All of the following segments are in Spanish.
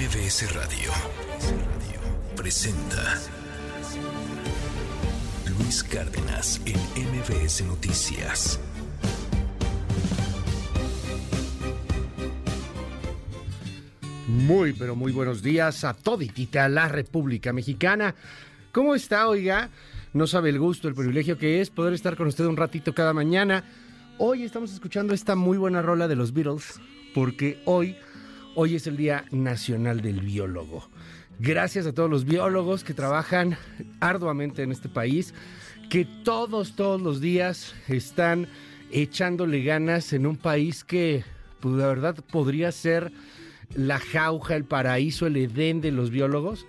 MBS Radio presenta Luis Cárdenas en MBS Noticias. Muy, pero muy buenos días a toditita la República Mexicana. ¿Cómo está, oiga? No sabe el gusto, el privilegio que es poder estar con usted un ratito cada mañana. Hoy estamos escuchando esta muy buena rola de los Beatles, porque hoy, hoy es el Día Nacional del Biólogo. Gracias a todos los biólogos que trabajan arduamente en este país, que todos, todos los días están echándole ganas en un país que, pues la verdad, podría ser la jauja, el paraíso, el edén de los biólogos,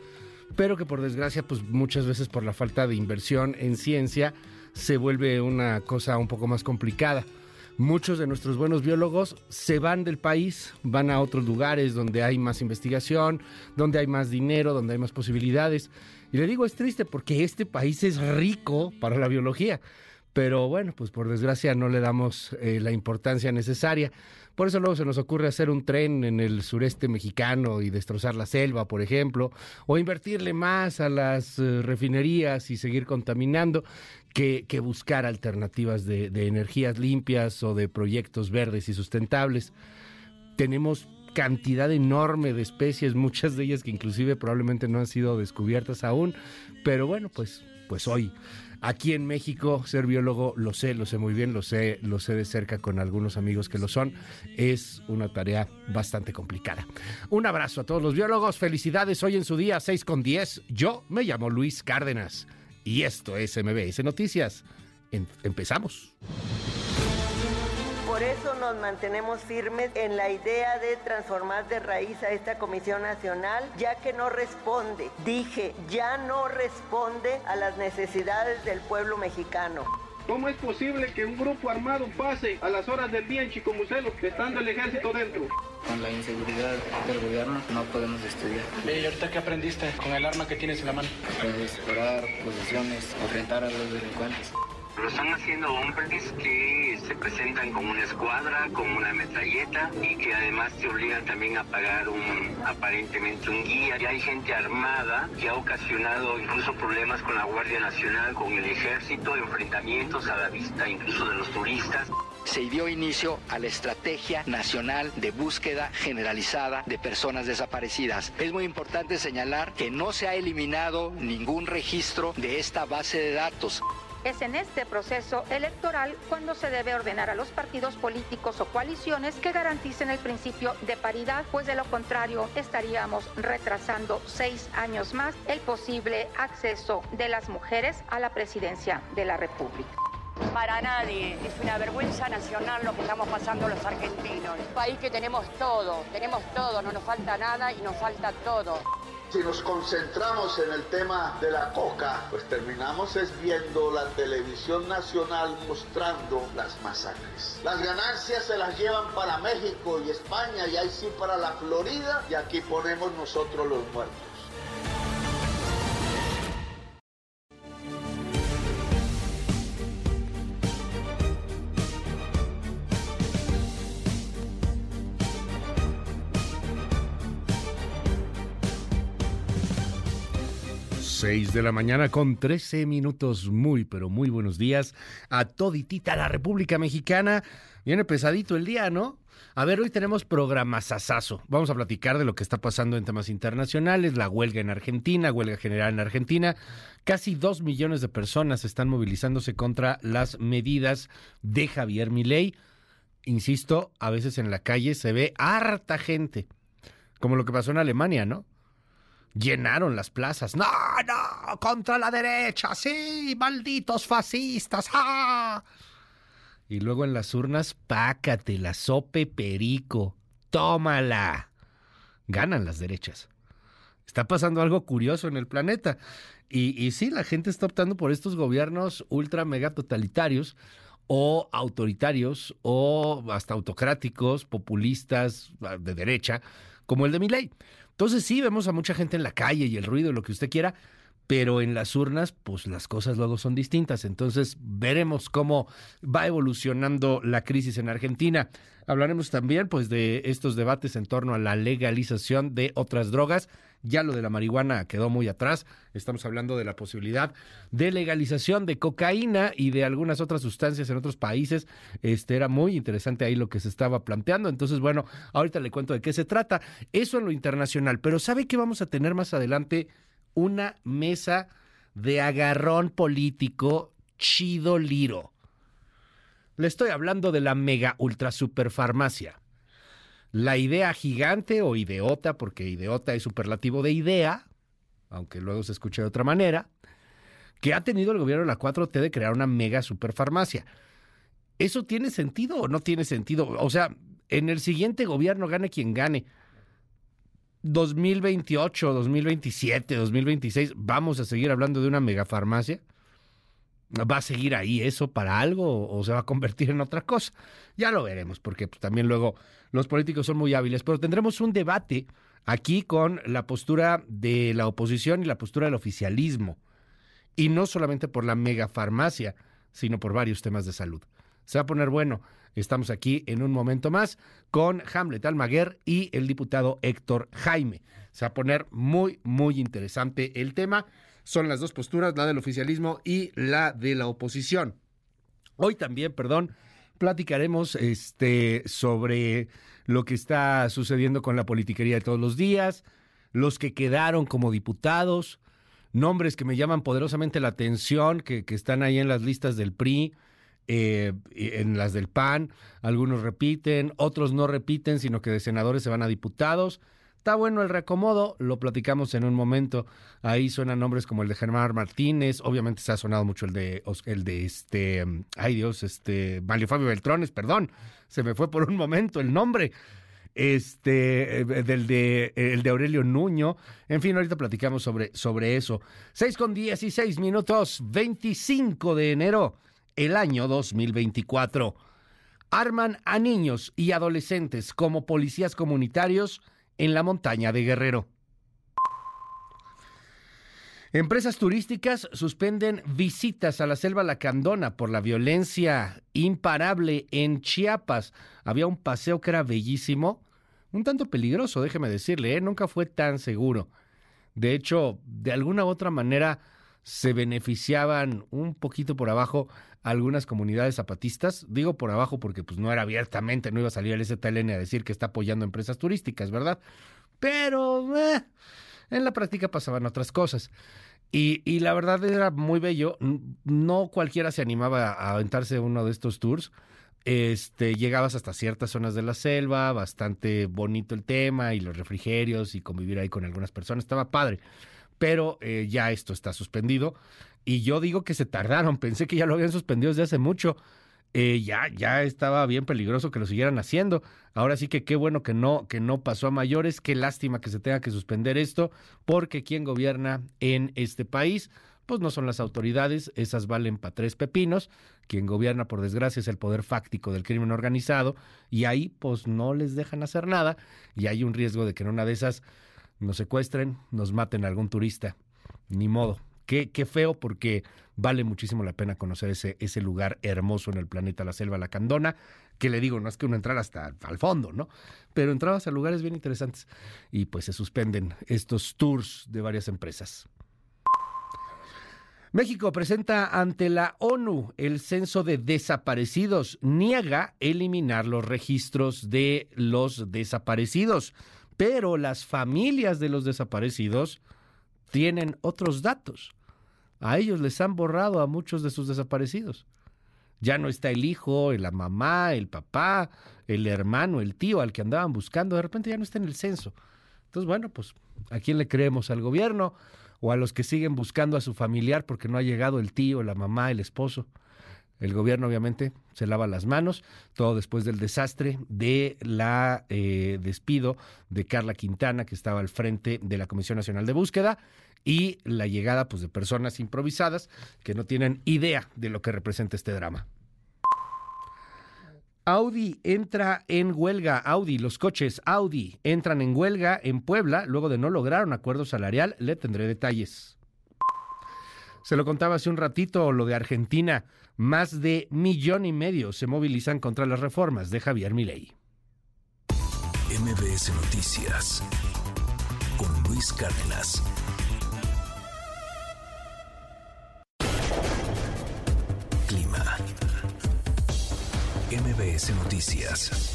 pero que por desgracia, pues muchas veces por la falta de inversión en ciencia, se vuelve una cosa un poco más complicada. Muchos de nuestros buenos biólogos se van del país, van a otros lugares donde hay más investigación, donde hay más dinero, donde hay más posibilidades. Y le digo, es triste porque este país es rico para la biología, pero bueno, pues por desgracia no le damos eh, la importancia necesaria. Por eso luego se nos ocurre hacer un tren en el sureste mexicano y destrozar la selva, por ejemplo, o invertirle más a las eh, refinerías y seguir contaminando que, buscar alternativas de, de energías limpias o de proyectos verdes y sustentables. Tenemos cantidad enorme de especies, muchas de ellas que inclusive probablemente no han sido descubiertas aún, pero bueno, pues, pues hoy Aquí en México, ser biólogo, lo sé, lo sé muy bien, lo sé, lo sé de cerca con algunos amigos que lo son. Es una tarea bastante complicada. Un abrazo a todos los biólogos, felicidades hoy en su día 6 con 10. Yo me llamo Luis Cárdenas y esto es MBS Noticias. Em- empezamos. Por eso nos mantenemos firmes en la idea de transformar de raíz a esta Comisión Nacional, ya que no responde, dije, ya no responde a las necesidades del pueblo mexicano. ¿Cómo es posible que un grupo armado pase a las horas del día en Chicomucelo, estando el ejército dentro? Con la inseguridad del gobierno no podemos estudiar. ¿Y ahorita qué aprendiste con el arma que tienes en la mano? Puedes explorar posiciones, enfrentar a los delincuentes. Lo están haciendo hombres que se presentan como una escuadra, como una metralleta y que además te obligan también a pagar un aparentemente un guía. Y hay gente armada que ha ocasionado incluso problemas con la Guardia Nacional, con el ejército, enfrentamientos a la vista incluso de los turistas. se dio inicio a la Estrategia Nacional de Búsqueda Generalizada de Personas Desaparecidas. Es muy importante señalar que no se ha eliminado ningún registro de esta base de datos. Es en este proceso electoral cuando se debe ordenar a los partidos políticos o coaliciones que garanticen el principio de paridad, pues de lo contrario estaríamos retrasando seis años más el posible acceso de las mujeres a la presidencia de la República. Para nadie, es una vergüenza nacional lo que estamos pasando los argentinos. Un país que tenemos todo, tenemos todo, no nos falta nada y nos falta todo. Si nos concentramos en el tema de la coca, pues terminamos es viendo la televisión nacional mostrando las masacres. Las ganancias se las llevan para México y España y ahí sí para la Florida y aquí ponemos nosotros los muertos. Seis de la mañana con 13 minutos. Muy, pero muy buenos días a toditita la República Mexicana. Viene pesadito el día, ¿no? A ver, hoy tenemos programa Sasazo. Vamos a platicar de lo que está pasando en temas internacionales, la huelga en Argentina, huelga general en Argentina. Casi dos millones de personas están movilizándose contra las medidas de Javier Milei. Insisto, a veces en la calle se ve harta gente, como lo que pasó en Alemania, ¿no? Llenaron las plazas. No, no, contra la derecha, sí, malditos fascistas. ¡ah! Y luego en las urnas, pácate, la sope perico, tómala. Ganan las derechas. Está pasando algo curioso en el planeta. Y, y sí, la gente está optando por estos gobiernos ultra mega totalitarios o autoritarios o hasta autocráticos, populistas de derecha, como el de Milei. Entonces sí, vemos a mucha gente en la calle y el ruido, lo que usted quiera, pero en las urnas, pues las cosas luego son distintas. Entonces, veremos cómo va evolucionando la crisis en Argentina. Hablaremos también, pues, de estos debates en torno a la legalización de otras drogas. Ya lo de la marihuana quedó muy atrás. Estamos hablando de la posibilidad de legalización de cocaína y de algunas otras sustancias en otros países. Este era muy interesante ahí lo que se estaba planteando. Entonces, bueno, ahorita le cuento de qué se trata. Eso en lo internacional. Pero ¿sabe qué vamos a tener más adelante? Una mesa de agarrón político chido liro. Le estoy hablando de la mega ultra super farmacia. La idea gigante o ideota, porque ideota es superlativo de idea, aunque luego se escuche de otra manera, que ha tenido el gobierno de la 4T de crear una mega superfarmacia. ¿Eso tiene sentido o no tiene sentido? O sea, en el siguiente gobierno gane quien gane 2028, 2027, 2026, vamos a seguir hablando de una megafarmacia. ¿Va a seguir ahí eso para algo o se va a convertir en otra cosa? Ya lo veremos, porque pues, también luego los políticos son muy hábiles, pero tendremos un debate aquí con la postura de la oposición y la postura del oficialismo. Y no solamente por la megafarmacia, sino por varios temas de salud. Se va a poner bueno. Estamos aquí en un momento más con Hamlet Almaguer y el diputado Héctor Jaime. Se va a poner muy, muy interesante el tema. Son las dos posturas, la del oficialismo y la de la oposición. Hoy también, perdón, platicaremos este, sobre lo que está sucediendo con la politiquería de todos los días, los que quedaron como diputados, nombres que me llaman poderosamente la atención, que, que están ahí en las listas del PRI eh, en las del PAN, algunos repiten, otros no repiten, sino que de senadores se van a diputados. Está bueno el reacomodo, lo platicamos en un momento. Ahí suenan nombres como el de Germán Martínez, obviamente se ha sonado mucho el de el de este, ay Dios, este Mario Fabio Beltrones, perdón, se me fue por un momento el nombre. Este, eh, del de el de Aurelio Nuño. En fin, ahorita platicamos sobre, sobre eso. 6 con 16 minutos, 25 de enero el año 2024. Arman a niños y adolescentes como policías comunitarios en la montaña de Guerrero. Empresas turísticas suspenden visitas a la selva lacandona por la violencia imparable en Chiapas. Había un paseo que era bellísimo, un tanto peligroso, déjeme decirle, ¿eh? nunca fue tan seguro. De hecho, de alguna u otra manera se beneficiaban un poquito por abajo algunas comunidades zapatistas. Digo por abajo porque pues no era abiertamente, no iba a salir el STLN a decir que está apoyando empresas turísticas, ¿verdad? Pero eh, en la práctica pasaban otras cosas. Y, y, la verdad era muy bello. No cualquiera se animaba a aventarse uno de estos tours. Este, llegabas hasta ciertas zonas de la selva, bastante bonito el tema y los refrigerios y convivir ahí con algunas personas. Estaba padre. Pero eh, ya esto está suspendido. Y yo digo que se tardaron, pensé que ya lo habían suspendido desde hace mucho. Eh, ya, ya estaba bien peligroso que lo siguieran haciendo. Ahora sí que qué bueno que no, que no pasó a mayores, qué lástima que se tenga que suspender esto, porque quien gobierna en este país, pues no son las autoridades, esas valen para tres pepinos. Quien gobierna, por desgracia, es el poder fáctico del crimen organizado, y ahí pues no les dejan hacer nada, y hay un riesgo de que en una de esas nos secuestren, nos maten a algún turista. Ni modo, Qué, feo porque vale muchísimo la pena conocer ese, lugar hermoso en el planeta, la selva lacandona, que le digo, no es que uno entrara hasta al fondo, ¿no? Pero entrabas a lugares bien interesantes y pues se suspenden estos tours de varias empresas. México presenta ante la ONU el censo de desaparecidos, niega eliminar los registros de los desaparecidos, pero las familias de los desaparecidos tienen otros datos a ellos les han borrado a muchos de sus desaparecidos. Ya no está el hijo, la mamá, el papá, el hermano, el tío al que andaban buscando, de repente ya no está en el censo. Entonces, bueno, pues, ¿a quién le creemos? ¿Al gobierno o a los que siguen buscando a su familiar porque no ha llegado el tío, la mamá, el esposo? El gobierno obviamente se lava las manos, todo después del desastre de la eh, despido de Carla Quintana, que estaba al frente de la Comisión Nacional de Búsqueda, y la llegada pues, de personas improvisadas que no tienen idea de lo que representa este drama. Audi entra en huelga. Audi, los coches Audi entran en huelga en Puebla luego de no lograr un acuerdo salarial. Le tendré detalles. Se lo contaba hace un ratito lo de Argentina. Más de millón y medio se movilizan contra las reformas de Javier Milei. MBS Noticias con Luis Cárdenas. Clima. MBS Noticias.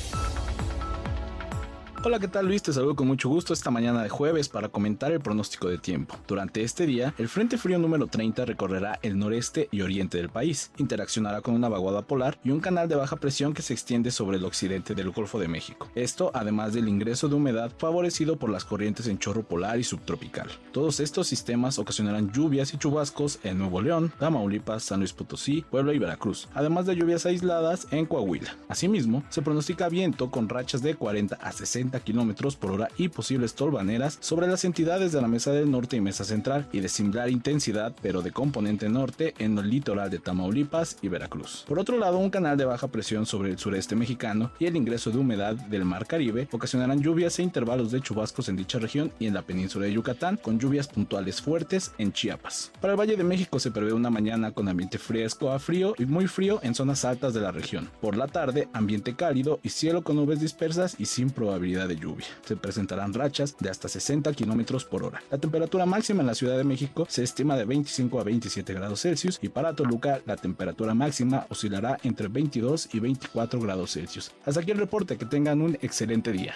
Hola, ¿qué tal Luis? Te saludo con mucho gusto esta mañana de jueves para comentar el pronóstico de tiempo. Durante este día, el Frente Frío número 30 recorrerá el noreste y oriente del país, interaccionará con una vaguada polar y un canal de baja presión que se extiende sobre el occidente del Golfo de México. Esto además del ingreso de humedad favorecido por las corrientes en chorro polar y subtropical. Todos estos sistemas ocasionarán lluvias y chubascos en Nuevo León, Tamaulipas, San Luis Potosí, Puebla y Veracruz, además de lluvias aisladas en Coahuila. Asimismo, se pronostica viento con rachas de 40 a 60 kilómetros por hora y posibles tolvaneras sobre las entidades de la Mesa del Norte y Mesa Central y de similar intensidad pero de componente norte en el litoral de Tamaulipas y Veracruz. Por otro lado, un canal de baja presión sobre el sureste mexicano y el ingreso de humedad del Mar Caribe ocasionarán lluvias e intervalos de chubascos en dicha región y en la península de Yucatán, con lluvias puntuales fuertes en Chiapas. Para el Valle de México se prevé una mañana con ambiente fresco a frío y muy frío en zonas altas de la región. Por la tarde, ambiente cálido y cielo con nubes dispersas y sin probabilidad de lluvia. Se presentarán rachas de hasta 60 kilómetros por hora. La temperatura máxima en la Ciudad de México se estima de 25 a 27 grados Celsius y para Toluca la temperatura máxima oscilará entre 22 y 24 grados Celsius. Hasta aquí el reporte, que tengan un excelente día.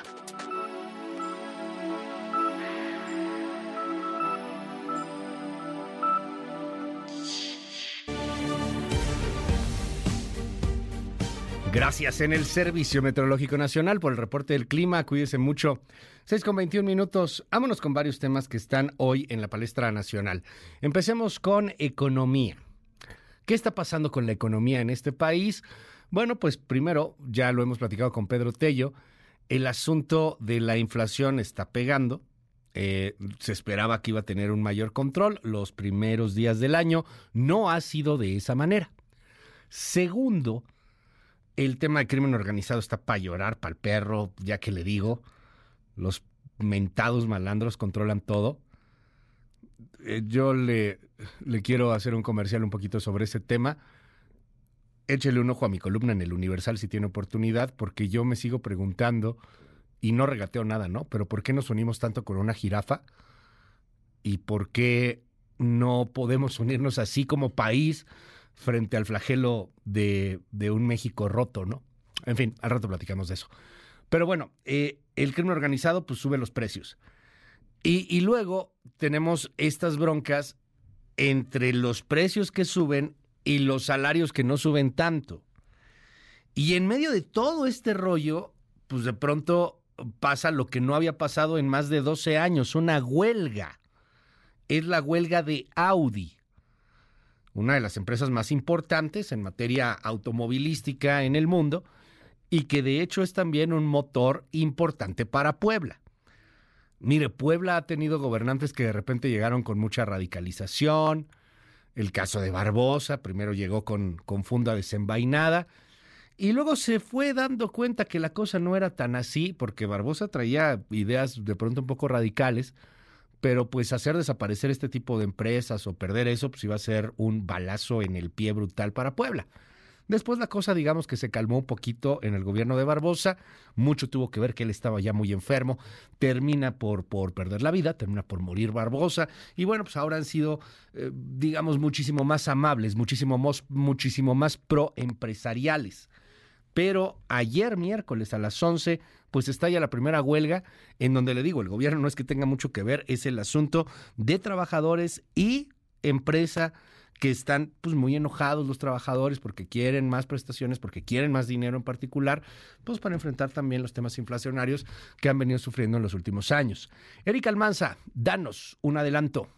Gracias en el Servicio Meteorológico Nacional por el reporte del clima. Cuídese mucho. 6 con 21 minutos. Vámonos con varios temas que están hoy en la palestra nacional. Empecemos con economía. ¿Qué está pasando con la economía en este país? Bueno, pues primero, ya lo hemos platicado con Pedro Tello, el asunto de la inflación está pegando. Eh, se esperaba que iba a tener un mayor control los primeros días del año. No ha sido de esa manera. Segundo, el tema de crimen organizado está para llorar, para el perro, ya que le digo, los mentados malandros controlan todo. Eh, yo le, le quiero hacer un comercial un poquito sobre ese tema. Échele un ojo a mi columna en el Universal si tiene oportunidad, porque yo me sigo preguntando, y no regateo nada, ¿no? Pero ¿por qué nos unimos tanto con una jirafa? ¿Y por qué no podemos unirnos así como país? Frente al flagelo de, un México roto, ¿no? En fin, al rato platicamos de eso. Pero bueno, eh, el crimen organizado pues sube los precios. Y, y luego tenemos estas broncas entre los precios que suben y los salarios que no suben tanto. Y en medio de todo este rollo, pues de pronto pasa lo que no había pasado en más de 12 años, una huelga. Es la huelga de Audi una de las empresas más importantes en materia automovilística en el mundo y que de hecho es también un motor importante para Puebla. Mire, Puebla ha tenido gobernantes que de repente llegaron con mucha radicalización. El caso de Barbosa, primero llegó con, con funda desenvainada y luego se fue dando cuenta que la cosa no era tan así, porque Barbosa traía ideas de pronto un poco radicales pero pues hacer desaparecer este tipo de empresas o perder eso, pues iba a ser un balazo en el pie brutal para Puebla. Después la cosa, digamos que se calmó un poquito en el gobierno de Barbosa, mucho tuvo que ver que él estaba ya muy enfermo, termina por, por perder la vida, termina por morir Barbosa, y bueno, pues ahora han sido, eh, digamos, muchísimo más amables, muchísimo más, muchísimo más proempresariales pero ayer miércoles a las 11 pues estalla la primera huelga en donde le digo, el gobierno no es que tenga mucho que ver, es el asunto de trabajadores y empresa que están pues muy enojados los trabajadores porque quieren más prestaciones, porque quieren más dinero en particular, pues para enfrentar también los temas inflacionarios que han venido sufriendo en los últimos años. Erika Almanza, danos un adelanto.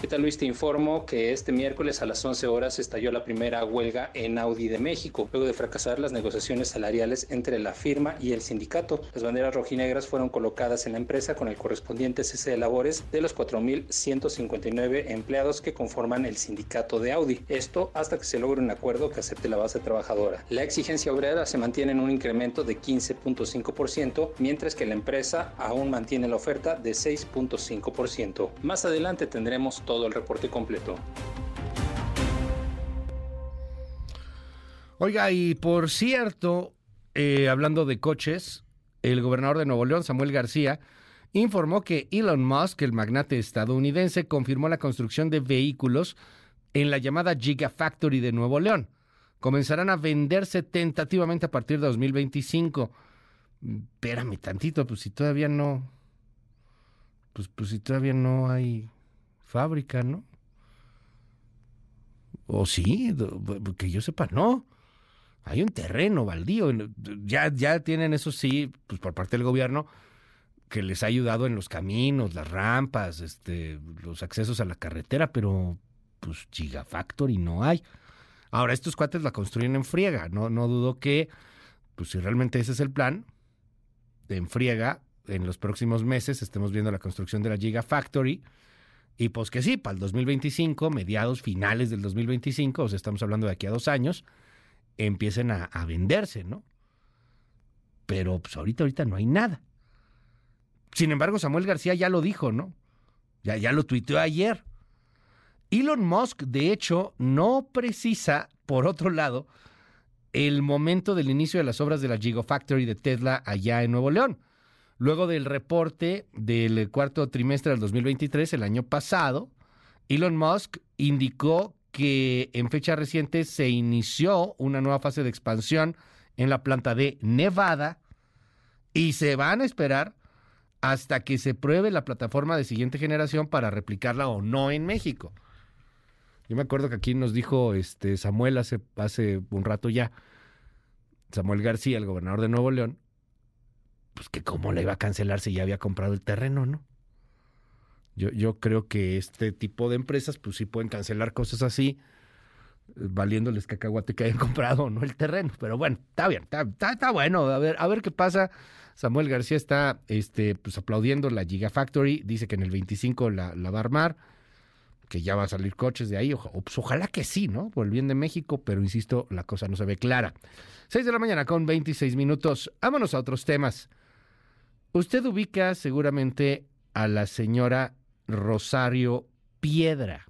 ¿Qué tal Luis? Te informo que este miércoles a las 11 horas estalló la primera huelga en Audi de México, luego de fracasar las negociaciones salariales entre la firma y el sindicato. Las banderas rojinegras fueron colocadas en la empresa con el correspondiente cese de labores de los 4.159 empleados que conforman el sindicato de Audi. Esto hasta que se logre un acuerdo que acepte la base trabajadora. La exigencia obrera se mantiene en un incremento de 15.5%, mientras que la empresa aún mantiene la oferta de 6.5%. Más adelante tendremos todo el reporte completo. Oiga, y por cierto, eh, hablando de coches, el gobernador de Nuevo León, Samuel García, informó que Elon Musk, el magnate estadounidense, confirmó la construcción de vehículos en la llamada Gigafactory de Nuevo León. Comenzarán a venderse tentativamente a partir de 2025. Espérame tantito, pues si todavía no. Pues, pues si todavía no hay fábrica, ¿no? O sí, que yo sepa, no. Hay un terreno baldío. Ya, ya tienen eso sí, pues por parte del gobierno, que les ha ayudado en los caminos, las rampas, este, los accesos a la carretera, pero pues Gigafactory no hay. Ahora, estos cuates la construyen en friega. No, no dudo que, pues si realmente ese es el plan, en friega, en los próximos meses estemos viendo la construcción de la Gigafactory. Y pues que sí, para el 2025, mediados, finales del 2025, o sea, estamos hablando de aquí a dos años, empiecen a, venderse, ¿no? Pero pues ahorita, ahorita no hay nada. Sin embargo, Samuel García ya lo dijo, ¿no? Ya, ya lo tuiteó ayer. Elon Musk, de hecho, no precisa, por otro lado, el momento del inicio de las obras de la Gigafactory de Tesla allá en Nuevo León. Luego del reporte del cuarto trimestre del 2023, el año pasado, Elon Musk indicó que en fecha reciente se inició una nueva fase de expansión en la planta de Nevada y se van a esperar hasta que se pruebe la plataforma de siguiente generación para replicarla o no en México. Yo me acuerdo que aquí nos dijo este Samuel hace, hace un rato ya, Samuel García, el gobernador de Nuevo León, pues que cómo le iba a cancelar si ya había comprado el terreno, ¿no? Yo, yo creo que este tipo de empresas, pues sí pueden cancelar cosas así, valiéndoles cacahuate que hayan comprado no el terreno. Pero bueno, está bien, está, está, bueno. A ver, a ver qué pasa. Samuel García está este, pues, aplaudiendo la Gigafactory, dice que en el 25 la, la va a armar que ya va a salir coches de ahí. Pues ojalá que sí, ¿no? Por el bien de México, pero insisto, la cosa no se ve clara. 6 de la mañana con 26 minutos. Vámonos a otros temas. Usted ubica seguramente a la señora Rosario Piedra.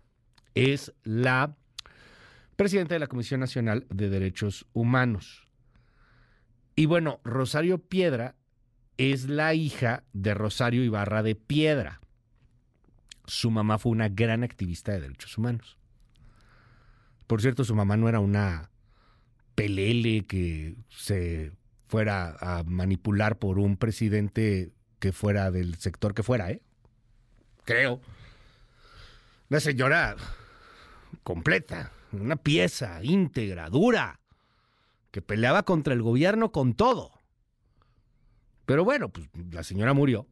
Es la presidenta de la Comisión Nacional de Derechos Humanos. Y bueno, Rosario Piedra es la hija de Rosario Ibarra de Piedra su mamá fue una gran activista de derechos humanos. Por cierto, su mamá no era una pelele que se fuera a manipular por un presidente que fuera del sector que fuera, ¿eh? Creo. Una señora completa, una pieza íntegra, dura, que peleaba contra el gobierno con todo. Pero bueno, pues la señora murió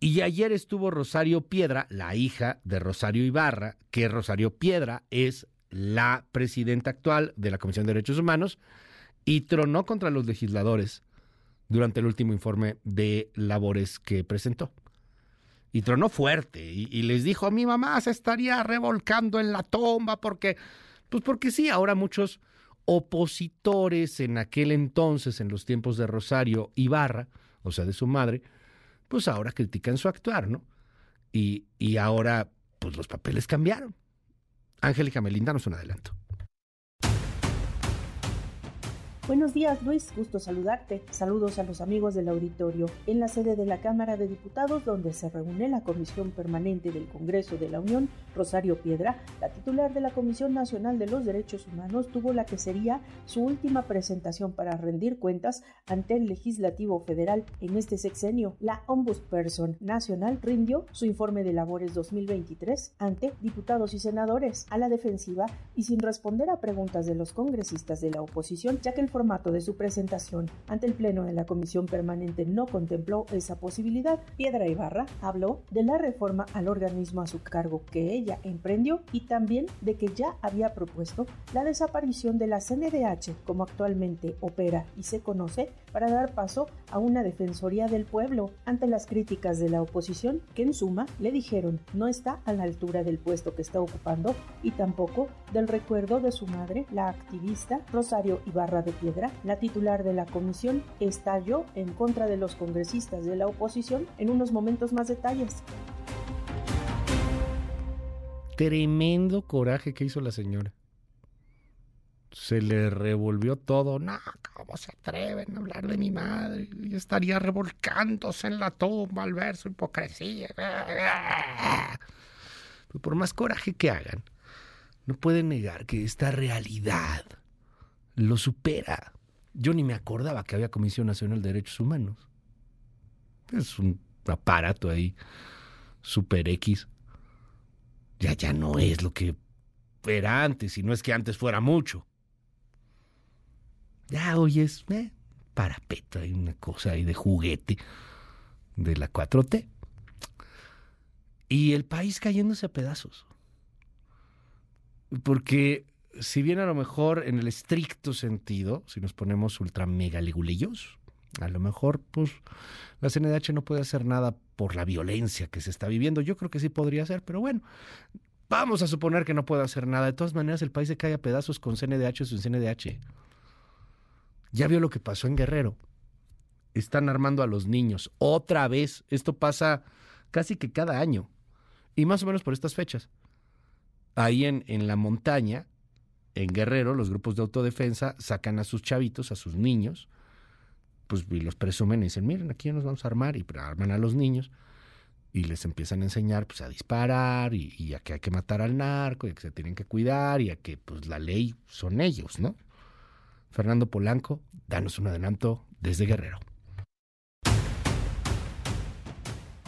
y ayer estuvo Rosario Piedra, la hija de Rosario Ibarra, que Rosario Piedra es la presidenta actual de la Comisión de Derechos Humanos, y tronó contra los legisladores durante el último informe de labores que presentó. Y tronó fuerte y, les dijo, mi mamá se estaría revolcando en la tomba porque, pues porque sí, ahora muchos opositores en aquel entonces, en los tiempos de Rosario Ibarra, o sea, de su madre, pues ahora critican su actuar, ¿no? Y, y ahora, pues los papeles cambiaron. Angélica Melinda nos un adelanto. Buenos días Luis, gusto saludarte. Saludos a los amigos del auditorio. En la sede de la Cámara de Diputados, donde se reúne la Comisión Permanente del Congreso de la Unión, Rosario Piedra, la titular de la Comisión Nacional de los Derechos Humanos, tuvo la que sería su última presentación para rendir cuentas ante el Legislativo Federal. En este sexenio, la Ombudsperson Nacional rindió su informe de labores 2023 ante diputados y senadores a la defensiva y sin responder a preguntas de los congresistas de la oposición, ya que el formato de su presentación. Ante el Pleno de la Comisión Permanente no contempló esa posibilidad. Piedra Ibarra habló de la reforma al organismo a su cargo que ella emprendió y también de que ya había propuesto la desaparición de la CNDH como actualmente opera y se conoce para dar paso a una Defensoría del Pueblo ante las críticas de la oposición que en suma le dijeron no está a la altura del puesto que está ocupando y tampoco del recuerdo de su madre, la activista Rosario Ibarra de Piedra, la titular de la comisión, estalló en contra de los congresistas de la oposición en unos momentos más detalles. Tremendo coraje que hizo la señora se le revolvió todo. No, ¿cómo se atreven a hablar de mi madre? Y estaría revolcándose en la tumba al ver su hipocresía. Pero por más coraje que hagan, no pueden negar que esta realidad lo supera. Yo ni me acordaba que había Comisión Nacional de Derechos Humanos. Es un aparato ahí, super X. Ya, ya no es lo que era antes, y no es que antes fuera mucho. Ya hoy es eh, parapeto, hay una cosa ahí de juguete de la 4T. Y el país cayéndose a pedazos. Porque si bien a lo mejor en el estricto sentido, si nos ponemos ultra mega legulillos, a lo mejor pues la CNDH no puede hacer nada por la violencia que se está viviendo. Yo creo que sí podría hacer, pero bueno, vamos a suponer que no puede hacer nada. De todas maneras, el país se cae a pedazos con CNDH sin CNDH. Ya vio lo que pasó en Guerrero. Están armando a los niños. Otra vez. Esto pasa casi que cada año. Y más o menos por estas fechas. Ahí en, en la montaña, en Guerrero, los grupos de autodefensa sacan a sus chavitos, a sus niños, pues y los presumen y dicen, miren, aquí nos vamos a armar, y arman a los niños y les empiezan a enseñar pues a disparar y, a que hay que matar al narco y a que se tienen que cuidar y a que pues la ley son ellos, ¿no? Fernando Polanco, danos un adelanto desde Guerrero.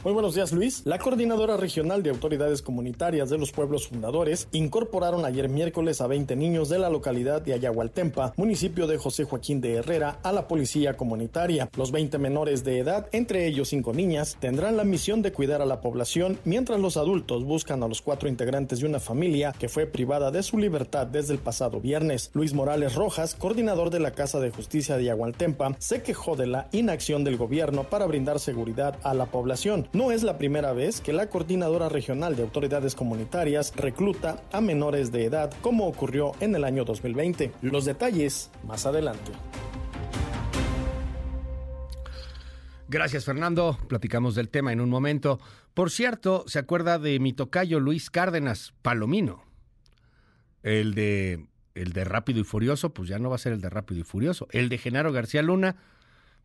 Muy buenos días Luis. La Coordinadora Regional de Autoridades Comunitarias de los Pueblos Fundadores incorporaron ayer miércoles a 20 niños de la localidad de Ayahualtempa, municipio de José Joaquín de Herrera, a la policía comunitaria. Los 20 menores de edad, entre ellos cinco niñas, tendrán la misión de cuidar a la población mientras los adultos buscan a los cuatro integrantes de una familia que fue privada de su libertad desde el pasado viernes. Luis Morales Rojas, coordinador de la Casa de Justicia de Ayahualtempa, se quejó de la inacción del gobierno para brindar seguridad a la población. No es la primera vez que la Coordinadora Regional de Autoridades Comunitarias recluta a menores de edad, como ocurrió en el año 2020. Los detalles más adelante. Gracias, Fernando. Platicamos del tema en un momento. Por cierto, ¿se acuerda de mi tocayo Luis Cárdenas Palomino? El de el de Rápido y Furioso, pues ya no va a ser el de Rápido y Furioso. El de Genaro García Luna,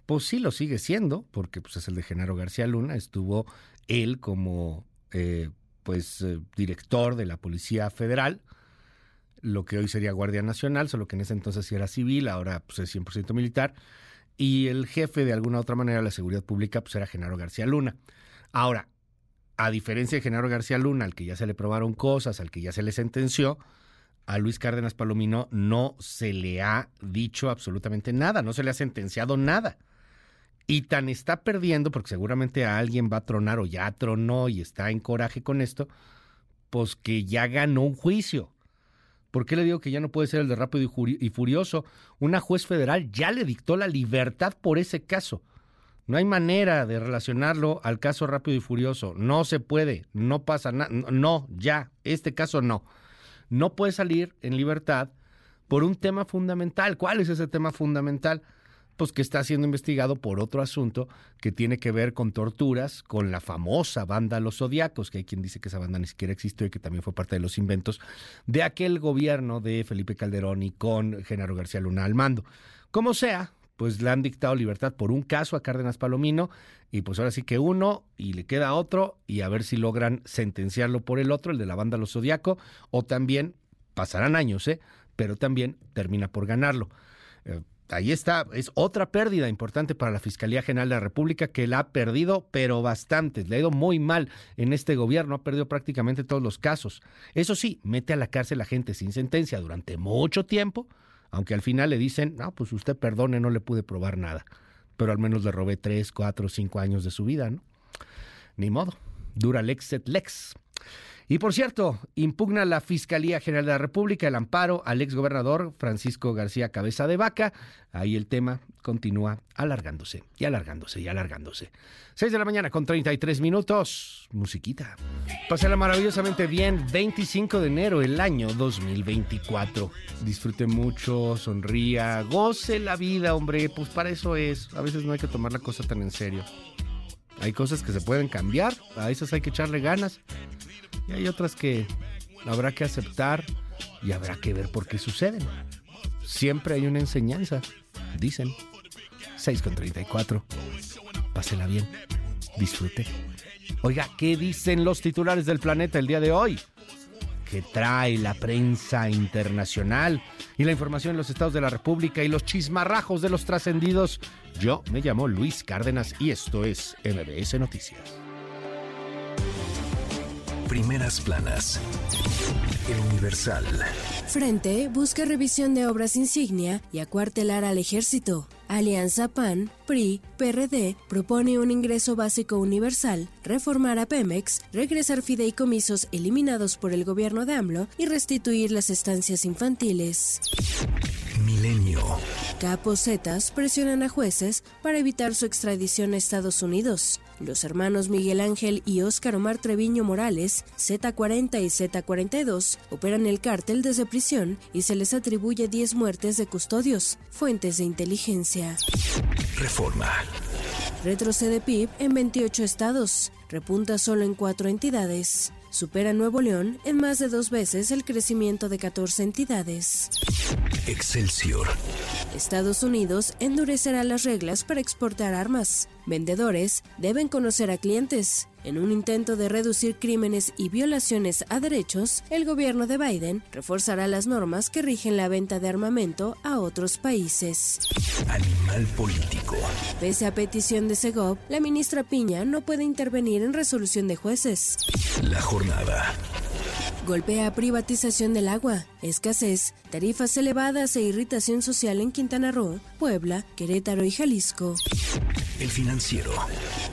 pues sí lo sigue siendo, porque pues es el de Genaro García Luna, estuvo él como eh, pues eh, director de la Policía Federal, lo que hoy sería Guardia Nacional, solo que en ese entonces sí era civil, ahora pues es 100% militar, y el jefe de alguna otra manera de la seguridad pública pues era Genaro García Luna. Ahora, a diferencia de Genaro García Luna, al que ya se le probaron cosas, al que ya se le sentenció, a Luis Cárdenas Palomino no se le ha dicho absolutamente nada, no se le ha sentenciado nada. Y tan está perdiendo, porque seguramente a alguien va a tronar o ya tronó y está en coraje con esto, pues que ya ganó un juicio. ¿Por qué le digo que ya no puede ser el de rápido y furioso? Una juez federal ya le dictó la libertad por ese caso. No hay manera de relacionarlo al caso rápido y furioso. No se puede, no pasa nada. No, ya, este caso no. No puede salir en libertad por un tema fundamental. ¿Cuál es ese tema fundamental? Pues que está siendo investigado por otro asunto que tiene que ver con torturas con la famosa banda Los Zodiacos, que hay quien dice que esa banda ni siquiera existió y que también fue parte de los inventos de aquel gobierno de Felipe Calderón y con Genaro García Luna al mando. Como sea, pues le han dictado libertad por un caso a Cárdenas Palomino y pues ahora sí que uno y le queda otro y a ver si logran sentenciarlo por el otro, el de la banda Los Zodiaco, o también pasarán años, ¿eh? pero también termina por ganarlo. Eh, ahí está, es otra pérdida importante para la Fiscalía General de la República que la ha perdido, pero bastante, le ha ido muy mal en este gobierno, ha perdido prácticamente todos los casos. Eso sí, mete a la cárcel a gente sin sentencia durante mucho tiempo, Aunque al final le dicen, no, pues usted perdone, no le pude probar nada. Pero al menos le robé tres, cuatro, cinco años de su vida, ¿no? Ni modo. Dura lex et lex. Y por cierto, impugna la Fiscalía General de la República el amparo al exgobernador Francisco García Cabeza de Vaca. Ahí el tema continúa alargándose y alargándose y alargándose. 6 de la mañana con 33 minutos. Musiquita. Pásala maravillosamente bien. 25 de enero, el año 2024. Disfrute mucho, sonría, goce la vida, hombre. Pues para eso es. A veces no hay que tomar la cosa tan en serio. Hay cosas que se pueden cambiar, a esas hay que echarle ganas. Y hay otras que habrá que aceptar y habrá que ver por qué suceden. Siempre hay una enseñanza, dicen. 6 con 34. Pásela bien. Disfrute. Oiga, ¿qué dicen los titulares del planeta el día de hoy? ¿Qué trae la prensa internacional y la información en los estados de la República y los chismarrajos de los trascendidos? Yo me llamo Luis Cárdenas y esto es MBS Noticias. Primeras planas. El Universal. Frente busca revisión de obras insignia y acuartelar al ejército. Alianza PAN, PRI, PRD propone un ingreso básico universal, reformar a Pemex, regresar fideicomisos eliminados por el gobierno de AMLO y restituir las estancias infantiles. Milenio. Capos Zetas presionan a jueces para evitar su extradición a Estados Unidos. Los hermanos Miguel Ángel y Óscar Omar Treviño Morales, Z40 y Z42, operan el cártel desde prisión y se les atribuye 10 muertes de custodios, fuentes de inteligencia. Reforma. Retrocede PIB en 28 estados, repunta solo en 4 entidades. Supera Nuevo León en más de dos veces el crecimiento de 14 entidades. Excelsior. Estados Unidos endurecerá las reglas para exportar armas. Vendedores deben conocer a clientes. En un intento de reducir crímenes y violaciones a derechos, el gobierno de Biden reforzará las normas que rigen la venta de armamento a otros países. Animal político. Pese a petición de Segov, la ministra Piña no puede intervenir en resolución de jueces. La jornada. Golpea privatización del agua, escasez, tarifas elevadas e irritación social en Quintana Roo, Puebla, Querétaro y Jalisco. El financiero.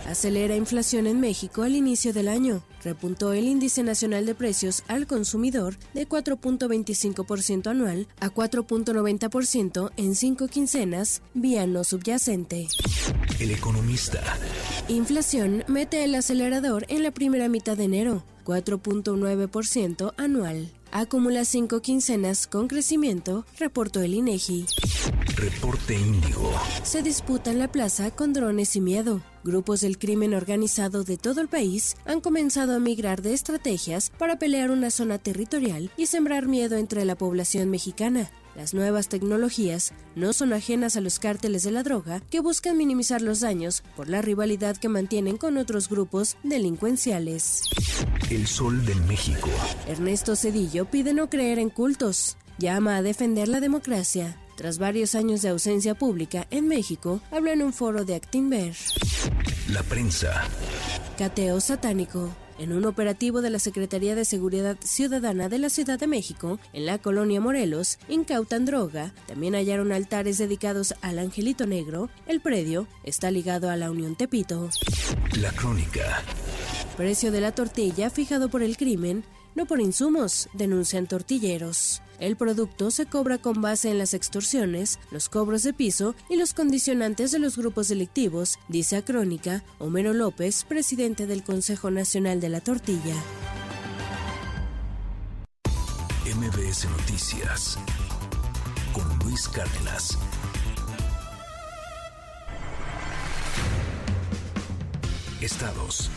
Acelera inflación en México al inicio del año. Repuntó el índice nacional de precios al consumidor de 4.25% anual a 4.90% en cinco quincenas, vía no subyacente. El economista. Inflación mete el acelerador en la primera mitad de enero, 4.9% anual. Acumula cinco quincenas con crecimiento, reportó el INEGI. Reporte Índigo. Se disputan la plaza con drones y miedo. Grupos del crimen organizado de todo el país han comenzado a migrar de estrategias para pelear una zona territorial y sembrar miedo entre la población mexicana. Las nuevas tecnologías no son ajenas a los cárteles de la droga que buscan minimizar los daños por la rivalidad que mantienen con otros grupos delincuenciales. El Sol de México. Ernesto Cedillo pide no creer en cultos. Llama a defender la democracia. Tras varios años de ausencia pública en México, habla en un foro de Actinver. La prensa. Cateo satánico. En un operativo de la Secretaría de Seguridad Ciudadana de la Ciudad de México, en la colonia Morelos, incautan droga, también hallaron altares dedicados al Angelito Negro, el predio está ligado a la Unión Tepito. La crónica. Precio de la tortilla fijado por el crimen, no por insumos, denuncian tortilleros. El producto se cobra con base en las extorsiones, los cobros de piso y los condicionantes de los grupos delictivos, dice a Crónica Homero López, presidente del Consejo Nacional de la Tortilla. MBS Noticias con Luis Cárdenas. Estados.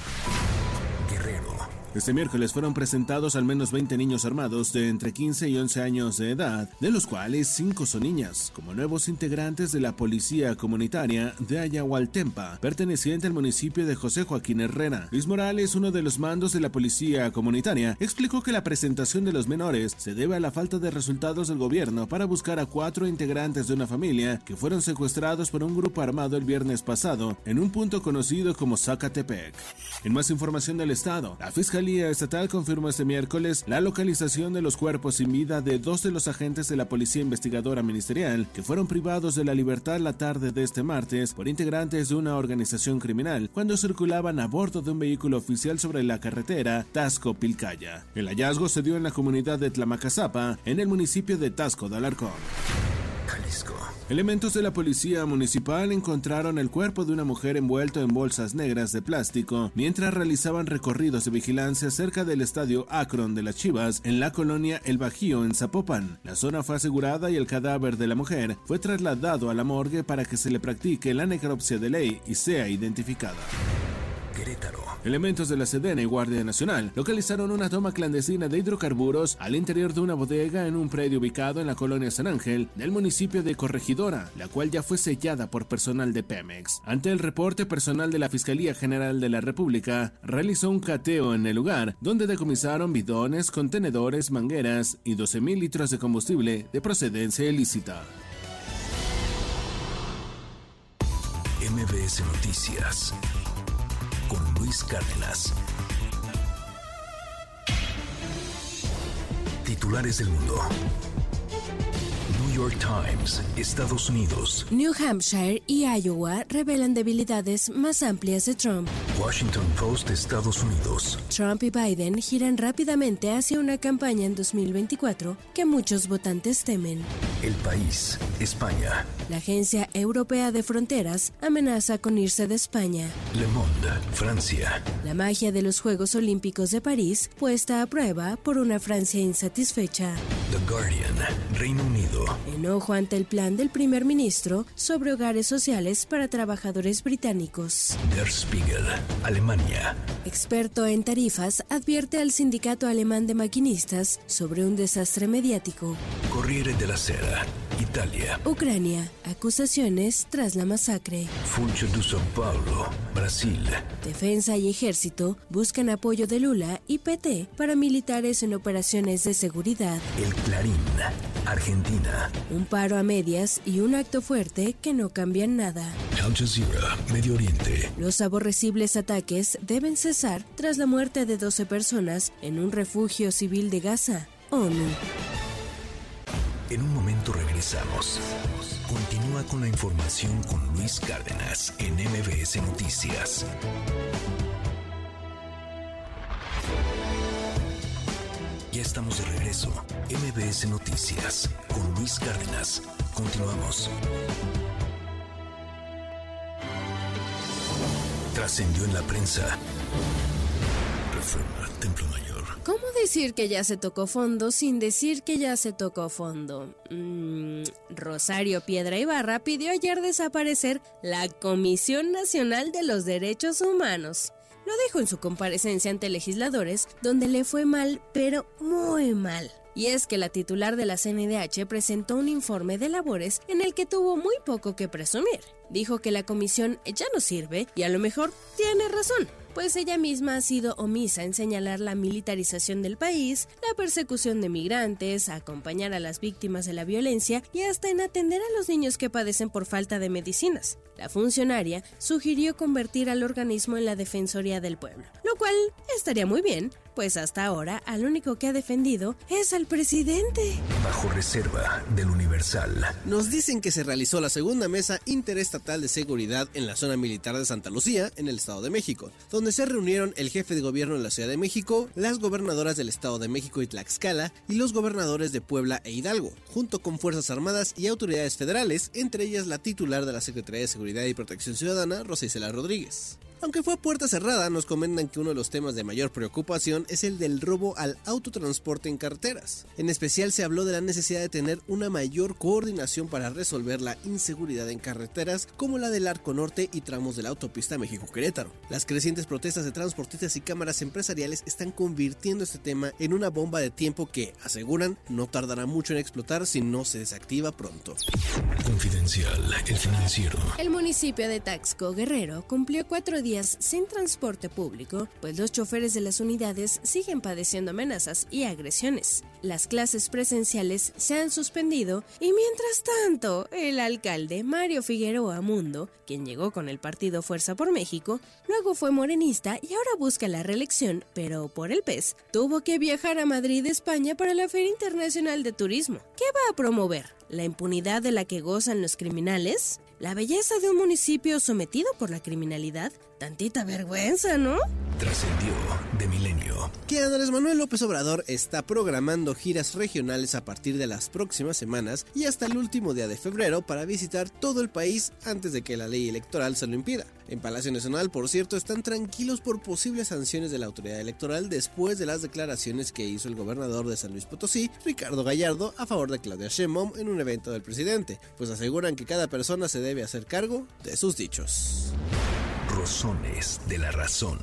Este miércoles fueron presentados al menos 20 niños armados de entre 15 y 11 años de edad, de los cuales 5 son niñas, como nuevos integrantes de la Policía Comunitaria de Ayahualtempa, perteneciente al municipio de José Joaquín Herrera. Luis Morales, uno de los mandos de la Policía Comunitaria, explicó que la presentación de los menores se debe a la falta de resultados del gobierno para buscar a cuatro integrantes de una familia que fueron secuestrados por un grupo armado el viernes pasado en un punto conocido como Zacatepec. En más información del Estado, la Fiscalía Fiscalía Estatal confirmó este miércoles la localización de los cuerpos sin vida de dos de los agentes de la Policía Investigadora Ministerial que fueron privados de la libertad la tarde de este martes por integrantes de una organización criminal cuando circulaban a bordo de un vehículo oficial sobre la carretera Tasco-Pilcaya. El hallazgo se dio en la comunidad de Tlamacazapa, en el municipio de Tasco de Alarcón. Jalisco. Elementos de la policía municipal encontraron el cuerpo de una mujer envuelto en bolsas negras de plástico mientras realizaban recorridos de vigilancia cerca del estadio Akron de las Chivas en la colonia El Bajío en Zapopan. La zona fue asegurada y el cadáver de la mujer fue trasladado a la morgue para que se le practique la necropsia de ley y sea identificada. Querétaro. Elementos de la Sedena y Guardia Nacional localizaron una toma clandestina de hidrocarburos al interior de una bodega en un predio ubicado en la colonia San Ángel del municipio de Corregidora, la cual ya fue sellada por personal de Pemex. Ante el reporte personal de la Fiscalía General de la República, realizó un cateo en el lugar, donde decomisaron bidones, contenedores, mangueras y 12.000 litros de combustible de procedencia ilícita. MBS Noticias Luis Cárdenas. Titulares del mundo. New York Times, Estados Unidos. New Hampshire y Iowa revelan debilidades más amplias de Trump. Washington Post, Estados Unidos. Trump y Biden giran rápidamente hacia una campaña en 2024 que muchos votantes temen. El país, España. La Agencia Europea de Fronteras amenaza con irse de España. Le Monde, Francia. La magia de los Juegos Olímpicos de París puesta a prueba por una Francia insatisfecha. The Guardian, Reino Unido. Enojo ante el plan del primer ministro sobre hogares sociales para trabajadores británicos. Der Spiegel, Alemania. Experto en tarifas advierte al sindicato alemán de maquinistas sobre un desastre mediático. Corriere della Sera, Italia. Ucrania, acusaciones tras la masacre. Funcho de São Paulo, Brasil. Defensa y ejército buscan apoyo de Lula y PT para militares en operaciones de seguridad. El Clarín, Argentina. Un paro a medias y un acto fuerte que no cambian nada. Al Jazeera, Medio Oriente. Los aborrecibles ataques deben cesar tras la muerte de 12 personas en un refugio civil de Gaza. ONU. En un momento regresamos. Continúa con la información con Luis Cárdenas en MBS Noticias. Ya estamos de regreso. MBS Noticias con Luis Cárdenas. Continuamos. Trascendió en la prensa. Reforma, Mayor. ¿Cómo decir que ya se tocó fondo sin decir que ya se tocó fondo? Mm, Rosario Piedra Ibarra pidió ayer desaparecer la Comisión Nacional de los Derechos Humanos. Lo dijo en su comparecencia ante legisladores, donde le fue mal, pero muy mal. Y es que la titular de la CNDH presentó un informe de labores en el que tuvo muy poco que presumir. Dijo que la comisión ya no sirve y a lo mejor tiene razón pues ella misma ha sido omisa en señalar la militarización del país, la persecución de migrantes, acompañar a las víctimas de la violencia y hasta en atender a los niños que padecen por falta de medicinas. La funcionaria sugirió convertir al organismo en la Defensoría del Pueblo, lo cual estaría muy bien, pues hasta ahora al único que ha defendido es al presidente. Bajo reserva del Universal. Nos dicen que se realizó la segunda mesa interestatal de seguridad en la zona militar de Santa Lucía, en el Estado de México, donde se reunieron el jefe de gobierno de la Ciudad de México, las gobernadoras del Estado de México y Tlaxcala y los gobernadores de Puebla e Hidalgo, junto con Fuerzas Armadas y autoridades federales, entre ellas la titular de la Secretaría de Seguridad y Protección Ciudadana, Rosa Isela Rodríguez. Aunque fue a puerta cerrada, nos comentan que uno de los temas de mayor preocupación es el del robo al autotransporte en carreteras. En especial se habló de la necesidad de tener una mayor coordinación para resolver la inseguridad en carreteras como la del Arco Norte y tramos de la autopista México-Querétaro. Las crecientes protestas de transportistas y cámaras empresariales están convirtiendo este tema en una bomba de tiempo que, aseguran, no tardará mucho en explotar si no se desactiva pronto. Confidencial, el financiero. El municipio de Taxco Guerrero cumplió cuatro días sin transporte público, pues los choferes de las unidades siguen padeciendo amenazas y agresiones. Las clases presenciales se han suspendido y mientras tanto, el alcalde Mario Figueroa Mundo, quien llegó con el partido Fuerza por México, luego fue morenista y ahora busca la reelección, pero por el PES, tuvo que viajar a Madrid, España para la Feria Internacional de Turismo. ¿Qué va a promover? ¿La impunidad de la que gozan los criminales? ¿La belleza de un municipio sometido por la criminalidad? Tantita vergüenza, ¿no? Trascendió de milenio. Que Andrés Manuel López Obrador está programando giras regionales a partir de las próximas semanas y hasta el último día de febrero para visitar todo el país antes de que la ley electoral se lo impida. En Palacio Nacional, por cierto, están tranquilos por posibles sanciones de la autoridad electoral después de las declaraciones que hizo el gobernador de San Luis Potosí, Ricardo Gallardo, a favor de Claudia Sheinbaum en un evento del presidente, pues aseguran que cada persona se debe hacer cargo de sus dichos. Rosones de la razón.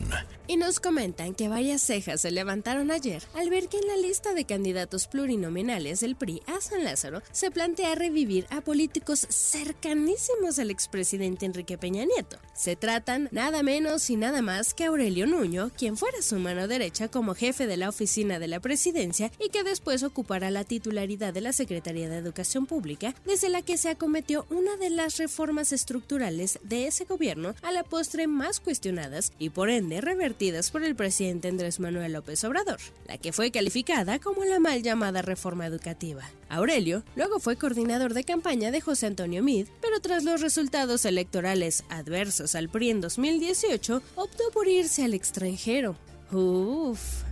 Y nos comentan que varias cejas se levantaron ayer al ver que en la lista de candidatos plurinominales del PRI a San Lázaro se plantea revivir a políticos cercanísimos al expresidente Enrique Peña Nieto. Se tratan nada menos y nada más que Aurelio Nuño, quien fuera su mano derecha como jefe de la oficina de la presidencia y que después ocupará la titularidad de la Secretaría de Educación Pública, desde la que se acometió una de las reformas estructurales de ese gobierno a la postre más cuestionadas y por ende revertidas por el presidente Andrés Manuel López Obrador, la que fue calificada como la mal llamada reforma educativa. Aurelio luego fue coordinador de campaña de José Antonio Mid, pero tras los resultados electorales adversos al PRI en 2018, optó por irse al extranjero. Uf.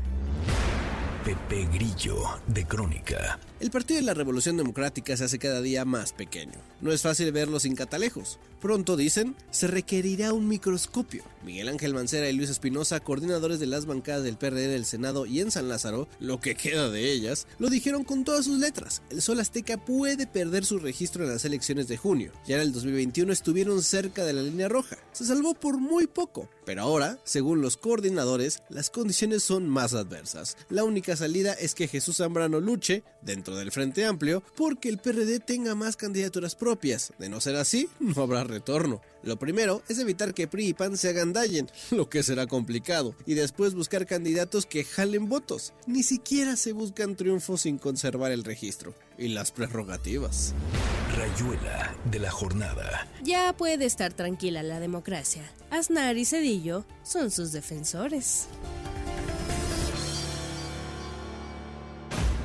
Pepe Grillo de Crónica. El Partido de la Revolución Democrática se hace cada día más pequeño. No es fácil verlo sin catalejos. Pronto, dicen, se requerirá un microscopio. Miguel Ángel Mancera y Luis Espinosa, coordinadores de las bancadas del PRD del Senado y en San Lázaro, lo que queda de ellas, lo dijeron con todas sus letras. El Sol Azteca puede perder su registro en las elecciones de junio. Ya en el 2021 estuvieron cerca de la línea roja. Se salvó por muy poco. Pero ahora, según los coordinadores, las condiciones son más adversas. La única salida es que Jesús Zambrano luche, dentro del Frente Amplio, porque el PRD tenga más candidaturas propias. De no ser así, no habrá retorno. Lo primero es evitar que PRI y PAN se agandallen, lo que será complicado, y después buscar candidatos que jalen votos. Ni siquiera se buscan triunfos sin conservar el registro y las prerrogativas. Rayuela de la jornada. Ya puede estar tranquila la democracia. Aznar y Cedillo son sus defensores.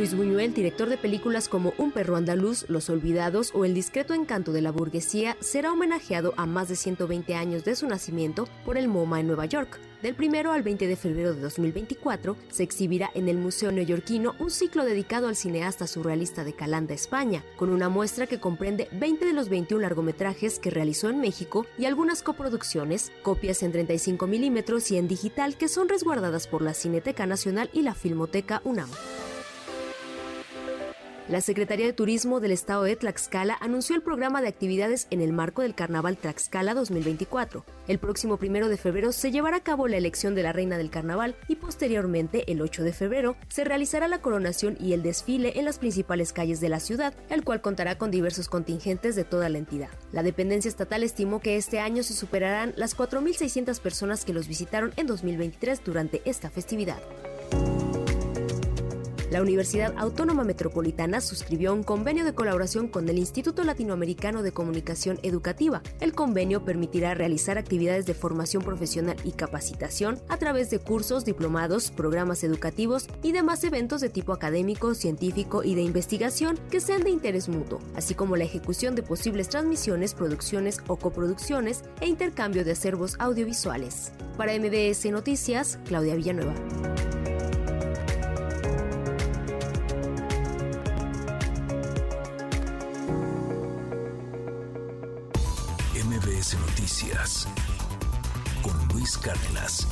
Luis Buñuel, director de películas como Un perro andaluz, Los Olvidados o El discreto encanto de la burguesía, será homenajeado a más de 120 años de su nacimiento por el MoMA en Nueva York. Del 1 al 20 de febrero de 2024 se exhibirá en el Museo Neoyorquino un ciclo dedicado al cineasta surrealista de Calanda, España, con una muestra que comprende 20 de los 21 largometrajes que realizó en México y algunas coproducciones, copias en 35 milímetros y en digital que son resguardadas por la Cineteca Nacional y la Filmoteca UNAM. La Secretaría de Turismo del Estado de Tlaxcala anunció el programa de actividades en el marco del Carnaval Tlaxcala 2024. El próximo primero de febrero se llevará a cabo la elección de la reina del carnaval y posteriormente, el 8 de febrero, se realizará la coronación y el desfile en las principales calles de la ciudad, el cual contará con diversos contingentes de toda la entidad. La dependencia estatal estimó que este año se superarán las 4.600 personas que los visitaron en 2023 durante esta festividad. La Universidad Autónoma Metropolitana suscribió un convenio de colaboración con el Instituto Latinoamericano de Comunicación Educativa. El convenio permitirá realizar actividades de formación profesional y capacitación a través de cursos, diplomados, programas educativos y demás eventos de tipo académico, científico y de investigación que sean de interés mutuo, así como la ejecución de posibles transmisiones, producciones o coproducciones e intercambio de acervos audiovisuales. Para MBS Noticias, Claudia Villanueva. Con Luis Luis Cárdenas.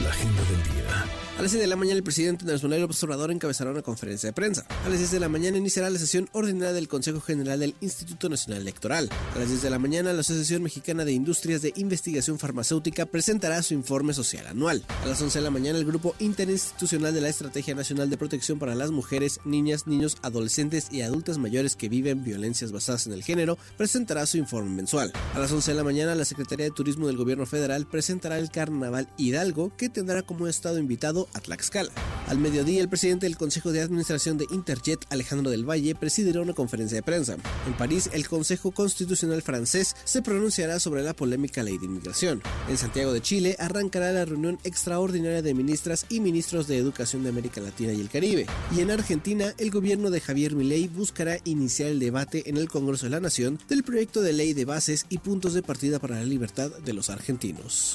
La agenda del día. A las 6 de la mañana el presidente Manuel López Obrador encabezará una conferencia de prensa. A las 10 de la mañana iniciará la sesión ordinaria del Consejo General del Instituto Nacional Electoral. A las 10 de la mañana la Asociación Mexicana de Industrias de Investigación Farmacéutica presentará su informe social anual. A las 11 de la mañana el Grupo Interinstitucional de la Estrategia Nacional de Protección para las Mujeres, Niñas, Niños, Adolescentes y Adultas Mayores que viven violencias basadas en el género presentará su informe mensual. A las 11 de la mañana la Secretaría de Turismo del Gobierno Federal presentará el Carnaval Hidalgo que tendrá como estado invitado a Tlaxcala. Al mediodía, el presidente del Consejo de Administración de Interjet, Alejandro del Valle, presidirá una conferencia de prensa. En París, el Consejo Constitucional francés se pronunciará sobre la polémica ley de inmigración. En Santiago de Chile, arrancará la reunión extraordinaria de ministras y ministros de Educación de América Latina y el Caribe. Y en Argentina, el gobierno de Javier Milei buscará iniciar el debate en el Congreso de la Nación del proyecto de ley de bases y puntos de partida para la libertad de los argentinos.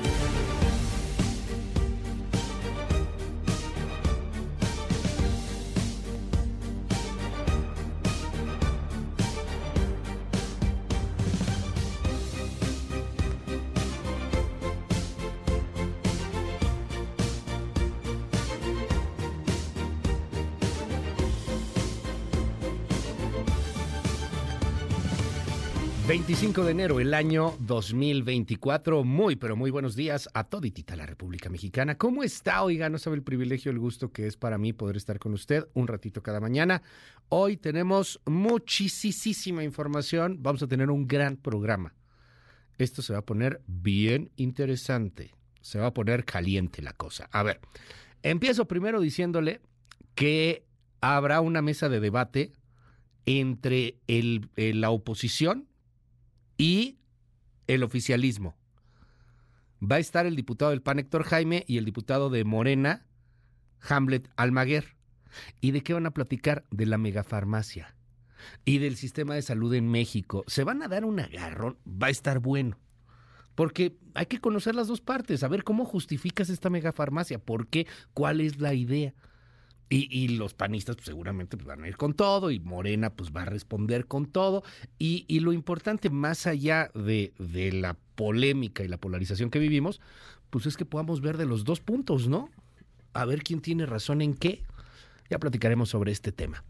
25 de enero, el año 2024. Muy, pero muy buenos días a toditita la República Mexicana. ¿Cómo está? Oiga, no sabe el privilegio, el gusto que es para mí poder estar con usted un ratito cada mañana. Hoy tenemos muchísima información. Vamos a tener un gran programa. Esto se va a poner bien interesante. Se va a poner caliente la cosa. A ver, empiezo primero diciéndole que habrá una mesa de debate entre el, la oposición y el oficialismo. Va a estar el diputado del PAN Héctor Jaime y el diputado de Morena, Hamlet Almaguer. ¿Y de qué van a platicar? De la megafarmacia y del sistema de salud en México. Se van a dar un agarrón, va a estar bueno. Porque hay que conocer las dos partes, a ver cómo justificas esta megafarmacia, por qué, cuál es la idea. Y, los panistas pues, seguramente pues, van a ir con todo y Morena pues va a responder con todo. Y, y lo importante, más allá de, de, la polémica y la polarización que vivimos, pues es que podamos ver de los dos puntos, ¿no? A ver quién tiene razón en qué. Ya platicaremos sobre este tema.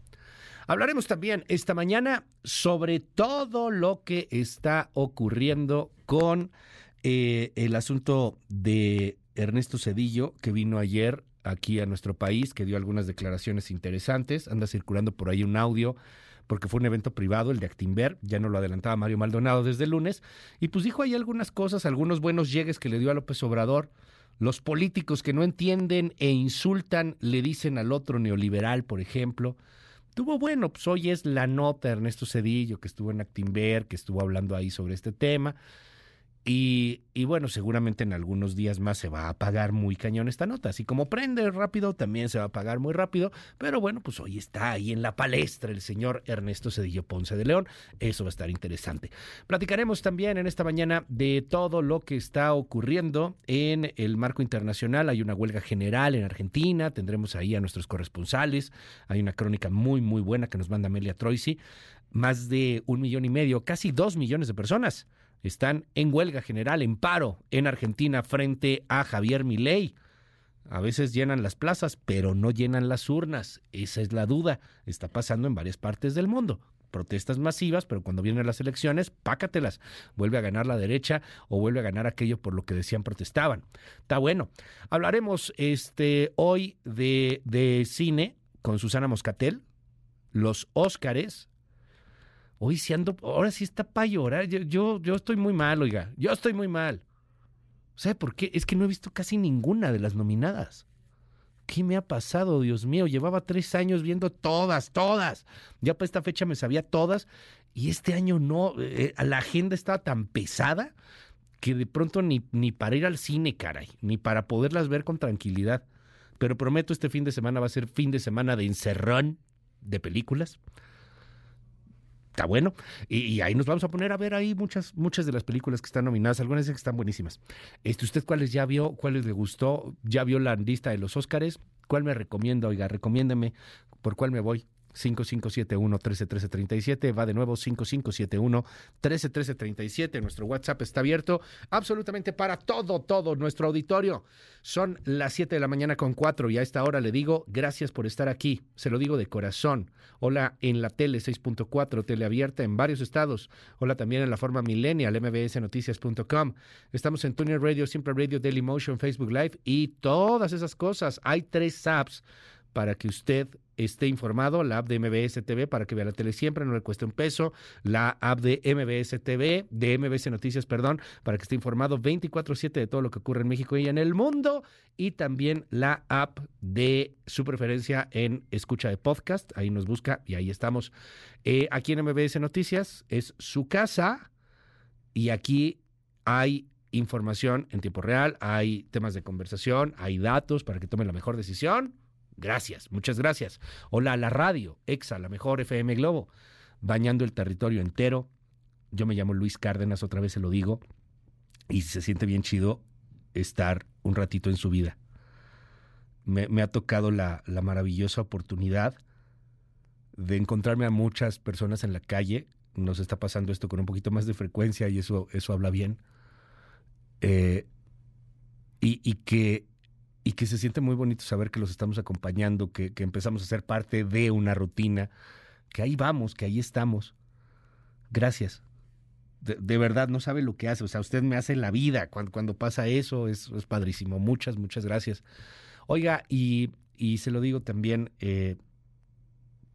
Hablaremos también esta mañana sobre todo lo que está ocurriendo con eh, el asunto de Ernesto Cedillo, que vino ayer aquí a nuestro país, que dio algunas declaraciones interesantes. Anda circulando por ahí un audio, porque fue un evento privado, el de Actimber, ya no lo adelantaba Mario Maldonado desde el lunes, y pues dijo ahí algunas cosas, algunos buenos llegues que le dio a López Obrador. Los políticos que no entienden e insultan le dicen al otro neoliberal, por ejemplo. Tuvo bueno, pues hoy es la nota Ernesto Cedillo, que estuvo en Actimber, que estuvo hablando ahí sobre este tema. Y, bueno, seguramente en algunos días más se va a apagar muy cañón esta nota. Así como prende rápido, también se va a apagar muy rápido. Pero bueno, pues hoy está ahí en la palestra el señor Ernesto Cedillo Ponce de León. Eso va a estar interesante. Platicaremos también en esta mañana de todo lo que está ocurriendo en el marco internacional. Hay una huelga general en Argentina. Tendremos ahí a nuestros corresponsales. Hay una crónica muy, muy buena que nos manda Amelia Troisi. Más de un millón y medio, casi dos millones de personas están en huelga general, en paro en Argentina frente a Javier Milei. A veces llenan las plazas, pero no llenan las urnas. Esa es la duda. Está pasando en varias partes del mundo. Protestas masivas, pero cuando vienen las elecciones, pácatelas. Vuelve a ganar la derecha o vuelve a ganar aquello por lo que decían protestaban. Está bueno. Hablaremos este, hoy de, de cine con Susana Moscatel, los Óscares, Hoy sí ando, ahora sí está para llorar. Yo, yo, estoy muy mal, oiga. Yo estoy muy mal. ¿Sabe por qué? Es que no he visto casi ninguna de las nominadas. ¿Qué me ha pasado, Dios mío? Llevaba tres años viendo todas, todas. Ya para esta fecha me sabía todas. Y este año no. Eh, la agenda estaba tan pesada que de pronto ni, ni para ir al cine, caray. Ni para poderlas ver con tranquilidad. pero prometo este fin de semana va a ser fin de semana de encerrón de películas. Está bueno. Y, ahí nos vamos a poner a ver ahí muchas, muchas de las películas que están nominadas. Algunas que están buenísimas. Este, ¿Usted cuáles ya vio? ¿Cuáles le gustó? ¿Ya vio la lista de los Óscares? ¿Cuál me recomienda? Oiga, recomiéndeme por cuál me voy. 5571-131337. Va de nuevo 5571-131337. Nuestro WhatsApp está abierto absolutamente para todo, todo nuestro auditorio. Son las 7 de la mañana con 4 y a esta hora le digo gracias por estar aquí. Se lo digo de corazón. Hola en la tele 6.4, tele abierta en varios estados. Hola también en la forma millennial, mbsnoticias.com. Estamos en Tuner Radio, Simple Radio, Daily Motion, Facebook Live y todas esas cosas. Hay tres apps para que usted esté informado, la app de MBS TV para que vea la tele siempre, no le cueste un peso, la app de MBS TV, de MBS Noticias, perdón, para que esté informado 24/7 de todo lo que ocurre en México y en el mundo, y también la app de su preferencia en escucha de podcast, ahí nos busca y ahí estamos. Eh, aquí en MBS Noticias es su casa y aquí hay información en tiempo real, hay temas de conversación, hay datos para que tome la mejor decisión Gracias, muchas gracias. Hola, la radio, EXA, la mejor FM Globo, bañando el territorio entero. Yo me llamo Luis Cárdenas, otra vez se lo digo, y se siente bien chido estar un ratito en su vida. Me, ha tocado la, la, maravillosa oportunidad de encontrarme a muchas personas en la calle. Nos está pasando esto con un poquito más de frecuencia y eso, eso habla bien. Eh, y, y que y que se siente muy bonito saber que los estamos acompañando, que, empezamos a ser parte de una rutina, que ahí vamos, que ahí estamos. Gracias. De, verdad, no sabe lo que hace. O sea, usted me hace la vida cuando, cuando pasa eso. Es, es padrísimo. Muchas, muchas gracias. Oiga, y, y se lo digo también, eh,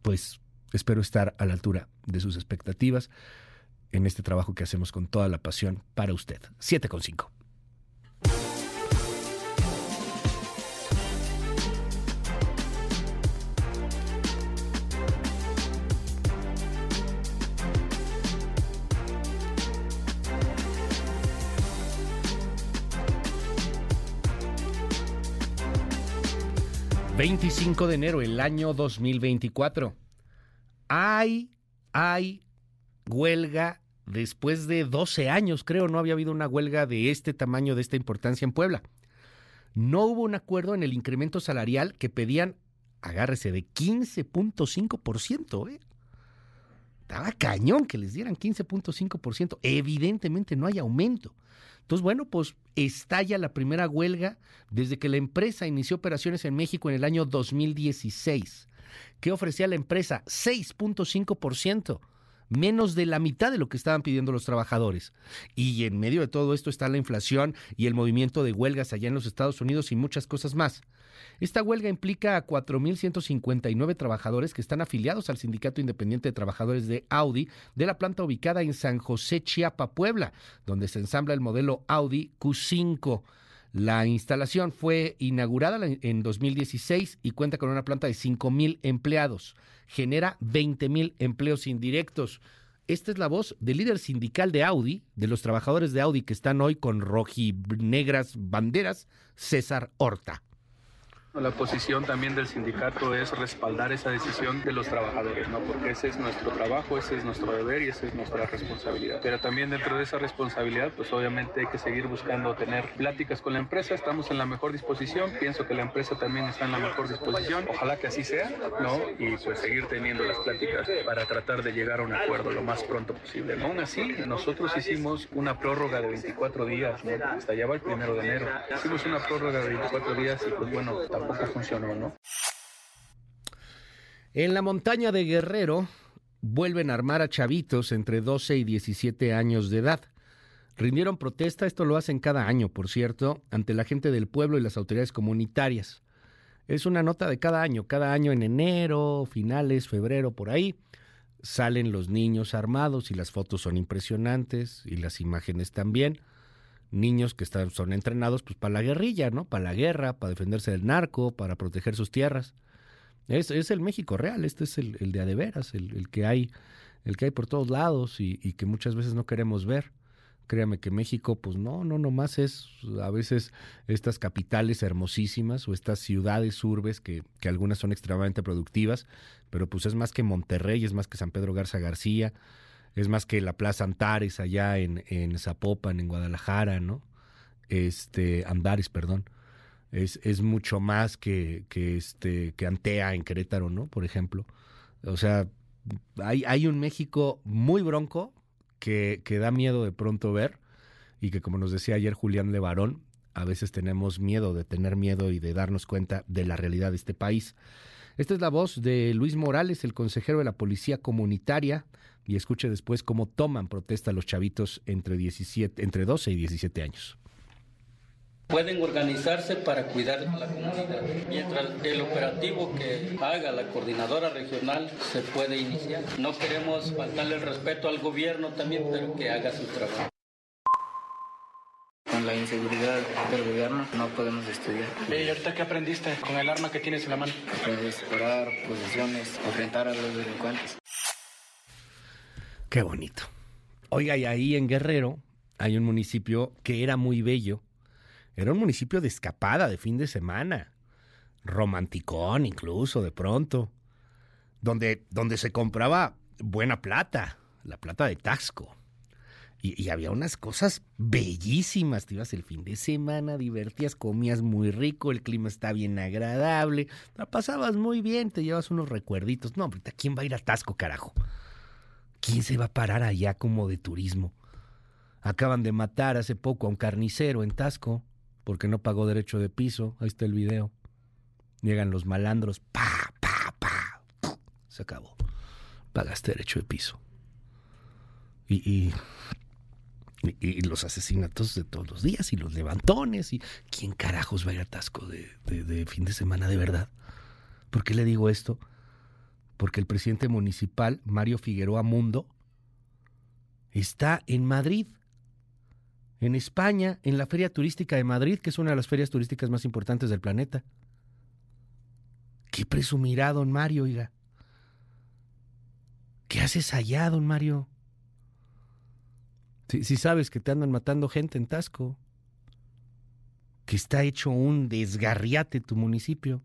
pues espero estar a la altura de sus expectativas en este trabajo que hacemos con toda la pasión para usted. Siete con cinco. 25 de enero, el año 2024. Hay, hay huelga después de 12 años, creo, no había habido una huelga de este tamaño, de esta importancia en Puebla. No hubo un acuerdo en el incremento salarial que pedían, agárrese, de 15.5%. ¿eh? Estaba cañón que les dieran 15.5%. Evidentemente no hay aumento. Entonces, bueno, pues estalla la primera huelga desde que la empresa inició operaciones en México en el año 2016. ¿Qué ofrecía la empresa? 6.5% menos de la mitad de lo que estaban pidiendo los trabajadores. Y en medio de todo esto está la inflación y el movimiento de huelgas allá en los Estados Unidos y muchas cosas más. Esta huelga implica a 4.159 trabajadores que están afiliados al Sindicato Independiente de Trabajadores de Audi de la planta ubicada en San José, Chiapa, Puebla, donde se ensambla el modelo Audi Q5. La instalación fue inaugurada en 2016 y cuenta con una planta de 5.000 empleados. Genera 20.000 empleos indirectos. Esta es la voz del líder sindical de Audi, de los trabajadores de Audi que están hoy con rojinegras banderas, César Horta. La posición también del sindicato es respaldar esa decisión de los trabajadores, ¿no? Porque ese es nuestro trabajo, ese es nuestro deber y esa es nuestra responsabilidad. Pero también dentro de esa responsabilidad, pues obviamente hay que seguir buscando tener pláticas con la empresa. Estamos en la mejor disposición. Pienso que la empresa también está en la mejor disposición. Ojalá que así sea, ¿no? Y pues seguir teniendo las pláticas para tratar de llegar a un acuerdo lo más pronto posible. Aún así, nosotros hicimos una prórroga de 24 días, ¿no? Hasta allá va el primero de enero. Hicimos una prórroga de 24 días y pues bueno, funcionó, ¿no? En la montaña de Guerrero vuelven a armar a chavitos entre 12 y 17 años de edad. Rindieron protesta, esto lo hacen cada año, por cierto, ante la gente del pueblo y las autoridades comunitarias. Es una nota de cada año, cada año en enero, finales, febrero, por ahí, salen los niños armados y las fotos son impresionantes y las imágenes también niños que están, son entrenados pues para la guerrilla, ¿no? Para la guerra, para defenderse del narco, para proteger sus tierras. Es, es el México real, este es el, el de adeveras, el, el, que hay, el que hay por todos lados y, que muchas veces no queremos ver. Créame que México, pues no, no nomás es a veces estas capitales hermosísimas o estas ciudades urbes que, que algunas son extremadamente productivas, pero pues es más que Monterrey, es más que San Pedro Garza García, es más que la Plaza Antares allá en, en Zapopan, en Guadalajara, ¿no? Este, Andares, perdón. Es, es mucho más que, que, este, que Antea en Querétaro, ¿no? Por ejemplo. O sea, hay, hay un México muy bronco, que, que da miedo de pronto ver y que como nos decía ayer Julián Levarón, a veces tenemos miedo de tener miedo y de darnos cuenta de la realidad de este país. Esta es la voz de Luis Morales, el consejero de la Policía Comunitaria, y escuche después cómo toman protesta los chavitos entre, 17, entre 12 y 17 años. Pueden organizarse para cuidar a la comunidad, mientras el operativo que haga la coordinadora regional se puede iniciar. No queremos faltarle el respeto al gobierno también, pero que haga su trabajo. Con la inseguridad del gobierno no podemos estudiar. ¿Y ahorita qué aprendiste con el arma que tienes en la mano? Pues explorar posiciones, enfrentar a los delincuentes. Qué bonito. Oiga, y ahí en Guerrero hay un municipio que era muy bello, era un municipio de escapada, de fin de semana. Romanticón incluso, de pronto. Donde, donde se compraba buena plata, la plata de Taxco. Y, había unas cosas bellísimas. Te ibas el fin de semana, divertías, comías muy rico, el clima está bien agradable, la pasabas muy bien, te llevas unos recuerditos. No, ahorita, ¿quién va a ir a Tasco, carajo? ¿Quién se va a parar allá como de turismo? Acaban de matar hace poco a un carnicero en Tasco porque no pagó derecho de piso. Ahí está el video. Llegan los malandros, pa, pa, pa. Se acabó. Pagaste derecho de piso. Y, y, y, los asesinatos de todos los días y los levantones. y ¿Quién carajos va a ir a Tasco de, de, de fin de semana de verdad? ¿Por qué le digo esto? Porque el presidente municipal, Mario Figueroa Mundo, está en Madrid en España, en la Feria Turística de Madrid, que es una de las ferias turísticas más importantes del planeta. ¿Qué presumirá don Mario, oiga? ¿Qué haces allá, don Mario? Si, si, sabes que te andan matando gente en Tasco, que está hecho un desgarriate tu municipio.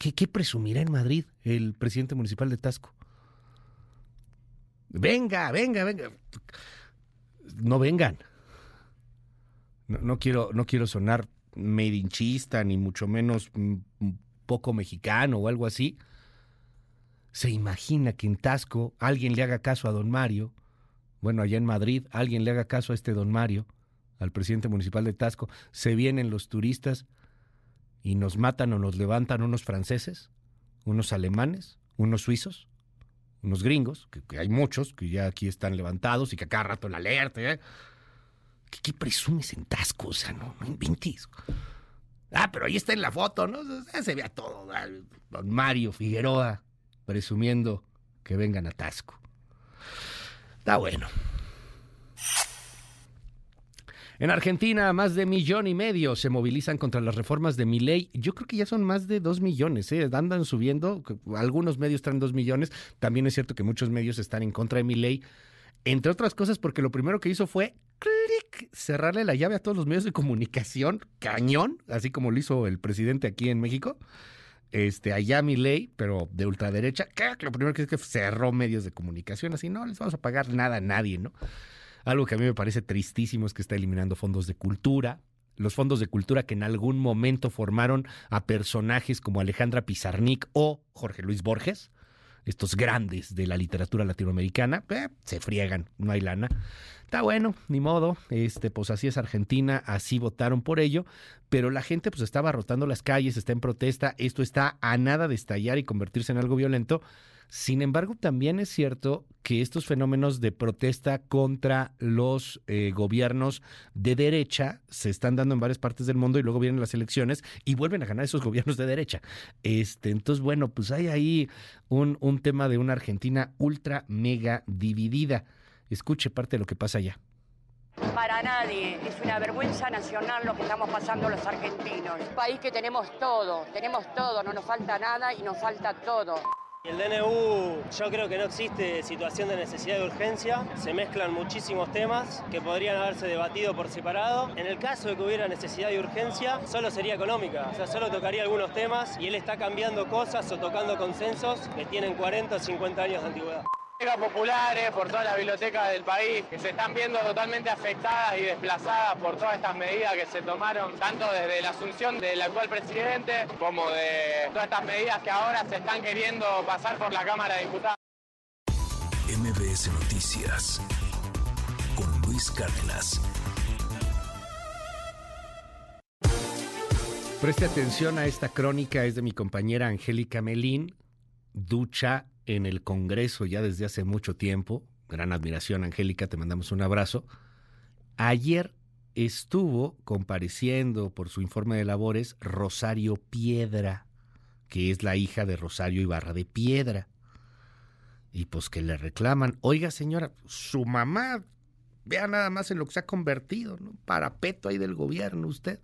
¿Qué, presumirá en Madrid el presidente municipal de Tasco? Venga, venga, venga no vengan. No, no, quiero, no quiero sonar medinchista, ni mucho menos poco mexicano o algo así. Se imagina que en Tasco alguien le haga caso a don Mario, bueno, allá en Madrid alguien le haga caso a este don Mario, al presidente municipal de Tasco, se vienen los turistas y nos matan o nos levantan unos franceses, unos alemanes, unos suizos unos gringos, que, hay muchos que ya aquí están levantados y que a cada rato la alerta. ¿eh? ¿Qué, ¿Qué, presumes en Tasco? O sea, no, no. Ah, pero ahí está en la foto, ¿no? Se vea todo. Don Mario Figueroa presumiendo que vengan a Tasco. Está bueno. En Argentina, más de millón y medio se movilizan contra las reformas de mi ley. Yo creo que ya son más de dos millones, ¿eh? andan subiendo. Algunos medios traen dos millones. También es cierto que muchos medios están en contra de mi ley. Entre otras cosas, porque lo primero que hizo fue clic, cerrarle la llave a todos los medios de comunicación, cañón, así como lo hizo el presidente aquí en México. Este, allá mi ley, pero de ultraderecha, lo primero que es que cerró medios de comunicación, así no les vamos a pagar nada a nadie, ¿no? Algo que a mí me parece tristísimo es que está eliminando fondos de cultura, los fondos de cultura que en algún momento formaron a personajes como Alejandra Pizarnik o Jorge Luis Borges, estos grandes de la literatura latinoamericana, eh, se friegan, no hay lana. Está bueno, ni modo, este, pues así es Argentina, así votaron por ello, pero la gente pues estaba rotando las calles, está en protesta, esto está a nada de estallar y convertirse en algo violento. Sin embargo, también es cierto que estos fenómenos de protesta contra los eh, gobiernos de derecha se están dando en varias partes del mundo y luego vienen las elecciones y vuelven a ganar esos gobiernos de derecha. Este, entonces, bueno, pues hay ahí un, un tema de una Argentina ultra mega dividida. Escuche parte de lo que pasa allá. Para nadie, es una vergüenza nacional lo que estamos pasando los argentinos. Un país que tenemos todo, tenemos todo, no nos falta nada y nos falta todo. El DNU yo creo que no existe situación de necesidad de urgencia, se mezclan muchísimos temas que podrían haberse debatido por separado. En el caso de que hubiera necesidad de urgencia, solo sería económica, o sea, solo tocaría algunos temas y él está cambiando cosas o tocando consensos que tienen 40 o 50 años de antigüedad populares, por todas las bibliotecas del país, que se están viendo totalmente afectadas y desplazadas por todas estas medidas que se tomaron, tanto desde la asunción del actual presidente como de todas estas medidas que ahora se están queriendo pasar por la Cámara de Diputados. MBS Noticias con Luis Cárdenas. Preste atención a esta crónica, es de mi compañera Angélica Melín, ducha en el Congreso ya desde hace mucho tiempo. Gran admiración, Angélica, te mandamos un abrazo. Ayer estuvo compareciendo por su informe de labores Rosario Piedra, que es la hija de Rosario Ibarra de Piedra. Y pues que le reclaman, oiga señora, su mamá, vea nada más en lo que se ha convertido, ¿no? Parapeto ahí del gobierno usted.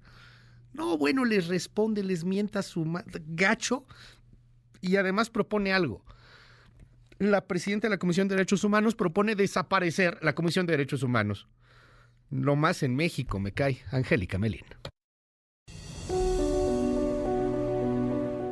No, bueno, les responde, les mienta su gacho y además propone algo la presidenta de la Comisión de Derechos Humanos propone desaparecer la Comisión de Derechos Humanos. No más en México, me cae. Angélica Melín.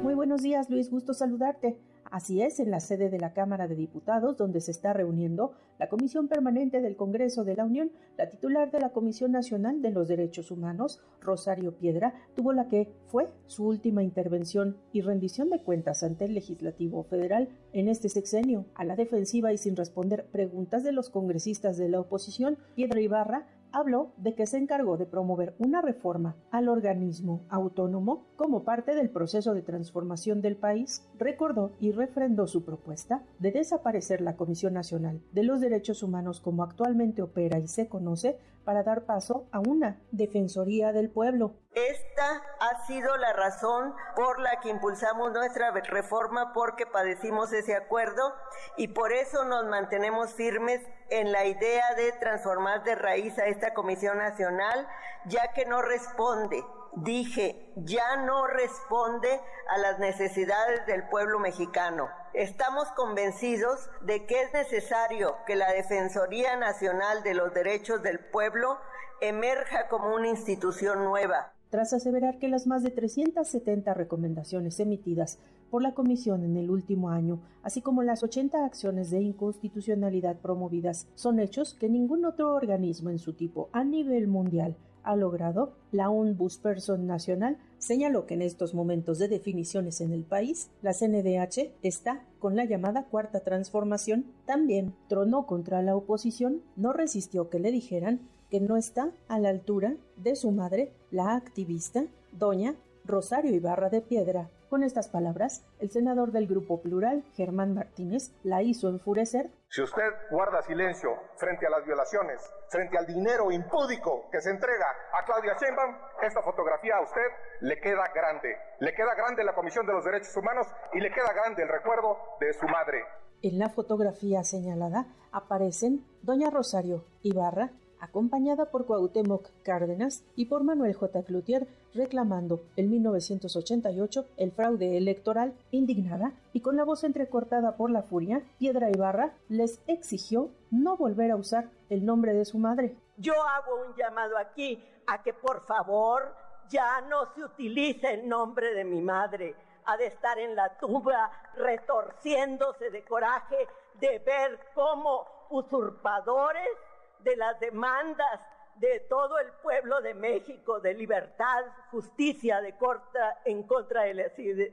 Muy buenos días, Luis. Gusto saludarte. Así es, en la sede de la Cámara de Diputados, donde se está reuniendo la Comisión Permanente del Congreso de la Unión, la titular de la Comisión Nacional de los Derechos Humanos, Rosario Piedra, tuvo la que fue su última intervención y rendición de cuentas ante el Legislativo Federal en este sexenio. A la defensiva y sin responder preguntas de los congresistas de la oposición, Piedra Ibarra habló de que se encargó de promover una reforma al organismo autónomo como parte del proceso de transformación del país, recordó y refrendó su propuesta de desaparecer la Comisión Nacional de los Derechos Humanos como actualmente opera y se conoce para dar paso a una Defensoría del Pueblo. Esta ha sido la razón por la que impulsamos nuestra reforma porque padecimos ese acuerdo y por eso nos mantenemos firmes en la idea de transformar de raíz a esta Comisión Nacional, ya que no responde dije, ya no responde a las necesidades del pueblo mexicano. Estamos convencidos de que es necesario que la Defensoría Nacional de los Derechos del Pueblo emerja como una institución nueva. Tras aseverar que las más de 370 recomendaciones emitidas por la Comisión en el último año, así como las 80 acciones de inconstitucionalidad promovidas, son hechos que ningún otro organismo en su tipo a nivel mundial ha logrado, la Ombudsperson Nacional señaló que en estos momentos de definiciones en el país, la CNDH está con la llamada cuarta transformación. También tronó contra la oposición, no resistió que le dijeran que no está a la altura de su madre, la activista, doña Rosario Ibarra de Piedra, con estas palabras, el senador del Grupo Plural, Germán Martínez, la hizo enfurecer. Si usted guarda silencio frente a las violaciones, frente al dinero impúdico que se entrega a Claudia Sheinbaum, esta fotografía a usted le queda grande. Le queda grande la Comisión de los Derechos Humanos y le queda grande el recuerdo de su madre. En la fotografía señalada aparecen doña Rosario Ibarra, acompañada por Cuauhtémoc Cárdenas y por Manuel J. Cloutier, reclamando en 1988 el fraude electoral, indignada y con la voz entrecortada por la furia, Piedra Ibarra les exigió no volver a usar el nombre de su madre. Yo hago un llamado aquí a que por favor ya no se utilice el nombre de mi madre. Ha de estar en la tumba retorciéndose de coraje de ver cómo usurpadores de las demandas de todo el pueblo de México de libertad, justicia de corta, en contra de la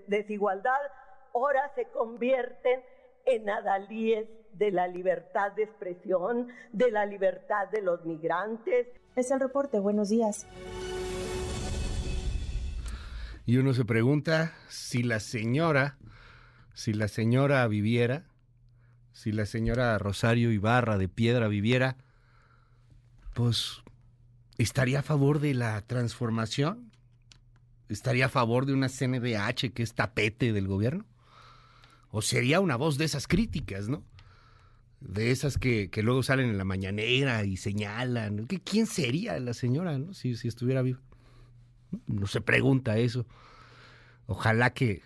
desigualdad, ahora se convierten en adalíes de la libertad de expresión, de la libertad de los migrantes. Es el reporte, buenos días. Y uno se pregunta si la señora, si la señora viviera, si la señora Rosario Ibarra de Piedra viviera, pues estaría a favor de la transformación, estaría a favor de una CNDH que es tapete del gobierno, o sería una voz de esas críticas, ¿no? De esas que, luego salen en la mañanera y señalan. ¿Quién sería la señora, ¿no? si, si estuviera viva? No se pregunta eso. Ojalá que,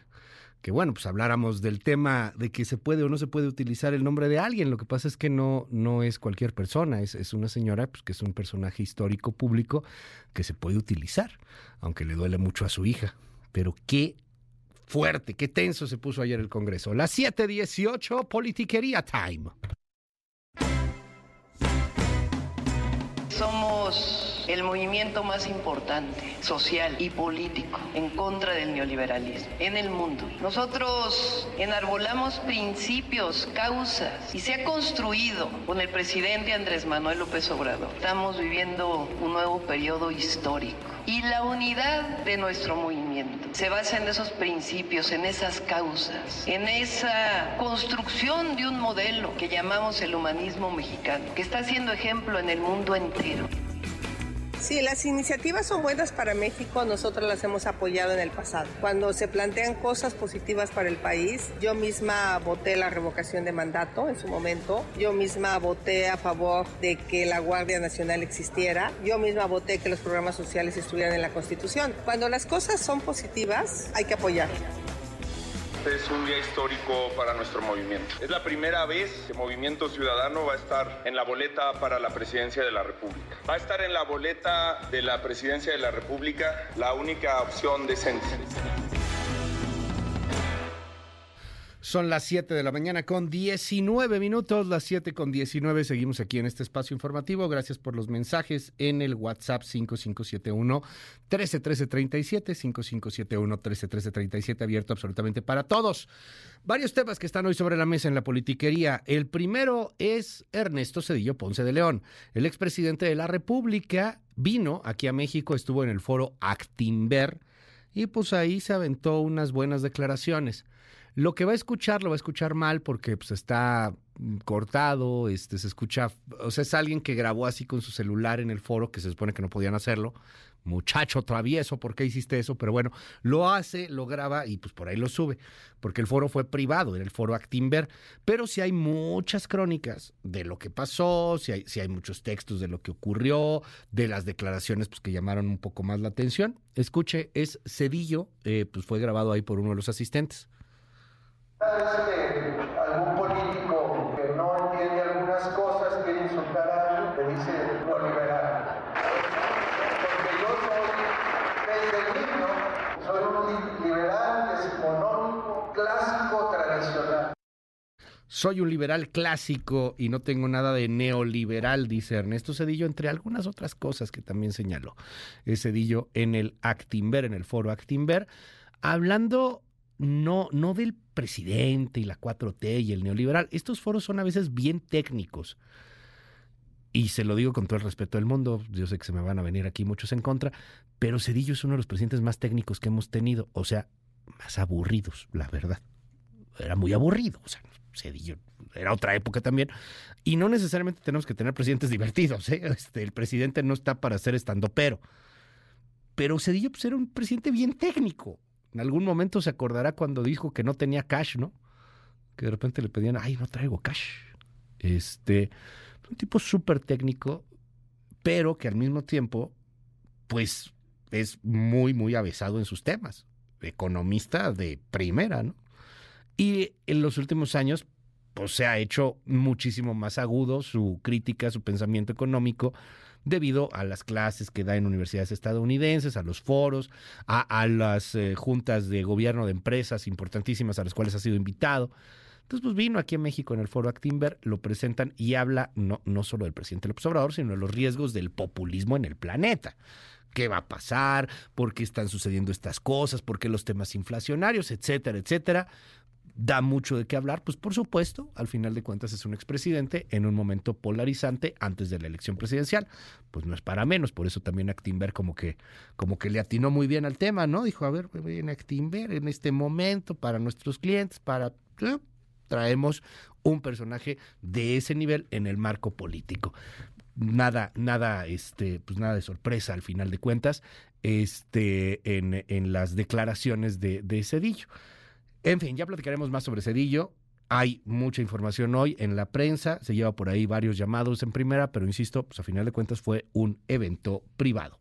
que bueno, pues habláramos del tema de que se puede o no se puede utilizar el nombre de alguien. Lo que pasa es que no, no es cualquier persona, es, es una señora pues, que es un personaje histórico público que se puede utilizar, aunque le duele mucho a su hija. Pero qué fuerte, qué tenso se puso ayer el Congreso. Las 7:18, politiquería time. Somos el movimiento más importante, social y político, en contra del neoliberalismo en el mundo. Nosotros enarbolamos principios, causas, y se ha construido con el presidente Andrés Manuel López Obrador. Estamos viviendo un nuevo periodo histórico. Y la unidad de nuestro movimiento se basa en esos principios, en esas causas, en esa construcción de un modelo que llamamos el humanismo mexicano, que está siendo ejemplo en el mundo entero. Sí, las iniciativas son buenas para México, nosotros las hemos apoyado en el pasado. Cuando se plantean cosas positivas para el país, yo misma voté la revocación de mandato en su momento, yo misma voté a favor de que la Guardia Nacional existiera, yo misma voté que los programas sociales estuvieran en la Constitución. Cuando las cosas son positivas, hay que apoyar es un día histórico para nuestro movimiento. Es la primera vez que Movimiento Ciudadano va a estar en la boleta para la presidencia de la República. Va a estar en la boleta de la presidencia de la República la única opción decente. Son las 7 de la mañana con 19 minutos, las 7 con 19. Seguimos aquí en este espacio informativo. Gracias por los mensajes en el WhatsApp 5571 131337, 5571 131337, abierto absolutamente para todos. Varios temas que están hoy sobre la mesa en la politiquería. El primero es Ernesto Cedillo Ponce de León, el expresidente de la República. Vino aquí a México, estuvo en el foro Actimber y pues ahí se aventó unas buenas declaraciones. Lo que va a escuchar lo va a escuchar mal porque pues, está mm, cortado, este, se escucha, o sea, es alguien que grabó así con su celular en el foro, que se supone que no podían hacerlo. Muchacho travieso, ¿por qué hiciste eso? Pero bueno, lo hace, lo graba y pues por ahí lo sube, porque el foro fue privado, era el foro Actimber, pero si hay muchas crónicas de lo que pasó, si hay, si hay muchos textos de lo que ocurrió, de las declaraciones pues, que llamaron un poco más la atención. Escuche, es Cedillo, eh, pues fue grabado ahí por uno de los asistentes. Que algún político que no entiende algunas cosas quiere insultar a alguien, le dice neoliberal. Porque yo soy, desde niño, soy un liberal decimonónico, clásico, tradicional. Soy un liberal clásico y no tengo nada de neoliberal, dice Ernesto Cedillo, entre algunas otras cosas que también señaló. Es Cedillo en el Actimber, en el foro Actimber, hablando no, no del presidente y la 4T y el neoliberal. Estos foros son a veces bien técnicos. Y se lo digo con todo el respeto del mundo, yo sé que se me van a venir aquí muchos en contra, pero Cedillo es uno de los presidentes más técnicos que hemos tenido, o sea, más aburridos, la verdad. Era muy aburrido, o sea, Cedillo era otra época también. Y no necesariamente tenemos que tener presidentes divertidos, ¿eh? este, el presidente no está para ser estando pero. Pero Cedillo pues, era un presidente bien técnico. En algún momento se acordará cuando dijo que no tenía cash, ¿no? Que de repente le pedían, ay, no traigo cash. Este, un tipo súper técnico, pero que al mismo tiempo, pues, es muy, muy avesado en sus temas. Economista de primera, ¿no? Y en los últimos años, pues se ha hecho muchísimo más agudo su crítica, su pensamiento económico, debido a las clases que da en universidades estadounidenses, a los foros, a, las eh, juntas de gobierno de empresas importantísimas a las cuales ha sido invitado. Entonces, pues vino aquí en México en el foro Actimber, lo presentan y habla no, no solo del presidente López Obrador, sino de los riesgos del populismo en el planeta. ¿Qué va a pasar? ¿Por qué están sucediendo estas cosas? ¿Por qué los temas inflacionarios? Etcétera, etcétera da mucho de qué hablar, pues por supuesto, al final de cuentas es un expresidente en un momento polarizante antes de la elección presidencial, pues no es para menos, por eso también Actimber como que, como que le atinó muy bien al tema, ¿no? Dijo, a ver, en Actimber en este momento para nuestros clientes, para traemos un personaje de ese nivel en el marco político. Nada, nada, este, pues nada de sorpresa al final de cuentas, este, en, en las declaraciones de, de Cedillo. En fin, ya platicaremos más sobre Cedillo. Hay mucha información hoy en la prensa, se lleva por ahí varios llamados en primera, pero insisto, pues a final de cuentas fue un evento privado.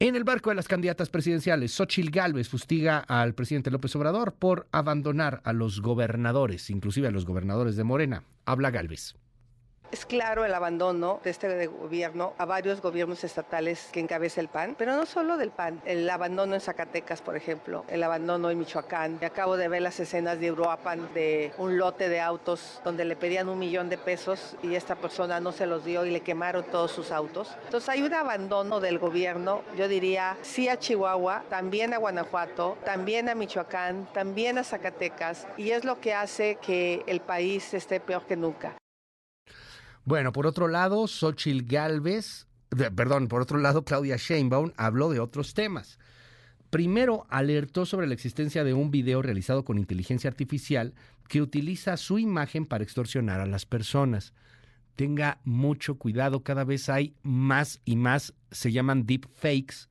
En el barco de las candidatas presidenciales, Xochil Gálvez fustiga al presidente López Obrador por abandonar a los gobernadores, inclusive a los gobernadores de Morena. Habla Gálvez. Es claro el abandono de este gobierno a varios gobiernos estatales que encabeza el PAN, pero no solo del PAN, el abandono en Zacatecas, por ejemplo, el abandono en Michoacán. Acabo de ver las escenas de Uruapan de un lote de autos donde le pedían un millón de pesos y esta persona no se los dio y le quemaron todos sus autos. Entonces hay un abandono del gobierno, yo diría, sí a Chihuahua, también a Guanajuato, también a Michoacán, también a Zacatecas y es lo que hace que el país esté peor que nunca. Bueno, por otro lado, Xochil Gálvez, perdón, por otro lado, Claudia Sheinbaum habló de otros temas. Primero, alertó sobre la existencia de un video realizado con inteligencia artificial que utiliza su imagen para extorsionar a las personas. Tenga mucho cuidado, cada vez hay más y más, se llaman deepfakes.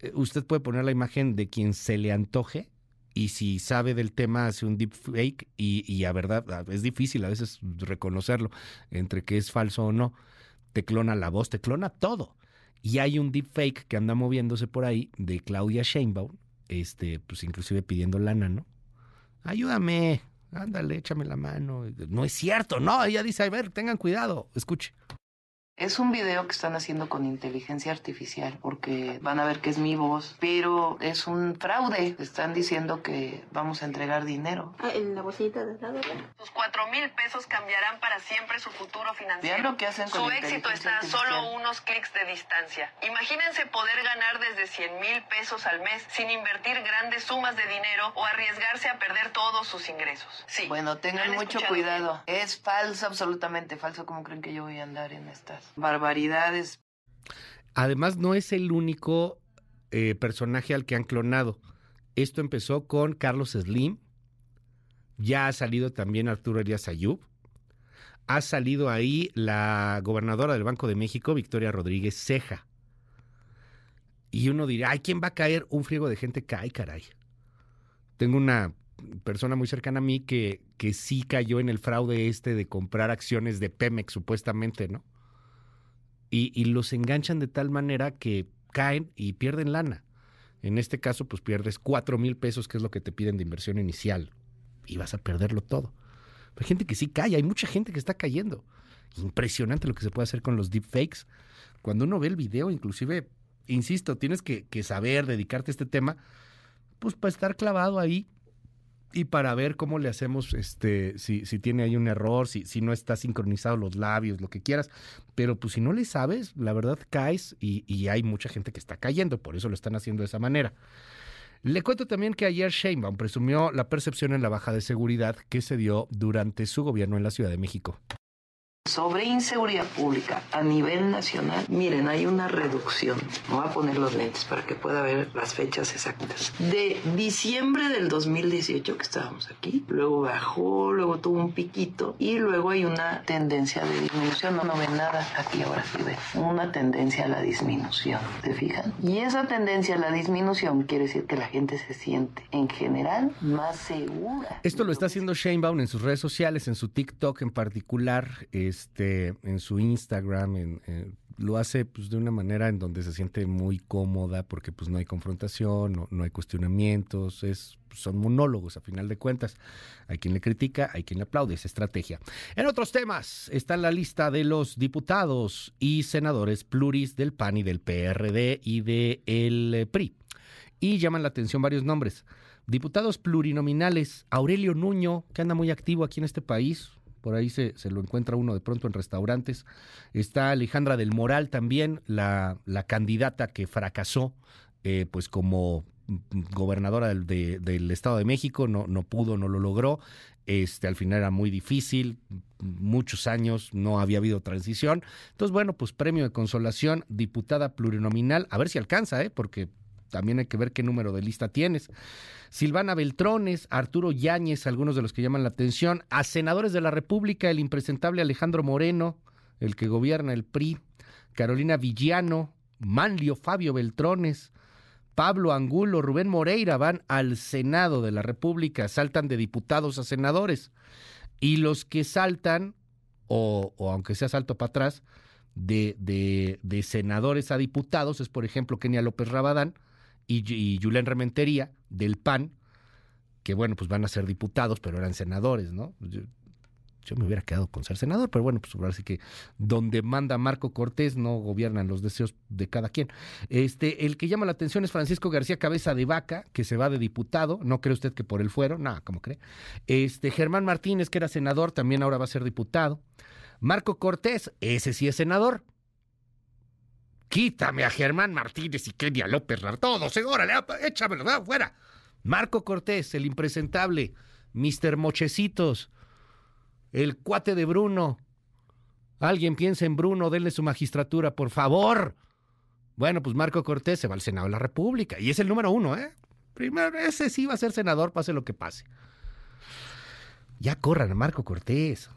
Eh, usted puede poner la imagen de quien se le antoje y si sabe del tema hace un deepfake y, y a verdad es difícil a veces reconocerlo entre que es falso o no. Te clona la voz, te clona todo. Y hay un deepfake que anda moviéndose por ahí de Claudia Sheinbaum, este, pues inclusive pidiendo lana, ¿no? Ayúdame, ándale, échame la mano. No es cierto, no, ella dice, a ver, tengan cuidado, escuche. Es un video que están haciendo con inteligencia artificial porque van a ver que es mi voz, pero es un fraude. Están diciendo que vamos a entregar dinero. Ah, en la bolsita de lado. Sus cuatro mil pesos cambiarán para siempre su futuro financiero. lo que hacen con Su éxito está a solo unos clics de distancia. Imagínense poder ganar desde 100 mil pesos al mes sin invertir grandes sumas de dinero o arriesgarse a perder todos sus ingresos. Sí. Bueno, tengan mucho cuidado. Es falso, absolutamente falso. ¿Cómo creen que yo voy a andar en estas? Barbaridades. Además, no es el único eh, personaje al que han clonado. Esto empezó con Carlos Slim. Ya ha salido también Arturo Elías Ayub. Ha salido ahí la gobernadora del Banco de México, Victoria Rodríguez Ceja. Y uno dirá, ay, ¿quién va a caer? Un friego de gente cae, caray. Tengo una persona muy cercana a mí que, que sí cayó en el fraude este de comprar acciones de Pemex, supuestamente, ¿no? Y, los enganchan de tal manera que caen y pierden lana. En este caso, pues pierdes cuatro mil pesos, que es lo que te piden de inversión inicial, y vas a perderlo todo. hay gente que sí cae, hay mucha gente que está cayendo. Impresionante lo que se puede hacer con los deepfakes. Cuando uno ve el video, inclusive, insisto, tienes que, que saber, dedicarte a este tema, pues para estar clavado ahí y para ver cómo le hacemos, este, si, si tiene ahí un error, si, si no está sincronizado los labios, lo que quieras. Pero pues si no le sabes, la verdad caes y, y hay mucha gente que está cayendo, por eso lo están haciendo de esa manera. Le cuento también que ayer Sheinbaum presumió la percepción en la baja de seguridad que se dio durante su gobierno en la Ciudad de México. Sobre inseguridad pública a nivel nacional, miren, hay una reducción. Me voy a poner los lentes para que pueda ver las fechas exactas. De diciembre del 2018 que estábamos aquí, luego bajó, luego tuvo un piquito y luego hay una tendencia de disminución. No, no ven nada aquí ahora sí ven. Una tendencia a la disminución, ¿te fijan? Y esa tendencia a la disminución quiere decir que la gente se siente en general más segura. Esto lo está haciendo Sheinbaum en sus redes sociales, en su TikTok en particular. Eh, este, en su Instagram, en, lo hace pues, de una manera en donde se siente muy cómoda porque pues no hay confrontación, no, hay cuestionamientos, es, son monólogos a final de cuentas. Hay quien le critica, hay quien le aplaude esa estrategia. En otros temas está la lista de los diputados y senadores pluris del PAN y del PRD y del el PRI. Y llaman la atención varios nombres. Diputados plurinominales, Aurelio Nuño, que anda muy activo aquí en este país, por ahí se, se, lo encuentra uno de pronto en restaurantes. Está Alejandra del Moral también, la, la candidata que fracasó eh, pues como gobernadora del, del, Estado de México, no, no pudo, no lo logró. Este, al final era muy difícil, muchos años no había habido transición. Entonces, bueno, pues premio de consolación, diputada plurinominal, a ver si alcanza, ¿eh? porque también hay que ver qué número de lista tienes. Silvana Beltrones, Arturo Yáñez, algunos de los que llaman la atención, a senadores de la República, el impresentable Alejandro Moreno, el que gobierna el PRI, Carolina Villano, Manlio Fabio Beltrones, Pablo Angulo, Rubén Moreira van al Senado de la República, saltan de diputados a senadores. Y los que saltan, o, aunque sea salto para atrás, de, de, senadores a diputados es, por ejemplo, Kenia López Rabadán y, y Julián Rementería del PAN, que bueno, pues van a ser diputados, pero eran senadores, ¿no? Yo, me hubiera quedado con ser senador, pero bueno, pues ahora sí que donde manda Marco Cortés no gobiernan los deseos de cada quien. Este, el que llama la atención es Francisco García Cabeza de Vaca, que se va de diputado, no cree usted que por el fuero, nada, ¿cómo cree? Este, Germán Martínez, que era senador, también ahora va a ser diputado. Marco Cortés, ese sí es senador. Quítame a Germán Martínez y Kenia López Todos, órale, échamelo, fuera. Marco Cortés, el impresentable, Mister Mochecitos, el cuate de Bruno. Alguien piensa en Bruno, denle su magistratura, por favor. Bueno, pues Marco Cortés se va al Senado de la República y es el número uno, ¿eh? Primero, ese sí va a ser senador, pase lo que pase. Ya corran a Marco Cortés.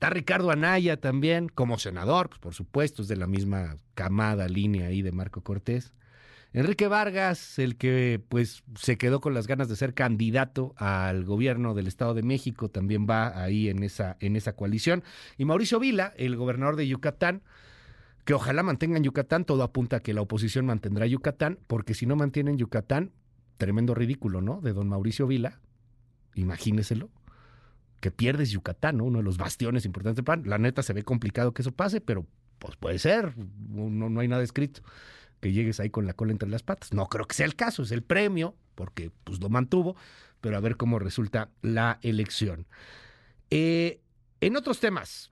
Está Ricardo Anaya también como senador, pues por supuesto, es de la misma camada, línea ahí de Marco Cortés. Enrique Vargas, el que pues se quedó con las ganas de ser candidato al gobierno del Estado de México, también va ahí en esa, en esa coalición. Y Mauricio Vila, el gobernador de Yucatán, que ojalá mantengan Yucatán, todo apunta a que la oposición mantendrá Yucatán, porque si no mantienen Yucatán, tremendo ridículo, ¿no? De don Mauricio Vila, imagíneselo que pierdes Yucatán, uno de los bastiones importantes del. La neta se ve complicado que eso pase, pero pues puede ser, no, no hay nada escrito que llegues ahí con la cola entre las patas. No creo que sea el caso, es el premio, porque pues lo mantuvo, pero a ver cómo resulta la elección. Eh, en otros temas,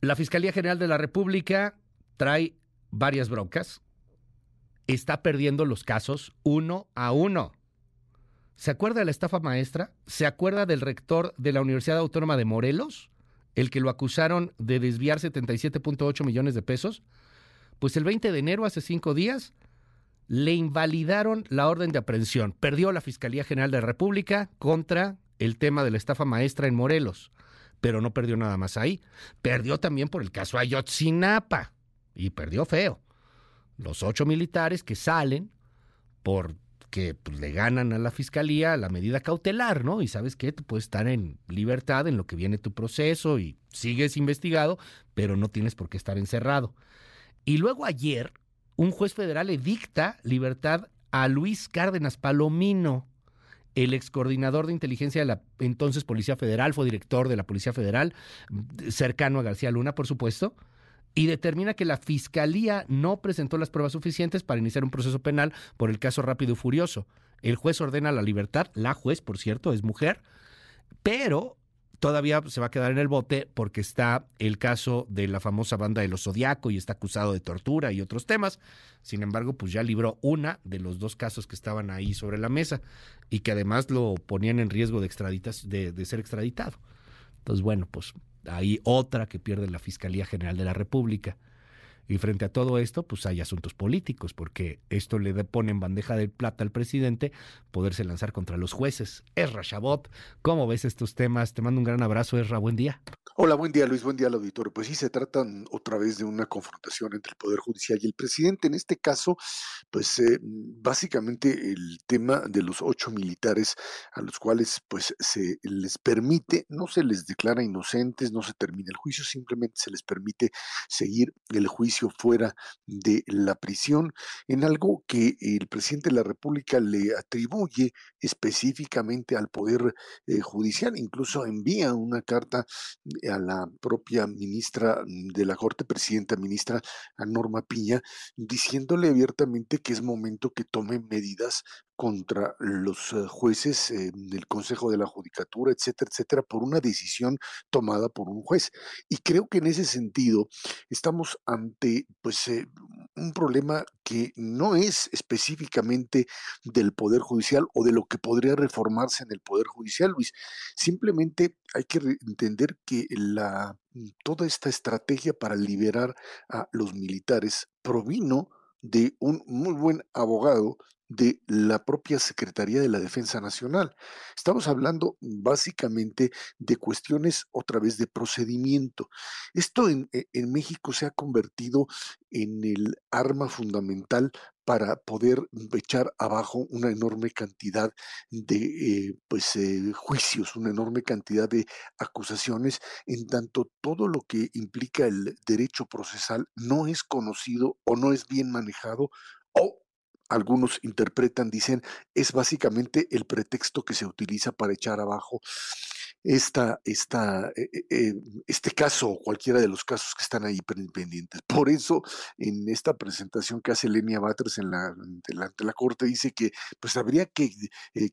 la Fiscalía General de la República trae varias broncas, está perdiendo los casos uno a uno. ¿Se acuerda de la estafa maestra? ¿Se acuerda del rector de la Universidad Autónoma de Morelos? El que lo acusaron de desviar 77.8 millones de pesos. Pues el 20 de enero, hace cinco días, le invalidaron la orden de aprehensión. Perdió la Fiscalía General de la República contra el tema de la estafa maestra en Morelos. Pero no perdió nada más ahí. Perdió también por el caso Ayotzinapa. Y perdió feo. Los ocho militares que salen por que pues, le ganan a la fiscalía la medida cautelar, ¿no? Y sabes que tú puedes estar en libertad en lo que viene tu proceso y sigues investigado, pero no tienes por qué estar encerrado. Y luego ayer, un juez federal le dicta libertad a Luis Cárdenas Palomino, el ex coordinador de inteligencia de la entonces Policía Federal, fue director de la Policía Federal, cercano a García Luna, por supuesto y determina que la fiscalía no presentó las pruebas suficientes para iniciar un proceso penal por el caso Rápido y Furioso. El juez ordena la libertad, la juez, por cierto, es mujer, pero todavía se va a quedar en el bote porque está el caso de la famosa banda de los Zodiaco y está acusado de tortura y otros temas. Sin embargo, pues ya libró una de los dos casos que estaban ahí sobre la mesa y que además lo ponían en riesgo de, extraditas, de, de ser extraditado. Entonces, bueno, pues hay otra que pierde la Fiscalía General de la República. Y frente a todo esto, pues hay asuntos políticos, porque esto le pone en bandeja de plata al presidente poderse lanzar contra los jueces. Esra Chabot, ¿cómo ves estos temas? Te mando un gran abrazo, Esra, buen día. Hola, buen día Luis, buen día al auditorio. Pues sí, se trata otra vez de una confrontación entre el Poder Judicial y el presidente. En este caso, pues eh, básicamente el tema de los ocho militares a los cuales pues se les permite, no se les declara inocentes, no se termina el juicio, simplemente se les permite seguir el juicio fuera de la prisión en algo que el presidente de la República le atribuye específicamente al Poder eh, Judicial. Incluso envía una carta a la propia ministra de la Corte, presidenta ministra a Norma Piña, diciéndole abiertamente que es momento que tome medidas contra los eh, jueces eh, del Consejo de la Judicatura, etcétera, etcétera, por una decisión tomada por un juez. Y creo que en ese sentido estamos ante pues eh, un problema que no es específicamente del Poder Judicial o de lo que podría reformarse en el Poder Judicial, Luis. Simplemente hay que entender que la, toda esta estrategia para liberar a los militares provino de un muy buen abogado de la propia Secretaría de la Defensa Nacional. Estamos hablando básicamente de cuestiones otra vez de procedimiento. Esto en, e, en México se ha convertido en el arma fundamental para poder echar abajo una enorme cantidad de eh, pues, eh, juicios, una enorme cantidad de acusaciones, en tanto todo lo que implica el derecho procesal no es conocido o no es bien manejado o algunos interpretan, dicen, es básicamente el pretexto que se utiliza para echar abajo esta, eh, eh, eh, este caso o cualquiera de los casos que están ahí pendientes. Por eso, en esta presentación que hace Lenia Batres en la, ante, la, Corte, dice que pues habría que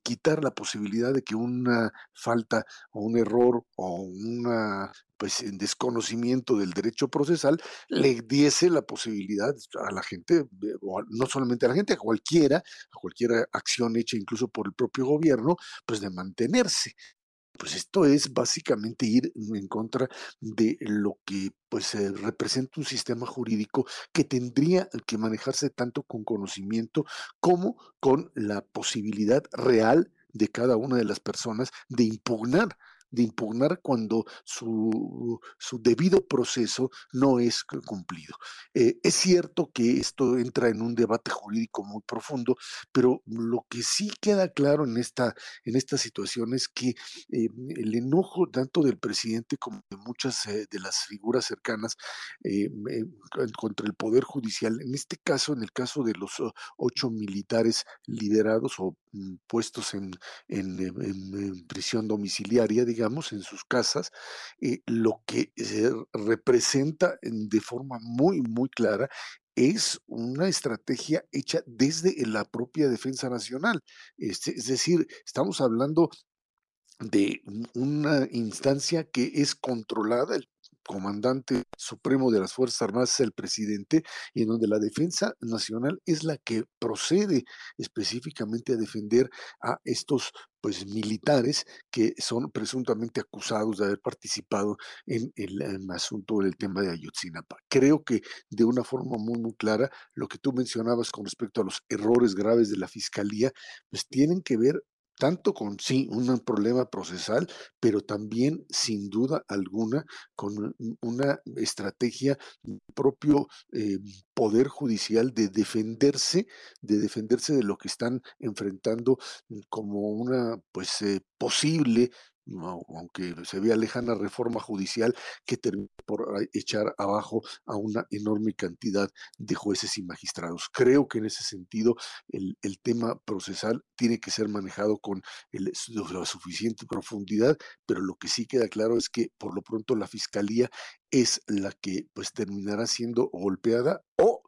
quitar la posibilidad de que una falta o un error o una pues en desconocimiento del derecho procesal, le diese la posibilidad a la gente, no solamente a la gente, a cualquiera, a cualquier acción hecha incluso por el propio gobierno, pues de mantenerse. Pues esto es básicamente ir en contra de lo que pues representa un sistema jurídico que tendría que manejarse tanto con conocimiento como con la posibilidad real de cada una de las personas de impugnar de impugnar cuando su, su debido proceso no es cumplido. Eh, es cierto que esto entra en un debate jurídico muy profundo, pero lo que sí queda claro en esta, en esta situación es que eh, el enojo tanto del presidente como de muchas eh, de las figuras cercanas contra el Poder Judicial, en este caso, en el caso de los ocho militares liderados o mm, puestos en, en prisión domiciliaria, digamos, en sus casas, eh, lo que representa de forma muy, muy clara es una estrategia hecha desde la propia Defensa Nacional. Este, es decir, estamos hablando de una instancia que es controlada, el comandante supremo de las Fuerzas Armadas es el presidente y en donde la defensa nacional es la que procede específicamente a defender a estos pues militares que son presuntamente acusados de haber participado en el, asunto del tema de Ayotzinapa. Creo que de una forma muy muy clara lo que tú mencionabas con respecto a los errores graves de la fiscalía pues tienen que ver tanto con sí un problema procesal, pero también sin duda alguna con una estrategia propio eh, poder judicial de defenderse, de defenderse de lo que están enfrentando como una pues eh, posible aunque se vea lejana reforma judicial que termina por echar abajo a una enorme cantidad de jueces y magistrados. Creo que en ese sentido el, tema procesal tiene que ser manejado con la suficiente profundidad, pero lo que sí queda claro es que por lo pronto la fiscalía es la que pues terminará siendo golpeada o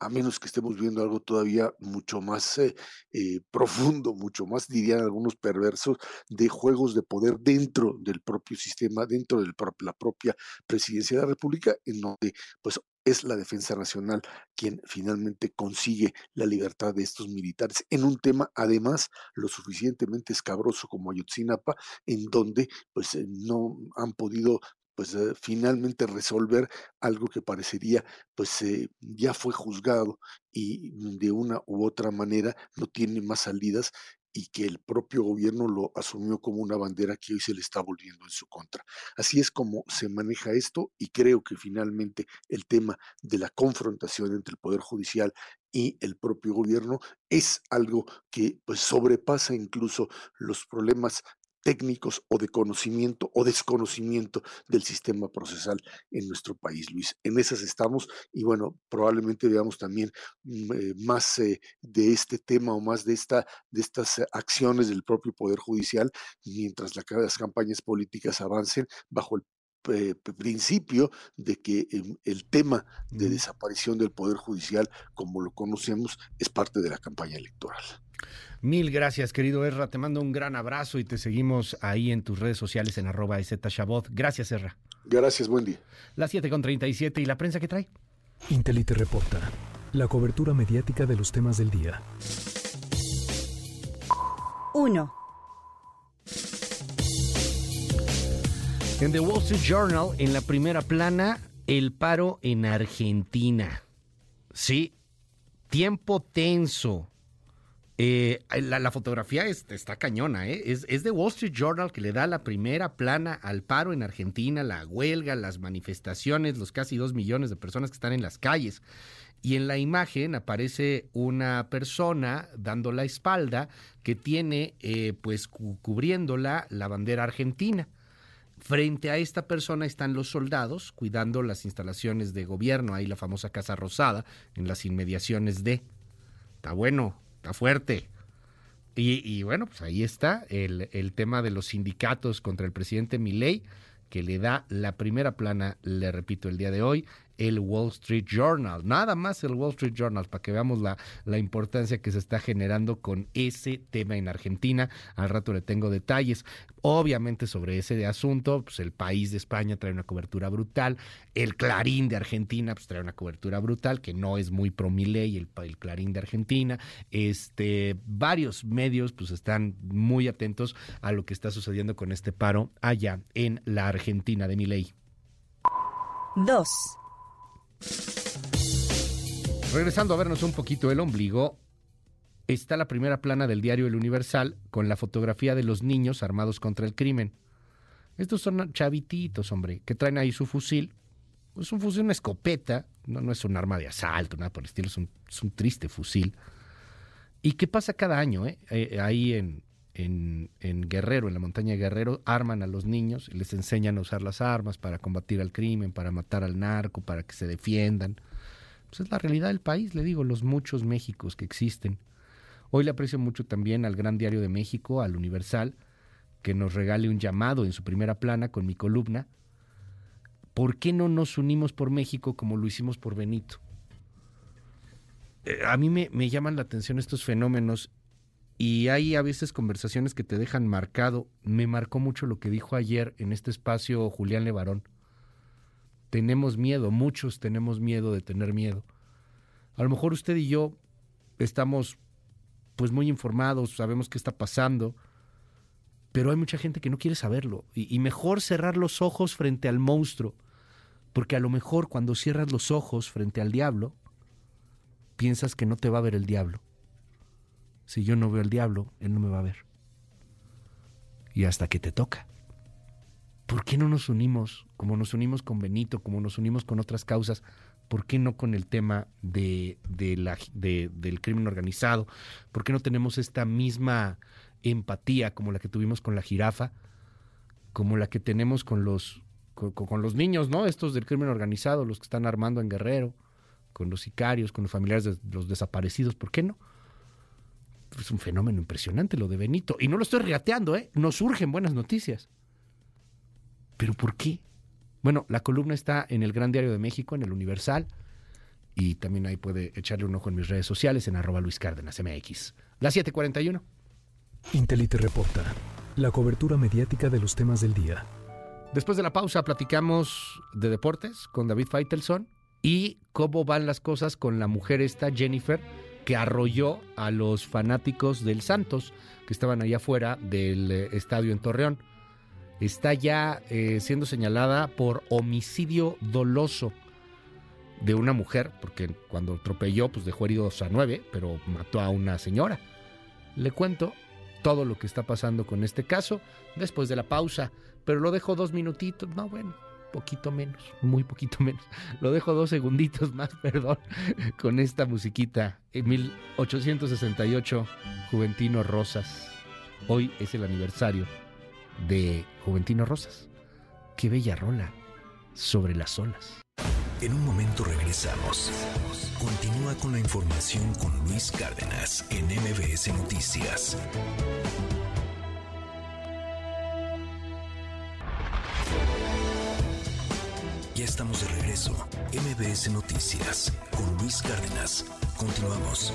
a menos que estemos viendo algo todavía mucho más eh, eh, profundo, mucho más, dirían algunos perversos, de juegos de poder dentro del propio sistema, dentro de la propia presidencia de la República, en donde pues es la Defensa Nacional quien finalmente consigue la libertad de estos militares en un tema además lo suficientemente escabroso como Ayotzinapa, en donde pues eh, no han podido pues eh, finalmente resolver algo que parecería pues eh, ya fue juzgado y de una u otra manera no tiene más salidas y que el propio gobierno lo asumió como una bandera que hoy se le está volviendo en su contra. Así es como se maneja esto y creo que finalmente el tema de la confrontación entre el Poder Judicial y el propio gobierno es algo que pues sobrepasa incluso los problemas técnicos o de conocimiento o desconocimiento del sistema procesal en nuestro país, Luis. En esas estamos y bueno, probablemente veamos también mm, eh, más eh, de este tema o más de, esta, de estas eh, acciones del propio Poder Judicial mientras las campañas políticas avancen bajo el principio de que el tema de desaparición del Poder Judicial, como lo conocemos, es parte de la campaña electoral. Mil gracias, querido Erra. Te mando un gran abrazo y te seguimos ahí en tus redes sociales en arroba Gracias, Erra. Gracias, buen día. Las 7 con 37 y la prensa que trae. Intelite reporta. La cobertura mediática de los temas del día. 1. En The Wall Street Journal, en la primera plana, el paro en Argentina. Sí, tiempo tenso eh, la, fotografía está cañona, ¿eh? Es, es de Wall Street Journal que le da la primera plana al paro en Argentina, la huelga, las manifestaciones, los casi dos millones de personas que están en las calles. y en la imagen aparece una persona dando la espalda que tiene eh, pues cubriéndola la bandera argentina. Frente a esta persona están los soldados cuidando las instalaciones de gobierno, ahí la famosa Casa Rosada, en las inmediaciones de. Está bueno, está fuerte. Y, bueno, pues ahí está el, el, tema de los sindicatos contra el presidente Milei, que le da la primera plana, le repito, el día de hoy, el Wall Street Journal. Nada más el Wall Street Journal para que veamos la, la importancia que se está generando con ese tema en Argentina. Al rato le tengo detalles. Obviamente sobre ese asunto, pues el país de España trae una cobertura brutal. El Clarín de Argentina pues trae una cobertura brutal que no es muy pro Milei, el, el Clarín de Argentina. Este, varios medios pues están muy atentos a lo que está sucediendo con este paro allá en la Argentina de Milei. Dos. Regresando a vernos un poquito el ombligo, está la primera plana del diario El Universal con la fotografía de los niños armados contra el crimen. Estos son chavititos, hombre, que traen ahí su fusil. Es un fusil, una escopeta, no, no es un arma de asalto, nada por el estilo, es un, triste fusil. ¿Y qué pasa cada año? Eh? Eh, ahí en, en, Guerrero, en la montaña de Guerrero, arman a los niños, les enseñan a usar las armas para combatir al crimen, para matar al narco, para que se defiendan. Pues es la realidad del país, le digo, los muchos Méxicos que existen. Hoy le aprecio mucho también al Gran Diario de México, al Universal, que nos regale un llamado en su primera plana con mi columna. ¿Por qué no nos unimos por México como lo hicimos por Benito? Eh, a mí me, me llaman la atención estos fenómenos y hay a veces conversaciones que te dejan marcado. Me marcó mucho lo que dijo ayer en este espacio Julián Levarón. Tenemos miedo, muchos tenemos miedo de tener miedo. A lo mejor usted y yo estamos pues muy informados, sabemos qué está pasando, pero hay mucha gente que no quiere saberlo. Y, y mejor cerrar los ojos frente al monstruo, porque a lo mejor cuando cierras los ojos frente al diablo, piensas que no te va a ver el diablo si yo no veo al diablo, él no me va a ver. Y hasta que te toca. ¿Por qué no nos unimos como nos unimos con Benito, como nos unimos con otras causas? ¿Por qué no con el tema de, del crimen organizado? ¿Por qué no tenemos esta misma empatía como la que tuvimos con la jirafa? Como la que tenemos con los, con los niños, ¿no? Estos del crimen organizado, los que están armando en Guerrero, con los sicarios, con los familiares de los desaparecidos. ¿Por qué no? Es un fenómeno impresionante lo de Benito. Y no lo estoy regateando, ¿eh? Nos surgen buenas noticias. ¿Pero por qué? Bueno, la columna está en el Gran Diario de México, en el Universal. Y también ahí puede echarle un ojo en mis redes sociales, en arroba Luis Cárdenas MX. La 741. Intelite reporta. La cobertura mediática de los temas del día. Después de la pausa platicamos de deportes con David Feitelson y cómo van las cosas con la mujer esta, Jennifer, que arrolló a los fanáticos del Santos que estaban allá afuera del eh, estadio en Torreón. Está ya eh, siendo señalada por homicidio doloso de una mujer, porque cuando atropelló, pues dejó heridos a nueve, pero mató a una señora. Le cuento todo lo que está pasando con este caso después de la pausa, pero lo dejo dos minutitos. No, bueno, poquito menos, muy poquito menos. Lo dejo dos segunditos más, perdón, con esta musiquita. En 1868, Juventino Rosas. Hoy es el aniversario de Juventino Rosas. Qué bella rola sobre las olas. En un momento regresamos. Continúa con la información con Luis Cárdenas en MBS Noticias. Estamos de regreso. MBS Noticias con Luis Cárdenas. Continuamos.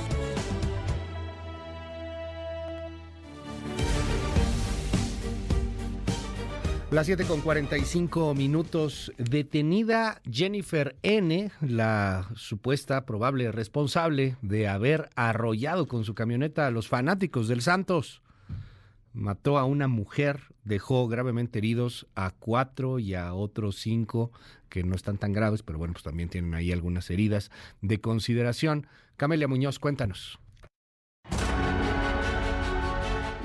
Las 7 con 45 minutos. Detenida Jennifer N., la supuesta probable responsable de haber arrollado con su camioneta a los fanáticos del Santos. Mató a una mujer, dejó gravemente heridos a cuatro y a otros cinco que no están tan graves, pero bueno, pues también tienen ahí algunas heridas de consideración. Camelia Muñoz, cuéntanos.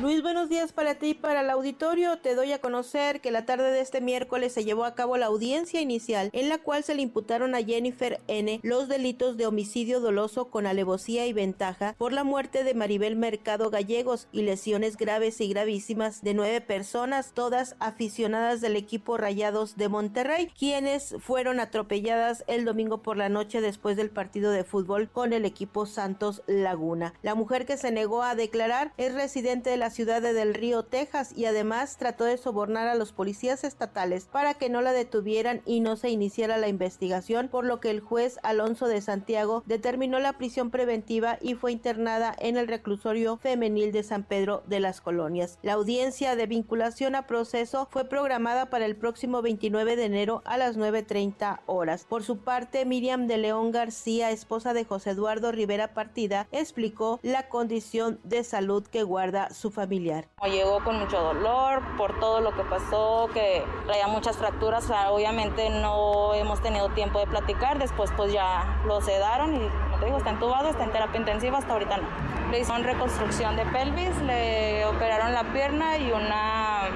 Luis, buenos días para ti y para el auditorio. Te doy a conocer que la tarde de este miércoles se llevó a cabo la audiencia inicial en la cual se le imputaron a Jennifer N. los delitos de homicidio doloso con alevosía y ventaja por la muerte de Maribel Mercado Gallegos y lesiones graves y gravísimas de nueve personas, todas aficionadas del equipo Rayados de Monterrey, quienes fueron atropelladas el domingo por la noche después del partido de fútbol con el equipo Santos Laguna. La mujer que se negó a declarar es residente de la ciudad de Del Río, Texas, y además trató de sobornar a los policías estatales para que no la detuvieran y no se iniciara la investigación, por lo que el juez Alonso de Santiago determinó la prisión preventiva y fue internada en el reclusorio femenil de San Pedro de las Colonias. La audiencia de vinculación a proceso fue programada para el próximo 29 de enero a las 9.30 horas. Por su parte, Miriam de León García, esposa de José Eduardo Rivera Partida, explicó la condición de salud que guarda su familiar. Llegó con mucho dolor por todo lo que pasó, que traía muchas fracturas, obviamente no hemos tenido tiempo de platicar, después pues ya lo sedaron y como te digo, está entubado, está en terapia intensiva, hasta ahorita no. Le hicieron reconstrucción de pelvis, le operaron la pierna y una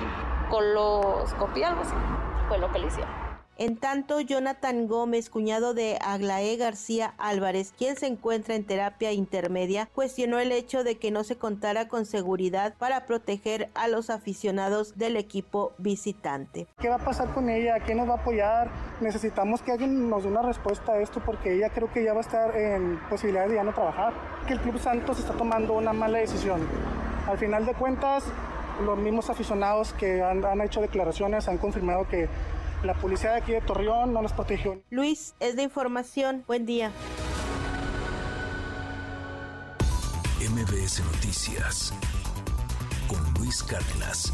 coloscopía, algo así, fue lo que le hicieron. En tanto, Jonathan Gómez, cuñado de Aglaé García Álvarez, quien se encuentra en terapia intermedia, cuestionó el hecho de que no se contara con seguridad para proteger a los aficionados del equipo visitante. ¿Qué va a pasar con ella? ¿Quién nos va a apoyar? Necesitamos que alguien nos dé una respuesta a esto porque ella creo que ya va a estar en posibilidades de ya no trabajar. Que el Club Santos está tomando una mala decisión. Al final de cuentas, los mismos aficionados que han, han hecho declaraciones han confirmado que la policía de aquí de Torreón no nos protegió. Luis, es de información. Buen día. MBS Noticias con Luis Cárdenas.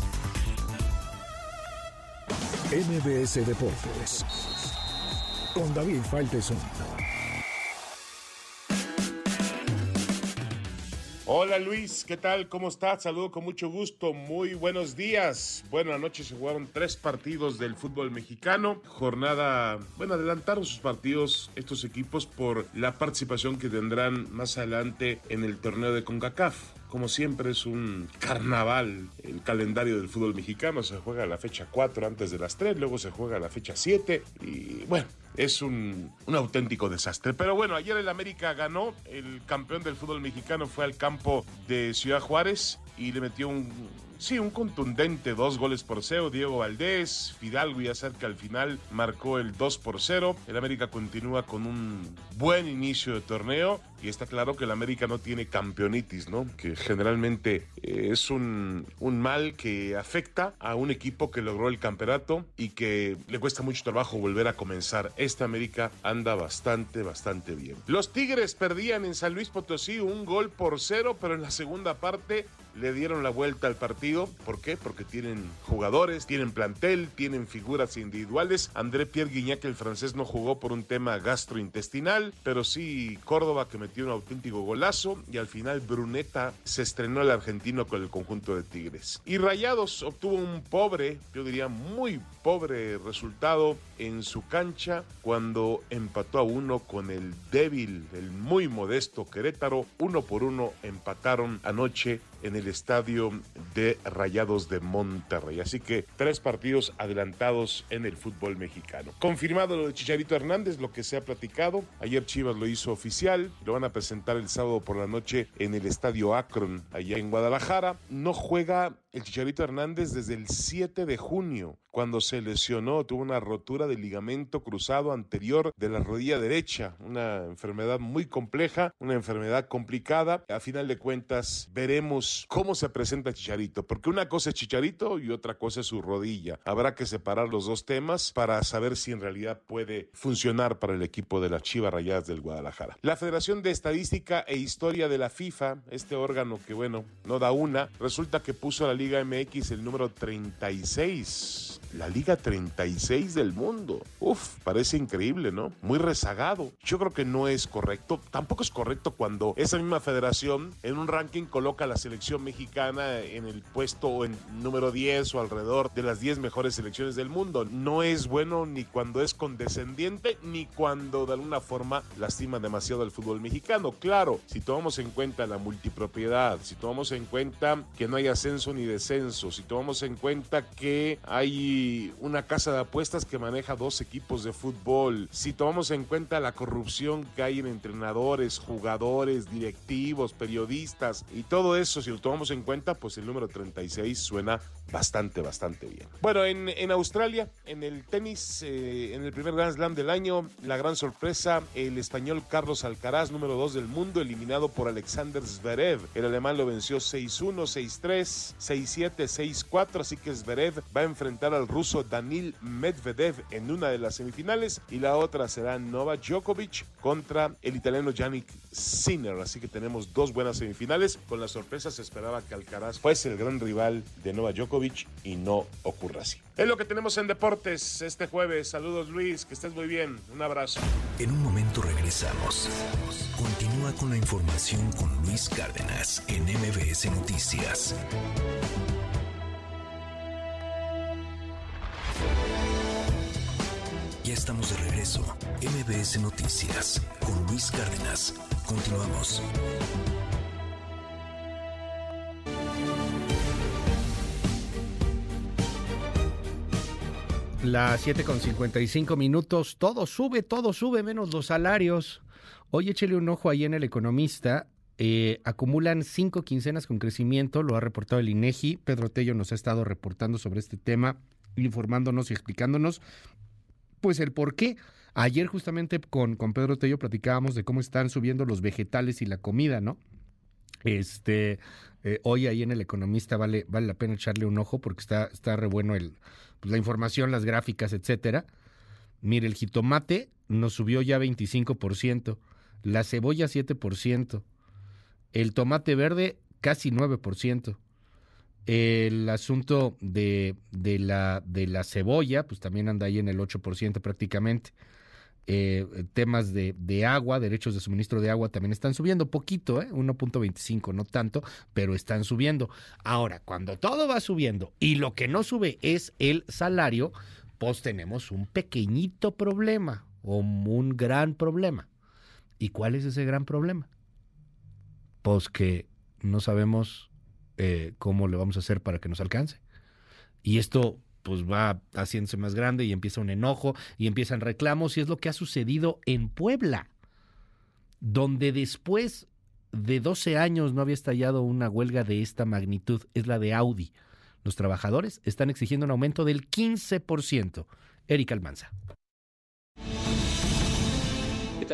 MBS Deportes con David Faitelson. Hola Luis, ¿qué tal? ¿Cómo estás? Saludo con mucho gusto. Muy buenos días. Bueno, anoche se jugaron tres partidos del fútbol mexicano. Jornada, bueno, adelantaron sus partidos estos equipos por la participación que tendrán más adelante en el torneo de CONCACAF. Como siempre es un carnaval el calendario del fútbol mexicano. Se juega la fecha 4 antes de las 3, luego se juega la fecha 7 y bueno, es un, auténtico desastre. Pero bueno, ayer el América ganó, el campeón del fútbol mexicano fue al campo de Ciudad Juárez y le metió un, sí, un contundente dos goles por cero. Diego Valdés, Fidalgo ya cerca al final marcó el 2 por 0. El América continúa con un buen inicio de torneo y está claro que el América no tiene campeonitis, ¿no? Que generalmente eh, es un, un mal que afecta a un equipo que logró el campeonato y que le cuesta mucho trabajo volver a comenzar. Esta América anda bastante, bastante bien. Los Tigres perdían en San Luis Potosí un gol por cero, pero en la segunda parte le dieron la vuelta al partido. ¿Por qué? Porque tienen jugadores, tienen plantel, tienen figuras individuales. André Pierre Guignac, el francés, no jugó por un tema gastrointestinal, pero sí Córdoba que metió un auténtico golazo y al final Bruneta se estrenó el argentino con el conjunto de Tigres. Y Rayados obtuvo un pobre, yo diría muy pobre resultado en su cancha cuando empató a uno con el débil, el muy modesto Querétaro. Uno por uno empataron anoche en el estadio de Rayados de Monterrey. Así que tres partidos adelantados en el fútbol mexicano. Confirmado lo de Chicharito Hernández, lo que se ha platicado. Ayer Chivas lo hizo oficial. Lo van a presentar el sábado por la noche en el estadio Akron, allá en Guadalajara. No juega el Chicharito Hernández desde el 7 de junio, cuando se lesionó, tuvo una rotura del ligamento cruzado anterior de la rodilla derecha, una enfermedad muy compleja, una enfermedad complicada. A final de cuentas, veremos cómo se presenta Chicharito, porque una cosa es Chicharito y otra cosa es su rodilla. Habrá que separar los dos temas para saber si en realidad puede funcionar para el equipo de las Chivas Rayadas del Guadalajara. La Federación de Estadística e Historia de la FIFA, este órgano que bueno, no da una, resulta que puso la Liga MX el número 36 la Liga 36 del mundo. Uf, parece increíble, ¿no? Muy rezagado. Yo creo que no es correcto. Tampoco es correcto cuando esa misma federación en un ranking coloca a la selección mexicana en el puesto en número 10 o alrededor de las 10 mejores selecciones del mundo. No es bueno ni cuando es condescendiente ni cuando de alguna forma lastima demasiado al fútbol mexicano. Claro, si tomamos en cuenta la multipropiedad, si tomamos en cuenta que no hay ascenso ni descenso, si tomamos en cuenta que hay una casa de apuestas que maneja dos equipos de fútbol, si tomamos en cuenta la corrupción que hay en entrenadores, jugadores, directivos, periodistas y todo eso, si lo tomamos en cuenta, pues el número 36 suena bastante, bastante bien. Bueno, en, en Australia, en el tenis, eh, en el primer Grand Slam del año, la gran sorpresa, el español Carlos Alcaraz, número 2 del mundo, eliminado por Alexander Zverev. El alemán lo venció 6-1, 6-3, 6-7, 6-4, así que Zverev va a enfrentar al ruso Danil Medvedev en una de las semifinales y la otra será Novak Djokovic contra el italiano Yannick Sinner. Así que tenemos dos buenas semifinales. Con la sorpresa se esperaba que Alcaraz fuese el gran rival de Novak Djokovic y no ocurra así. Es lo que tenemos en deportes este jueves. Saludos Luis, que estés muy bien. Un abrazo. En un momento regresamos. Continúa con la información con Luis Cárdenas en MBS Noticias. Ya estamos de regreso. MBS Noticias con Luis Cárdenas. Continuamos. Las 7 con 55 minutos, todo sube, todo sube, menos los salarios. Hoy échele un ojo ahí en El Economista. Eh, acumulan cinco quincenas con crecimiento, lo ha reportado el INEGI. Pedro Tello nos ha estado reportando sobre este tema, informándonos y explicándonos, pues el por qué. Ayer justamente con, con Pedro Tello platicábamos de cómo están subiendo los vegetales y la comida, ¿no? Este, eh, hoy ahí en El Economista vale, vale la pena echarle un ojo porque está, está re bueno el, pues, la información, las gráficas, etcétera. Mire, el jitomate nos subió ya 25%, la cebolla 7%, el tomate verde casi 9%. El asunto de, de, la, de la cebolla, pues también anda ahí en el 8% prácticamente. Eh, temas de, de, agua, derechos de suministro de agua también están subiendo poquito, ¿eh? 1.25, no tanto, pero están subiendo. Ahora, cuando todo va subiendo y lo que no sube es el salario, pues tenemos un pequeñito problema o un gran problema. ¿Y cuál es ese gran problema? Pues que no sabemos eh, cómo le vamos a hacer para que nos alcance. Y esto pues va haciéndose más grande y empieza un enojo y empiezan reclamos y es lo que ha sucedido en Puebla, donde después de 12 años no había estallado una huelga de esta magnitud, es la de Audi. Los trabajadores están exigiendo un aumento del 15%. Erika Almanza.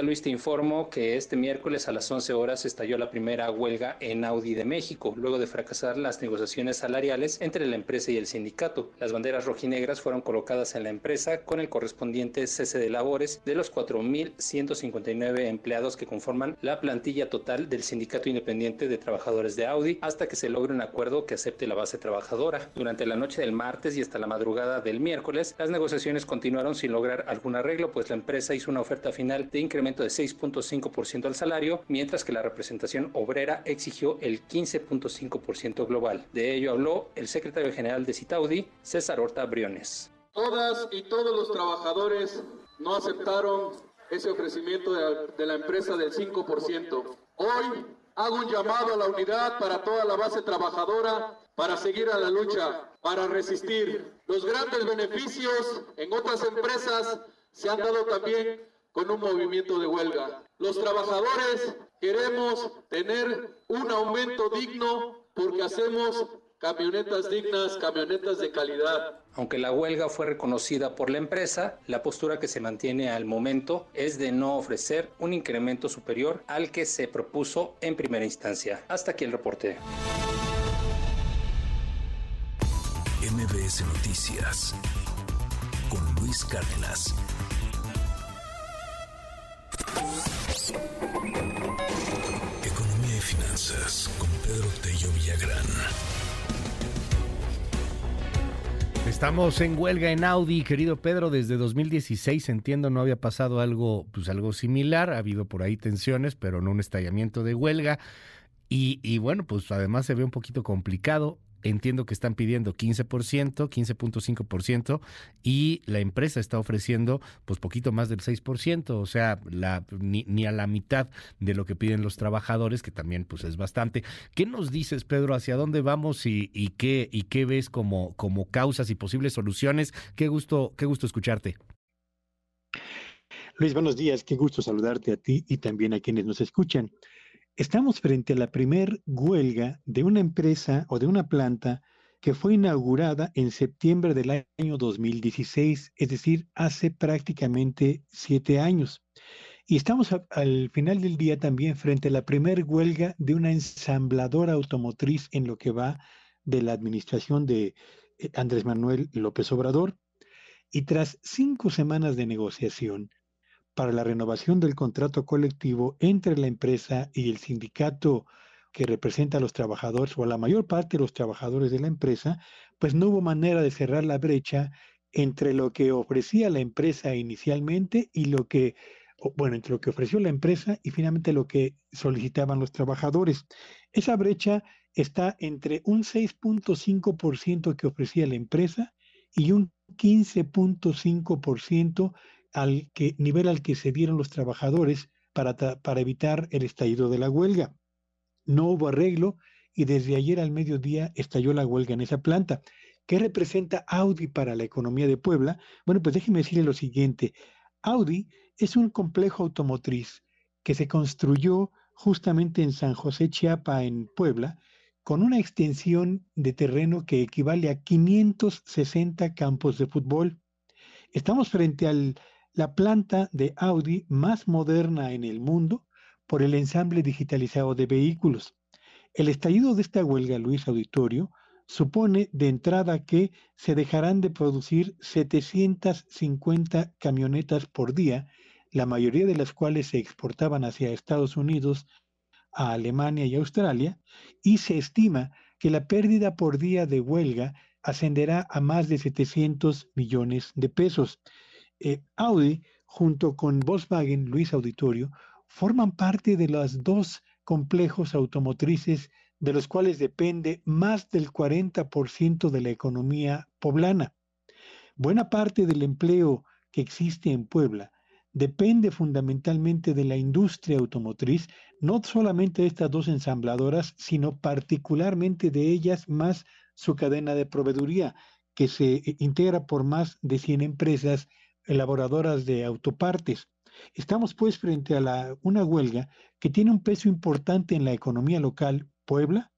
Luis, te informo que este miércoles a las 11 horas estalló la primera huelga en Audi de México, luego de fracasar las negociaciones salariales entre la empresa y el sindicato. Las banderas rojinegras fueron colocadas en la empresa con el correspondiente cese de labores de los 4.159 empleados que conforman la plantilla total del Sindicato Independiente de Trabajadores de Audi hasta que se logre un acuerdo que acepte la base trabajadora. Durante la noche del martes y hasta la madrugada del miércoles, las negociaciones continuaron sin lograr algún arreglo, pues la empresa hizo una oferta final de incremento de 6.5% al salario, mientras que la representación obrera exigió el 15.5% global. De ello habló el secretario general de Citaudi, César Horta Briones. Todas y todos los trabajadores no aceptaron ese ofrecimiento de la, de la empresa del 5%. Hoy hago un llamado a la unidad para toda la base trabajadora para seguir a la lucha, para resistir. Los grandes beneficios en otras empresas se han dado también con un movimiento de huelga. Los trabajadores queremos tener un aumento digno porque hacemos camionetas dignas, camionetas de calidad. Aunque la huelga fue reconocida por la empresa, la postura que se mantiene al momento es de no ofrecer un incremento superior al que se propuso en primera instancia. Hasta aquí el reporte. MBS Noticias con Luis Cárdenas. Economía y finanzas con Pedro Tello Villagrán. Estamos en huelga en Audi, querido Pedro, desde 2016 entiendo no había pasado algo, pues algo similar, ha habido por ahí tensiones, pero no un estallamiento de huelga. Y, y bueno, pues además se ve un poquito complicado entiendo que están pidiendo 15%, 15.5% y la empresa está ofreciendo pues poquito más del 6%, o sea, la, ni, a la mitad de lo que piden los trabajadores, que también pues es bastante. ¿Qué nos dices, Pedro, hacia dónde vamos y, y qué y qué ves como como causas y posibles soluciones? Qué gusto qué gusto escucharte. Luis, buenos días, qué gusto saludarte a ti y también a quienes nos escuchan. Estamos frente a la primer huelga de una empresa o de una planta que fue inaugurada en septiembre del año 2016, es decir, hace prácticamente siete años. Y estamos al final del día también frente a la primer huelga de una ensambladora automotriz en lo que va de la administración de eh, Andrés Manuel López Obrador. Y tras cinco semanas de negociación, para la renovación del contrato colectivo entre la empresa y el sindicato que representa a los trabajadores o a la mayor parte de los trabajadores de la empresa, pues no hubo manera de cerrar la brecha entre lo que ofrecía la empresa inicialmente y lo que, bueno, entre lo que ofreció la empresa y finalmente lo que solicitaban los trabajadores. Esa brecha está entre un 6.5% que ofrecía la empresa y un 15.5% al que, nivel al que se dieron los trabajadores para, para evitar el estallido de la huelga. No hubo arreglo y desde ayer al mediodía estalló la huelga en esa planta. ¿Qué representa Audi para la economía de Puebla? Bueno, pues déjeme decirle lo siguiente. Audi es un complejo automotriz que se construyó justamente en San José Chiapa, en Puebla, con una extensión de terreno que equivale a 560 campos de fútbol. Estamos frente al la planta de Audi más moderna en el mundo por el ensamble digitalizado de vehículos. El estallido de esta huelga, Luis Auditorio, supone de entrada que se dejarán de producir 750 camionetas por día, la mayoría de las cuales se exportaban hacia Estados Unidos, a Alemania y Australia, y se estima que la pérdida por día de huelga ascenderá a más de 700 millones de pesos. Eh, Audi, junto con Volkswagen Luis Auditorio, forman parte de los dos complejos automotrices de los cuales depende más del 40% de la economía poblana. Buena parte del empleo que existe en Puebla depende fundamentalmente de la industria automotriz, no solamente de estas dos ensambladoras, sino particularmente de ellas más su cadena de proveeduría, que se eh, integra por más de 100 empresas elaboradoras de autopartes. Estamos pues frente a la, una huelga que tiene un peso importante en la economía local, Puebla,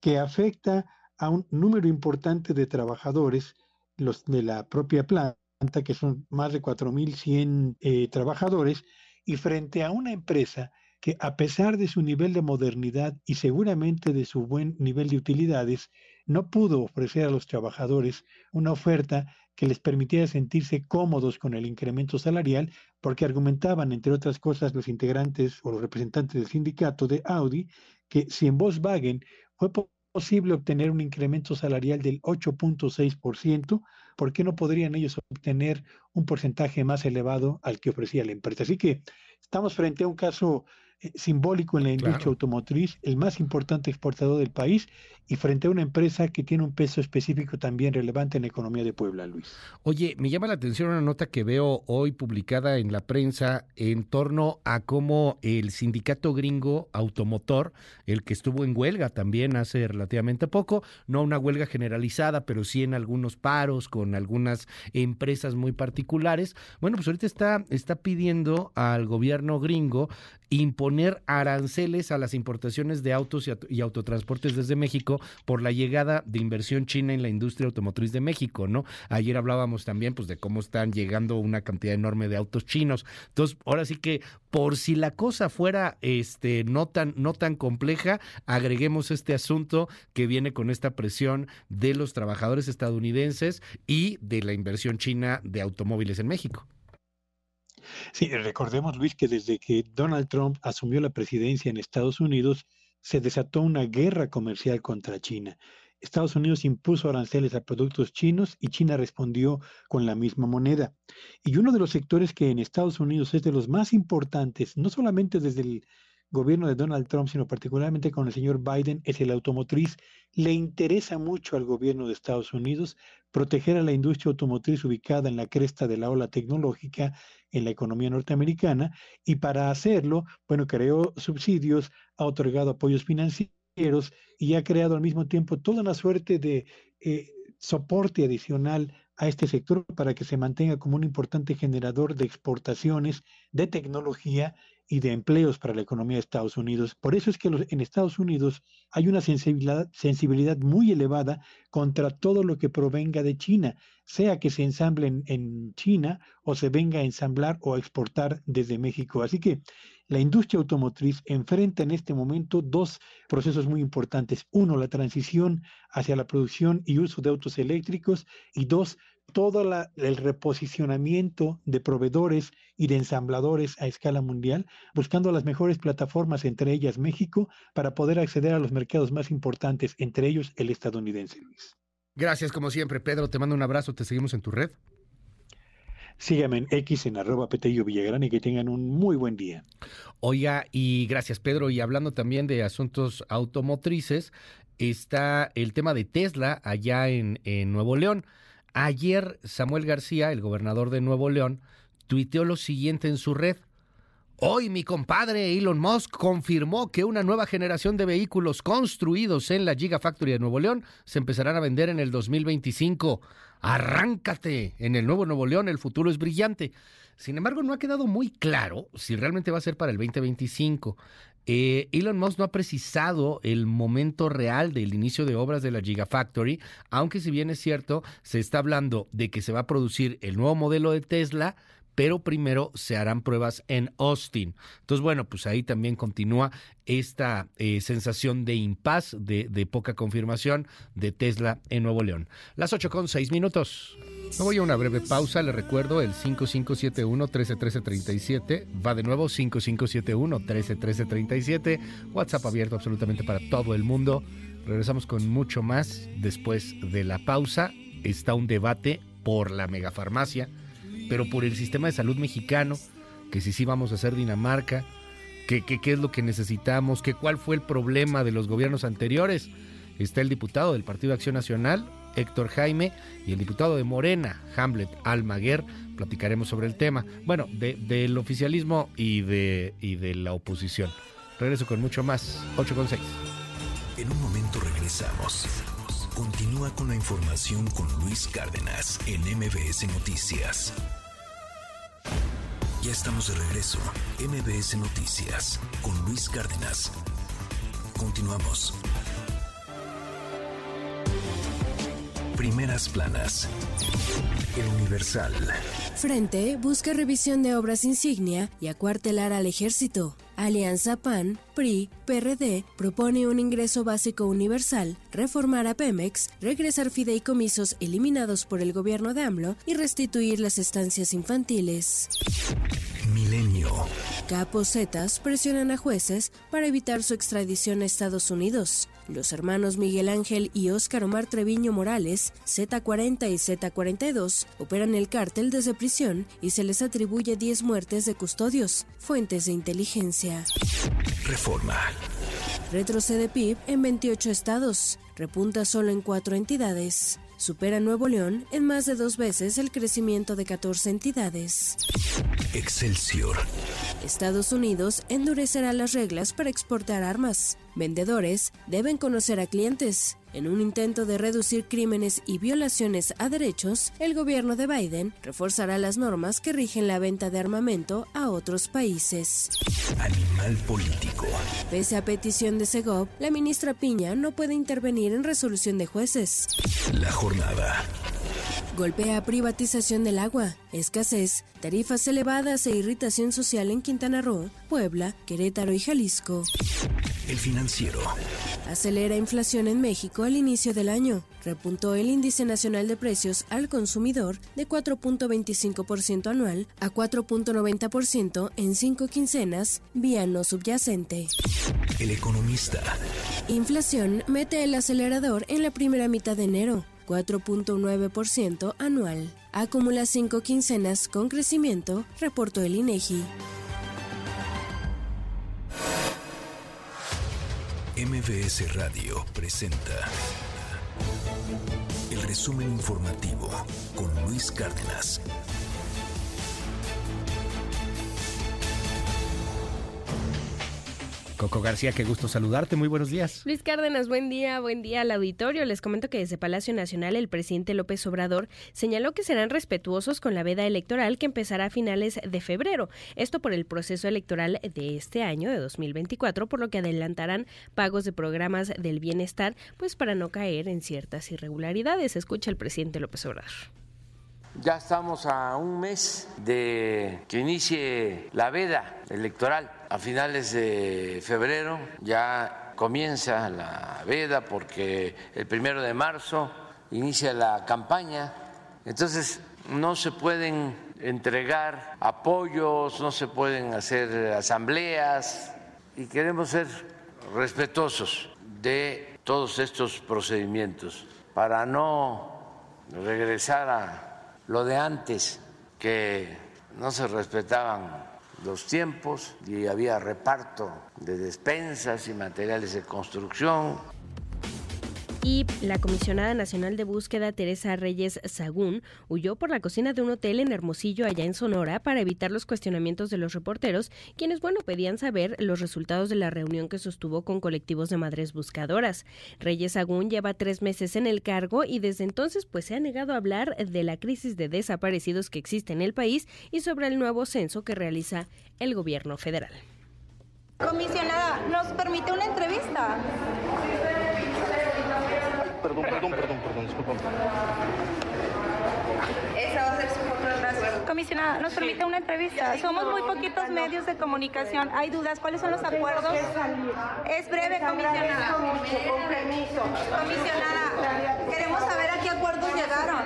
que afecta a un número importante de trabajadores, los de la propia planta, que son más de 4.100 eh, trabajadores, y frente a una empresa que a pesar de su nivel de modernidad y seguramente de su buen nivel de utilidades, no pudo ofrecer a los trabajadores una oferta que les permitiera sentirse cómodos con el incremento salarial, porque argumentaban, entre otras cosas, los integrantes o los representantes del sindicato de Audi, que si en Volkswagen fue posible obtener un incremento salarial del 8.6%, ¿por qué no podrían ellos obtener un porcentaje más elevado al que ofrecía la empresa? Así que estamos frente a un caso simbólico en la industria automotriz, el más importante exportador del país y frente a una empresa que tiene un peso específico también relevante en la economía de Puebla, Luis. Oye, me llama la atención una nota que veo hoy publicada en la prensa en torno a cómo el sindicato gringo automotor, el que estuvo en huelga también hace relativamente poco, no una huelga generalizada, pero sí en algunos paros con algunas empresas muy particulares, bueno, pues ahorita está, está pidiendo al gobierno gringo imponer aranceles a las importaciones de autos y, autotransportes desde México por la llegada de inversión china en la industria automotriz de México, ¿no? Ayer hablábamos también pues de cómo están llegando una cantidad enorme de autos chinos. Entonces, ahora sí que por si la cosa fuera este no tan no tan compleja, agreguemos este asunto que viene con esta presión de los trabajadores estadounidenses y de la inversión china de automóviles en México. Sí, recordemos, Luis, que desde que Donald Trump asumió la presidencia en Estados Unidos, se desató una guerra comercial contra China. Estados Unidos impuso aranceles a productos chinos y China respondió con la misma moneda. Y uno de los sectores que en Estados Unidos es de los más importantes, no solamente desde el gobierno de Donald Trump, sino particularmente con el señor Biden, es el automotriz. Le interesa mucho al gobierno de Estados Unidos proteger a la industria automotriz ubicada en la cresta de la ola tecnológica en la economía norteamericana y para hacerlo, bueno, creó subsidios, ha otorgado apoyos financieros y ha creado al mismo tiempo toda una suerte de eh, soporte adicional a este sector para que se mantenga como un importante generador de exportaciones de tecnología y de empleos para la economía de Estados Unidos. Por eso es que en Estados Unidos hay una sensibilidad, muy elevada contra todo lo que provenga de China, sea que se ensamble en, en China o se venga a ensamblar o a exportar desde México. Así que la industria automotriz enfrenta en este momento dos procesos muy importantes. Uno, la transición hacia la producción y uso de autos eléctricos y dos, todo el reposicionamiento de proveedores y de ensambladores a escala mundial, buscando las mejores plataformas, entre ellas México, para poder acceder a los mercados más importantes, entre ellos el estadounidense, Luis. Gracias, como siempre, Pedro. Te mando un abrazo. Te seguimos en tu red. Síganme en X en arroba Petello Villagrán y que tengan un muy buen día. Oiga, y gracias Pedro. Y hablando también de asuntos automotrices, está el tema de Tesla allá en, en Nuevo León. Ayer Samuel García, el gobernador de Nuevo León, tuiteó lo siguiente en su red. Hoy mi compadre Elon Musk confirmó que una nueva generación de vehículos construidos en la Gigafactory de Nuevo León se empezarán a vender en el 2025. Arráncate. En el nuevo Nuevo León el futuro es brillante. Sin embargo, no ha quedado muy claro si realmente va a ser para el 2025. Eh, Elon Musk no ha precisado el momento real del inicio de obras de la Gigafactory, aunque si bien es cierto, se está hablando de que se va a producir el nuevo modelo de Tesla, pero primero se harán pruebas en Austin. Entonces, bueno, pues ahí también continúa esta eh, sensación de impas, de, poca confirmación de Tesla en Nuevo León. Las 8 con 6 minutos. Me voy a una breve pausa, le recuerdo el 5571-131337, va de nuevo 5571-131337, WhatsApp abierto absolutamente para todo el mundo. Regresamos con mucho más después de la pausa. Está un debate por la megafarmacia pero por el sistema de salud mexicano, que si sí vamos a hacer Dinamarca, que qué es lo que necesitamos, que cuál fue el problema de los gobiernos anteriores. Está el diputado del Partido Acción Nacional, Héctor Jaime, y el diputado de Morena, Hamlet Almaguer. Platicaremos sobre el tema. Bueno, del oficialismo y de, y de la oposición. Regreso con mucho más. 8 con 6. En un momento regresamos. Continúa con la información con Luis Cárdenas en MBS Noticias. Ya estamos de regreso. MBS Noticias con Luis Cárdenas. Continuamos. Primeras planas. El Universal. Frente busca revisión de obras insignia y acuartelar al ejército. Alianza PAN, PRI, PRD propone un ingreso básico universal, reformar a Pemex, regresar fideicomisos eliminados por el gobierno de AMLO y restituir las estancias infantiles. Milenio. Capos Zetas presionan a jueces para evitar su extradición a Estados Unidos. Los hermanos Miguel Ángel y Óscar Omar Treviño Morales, Z40 y Z42, operan el cártel desde prisión y se les atribuye 10 muertes de custodios, fuentes de inteligencia. Reforma. Retrocede PIB en 28 estados, repunta solo en cuatro entidades supera Nuevo León en más de dos veces el crecimiento de 14 entidades. Excelsior. Estados Unidos endurecerá las reglas para exportar armas. Vendedores deben conocer a clientes. En un intento de reducir crímenes y violaciones a derechos, el gobierno de Biden reforzará las normas que rigen la venta de armamento a otros países. Animal político. Pese a petición de Segov, la ministra Piña no puede intervenir en resolución de jueces. La jornada. Golpea privatización del agua, escasez, tarifas elevadas e irritación social en Quintana Roo, Puebla, Querétaro y Jalisco. El financiero. Acelera inflación en México al inicio del año. Repuntó el índice nacional de precios al consumidor de 4.25% anual a 4.90% en cinco quincenas, vía no subyacente. El economista. Inflación mete el acelerador en la primera mitad de enero, 4.9% anual. Acumula cinco quincenas con crecimiento, reportó el INEGI. MBS Radio presenta el resumen informativo con Luis Cárdenas. Coco García, qué gusto saludarte. Muy buenos días. Luis Cárdenas, buen día, buen día al auditorio. Les comento que desde Palacio Nacional el presidente López Obrador señaló que serán respetuosos con la veda electoral que empezará a finales de febrero. Esto por el proceso electoral de este año, de 2024, por lo que adelantarán pagos de programas del bienestar, pues para no caer en ciertas irregularidades. Escucha el presidente López Obrador. Ya estamos a un mes de que inicie la veda electoral. A finales de febrero ya comienza la veda porque el primero de marzo inicia la campaña. Entonces no se pueden entregar apoyos, no se pueden hacer asambleas y queremos ser respetuosos de todos estos procedimientos para no regresar a lo de antes, que no se respetaban los tiempos y había reparto de despensas y materiales de construcción y la comisionada nacional de búsqueda Teresa Reyes Sagún huyó por la cocina de un hotel en Hermosillo, allá en Sonora, para evitar los cuestionamientos de los reporteros, quienes, bueno, pedían saber los resultados de la reunión que sostuvo con colectivos de madres buscadoras. Reyes Sagún lleva tres meses en el cargo y desde entonces pues se ha negado a hablar de la crisis de desaparecidos que existe en el país y sobre el nuevo censo que realiza el gobierno federal. Comisionada, ¿nos permite una entrevista? Perdón, perdón, perdón, perdón, disculpa. Esa va a ser su foto Comisionada, nos permite una entrevista. Somos muy poquitos medios de comunicación. Hay dudas. ¿Cuáles son los acuerdos? Es breve, comisionada. Comisionada, queremos saber a qué acuerdos llegaron.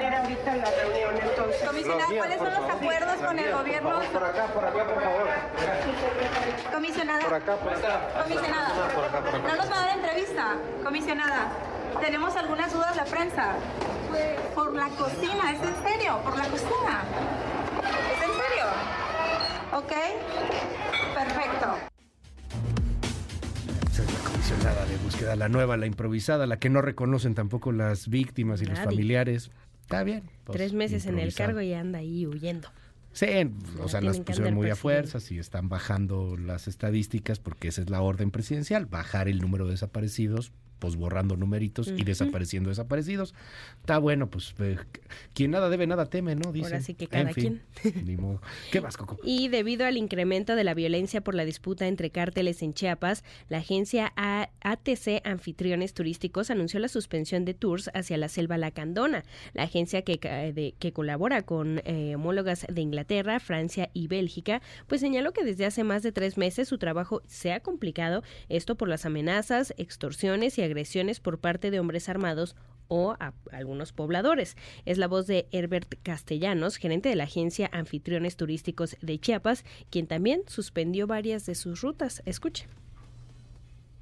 Comisionada, ¿cuáles son los acuerdos con el gobierno? Por acá, por acá, por favor. Comisionada. Por acá, por acá. Comisionada. No nos va a dar entrevista, comisionada tenemos algunas dudas la prensa. Por la cocina, ¿es en serio? Por la cocina. ¿Es en serio? ¿Ok? Perfecto. Esa es la comisionada de búsqueda, la nueva, la improvisada, la que no reconocen tampoco las víctimas y los familiares. Está bien. Pues, Tres meses en el cargo y anda ahí huyendo. Sí, o sea, las pusieron muy a fuerzas y están bajando las estadísticas porque esa es la orden presidencial, bajar el número de desaparecidos pues borrando numeritos y desapareciendo desaparecidos. Está bueno, pues eh, quien nada debe, nada teme, ¿no? Dice. Ahora sí que cada quien. ¿Qué más, Coco? Y debido al incremento de la violencia por la disputa entre cárteles en Chiapas, la agencia ATC Anfitriones Turísticos anunció la suspensión de tours hacia la selva Lacandona. La agencia que, que colabora con eh, homólogas de Inglaterra, Francia y Bélgica, pues señaló que desde hace más de tres meses su trabajo se ha complicado, esto por las amenazas, extorsiones y agresiones por parte de hombres armados o a algunos pobladores. Es la voz de Herbert Castellanos, gerente de la agencia Anfitriones Turísticos de Chiapas, quien también suspendió varias de sus rutas. Escuche.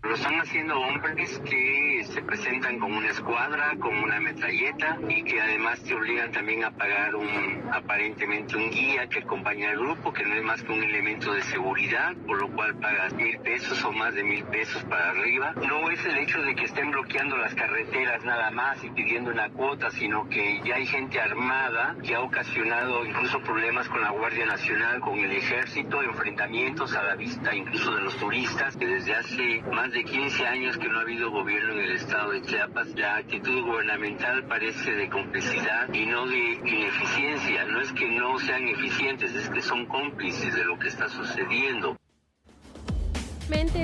Lo están haciendo hombres que se presentan con una escuadra, con una metralleta y que además te obligan también a pagar un aparentemente un guía que acompaña al grupo, que no es más que un elemento de seguridad, por lo cual pagas mil pesos o más de mil pesos para arriba. No es el hecho de que estén bloqueando las carreteras nada más y pidiendo una cuota, sino que ya hay gente armada que ha ocasionado incluso problemas con la Guardia Nacional, con el ejército, enfrentamientos a la vista incluso de los turistas, que desde hace más de 15 años que no ha habido gobierno en el estado de Chiapas, la actitud gubernamental parece de complicidad y no de ineficiencia. No es que no sean eficientes, es que son cómplices de lo que está sucediendo.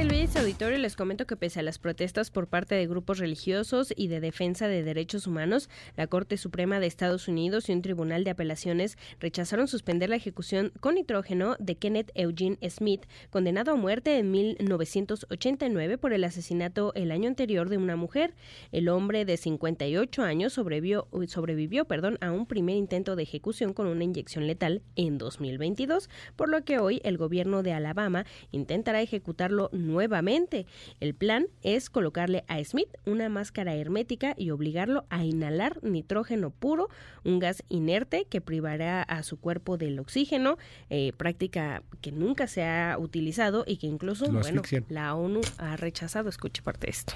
Luis Auditorio, les comento que pese a las protestas por parte de grupos religiosos y de defensa de derechos humanos, la Corte Suprema de Estados Unidos y un tribunal de apelaciones rechazaron suspender la ejecución con nitrógeno de Kenneth Eugene Smith, condenado a muerte en 1989 por el asesinato el año anterior de una mujer. El hombre de 58 años sobrevivió, sobrevivió perdón, a un primer intento de ejecución con una inyección letal en 2022, por lo que hoy el gobierno de Alabama intentará ejecutarlo nuevamente. El plan es colocarle a Smith una máscara hermética y obligarlo a inhalar nitrógeno puro, un gas inerte que privará a su cuerpo del oxígeno, eh, práctica que nunca se ha utilizado y que incluso, bueno, la ONU ha rechazado. Escuche parte de esto.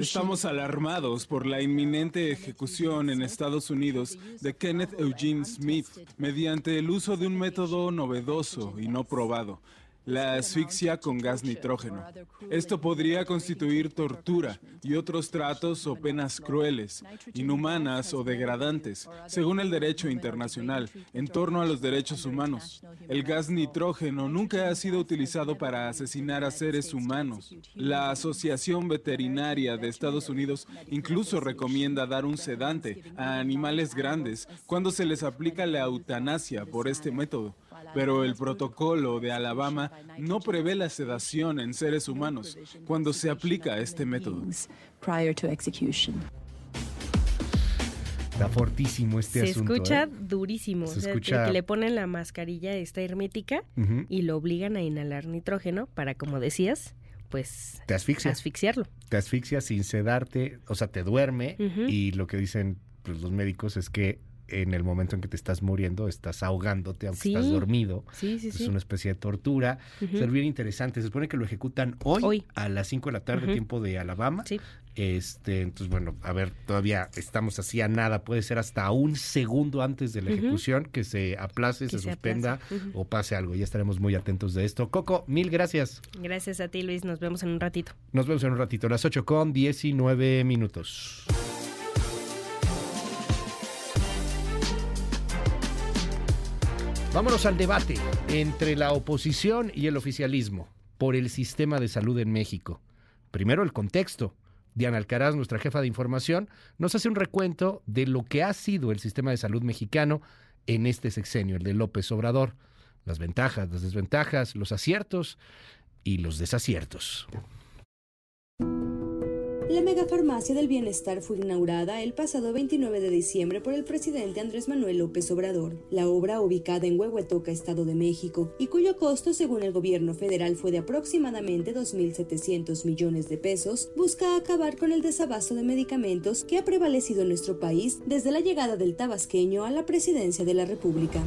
Estamos alarmados por la inminente ejecución en Estados Unidos de Kenneth Eugene Smith mediante el uso de un método novedoso y no probado la asfixia con gas nitrógeno. Esto podría constituir tortura y otros tratos o penas crueles, inhumanas o degradantes, según el derecho internacional, en torno a los derechos humanos. El gas nitrógeno nunca ha sido utilizado para asesinar a seres humanos. La Asociación Veterinaria de Estados Unidos incluso recomienda dar un sedante a animales grandes cuando se les aplica la eutanasia por este método pero el protocolo de Alabama no prevé la sedación en seres humanos cuando se aplica este método. Está fortísimo este se asunto. Se escucha ¿eh? durísimo. Se escucha... que le ponen la mascarilla esta hermética y lo obligan a inhalar nitrógeno para, como decías, pues te asfixia. asfixiarlo. Te asfixia sin sedarte, o sea, te duerme y lo que dicen pues, los médicos es que en el momento en que te estás muriendo, estás ahogándote, aunque estás dormido. Sí, sí, es una especie de tortura. Es bien interesante. Se supone que lo ejecutan hoy, a las 5 de la tarde, tiempo de Alabama. Este, entonces, bueno, a ver, todavía estamos así a nada. Puede ser hasta un segundo antes de la ejecución que se aplace, se, suspenda o pase algo. Ya estaremos muy atentos de esto. Coco, mil gracias. Gracias a ti, Luis. Nos vemos en un ratito. Nos vemos en un ratito. Las 8 con 19 minutos. Vámonos al debate entre la oposición y el oficialismo por el sistema de salud en México. Primero el contexto. Diana Alcaraz, nuestra jefa de información, nos hace un recuento de lo que ha sido el sistema de salud mexicano en este sexenio, el de López Obrador. Las ventajas, las desventajas, los aciertos y los desaciertos. La megafarmacia del bienestar fue inaugurada el pasado 29 de diciembre por el presidente Andrés Manuel López Obrador. La obra, ubicada en Huehuetoca, Estado de México, y cuyo costo, según el gobierno federal, fue de aproximadamente 2.700 millones de pesos, busca acabar con el desabasto de medicamentos que ha prevalecido en nuestro país desde la llegada del tabasqueño a la presidencia de la República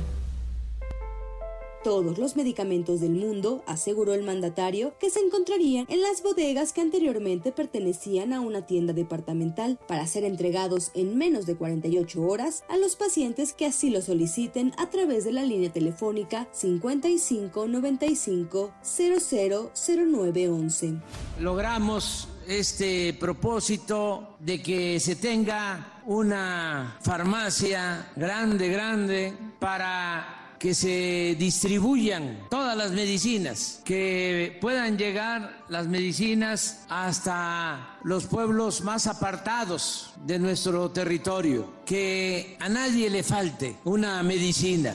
todos los medicamentos del mundo, aseguró el mandatario, que se encontrarían en las bodegas que anteriormente pertenecían a una tienda departamental para ser entregados en menos de 48 horas a los pacientes que así lo soliciten a través de la línea telefónica 55 95 000911. Logramos este propósito de que se tenga una farmacia grande, grande para que se distribuyan todas las medicinas, que puedan llegar las medicinas hasta los pueblos más apartados de nuestro territorio, que a nadie le falte una medicina.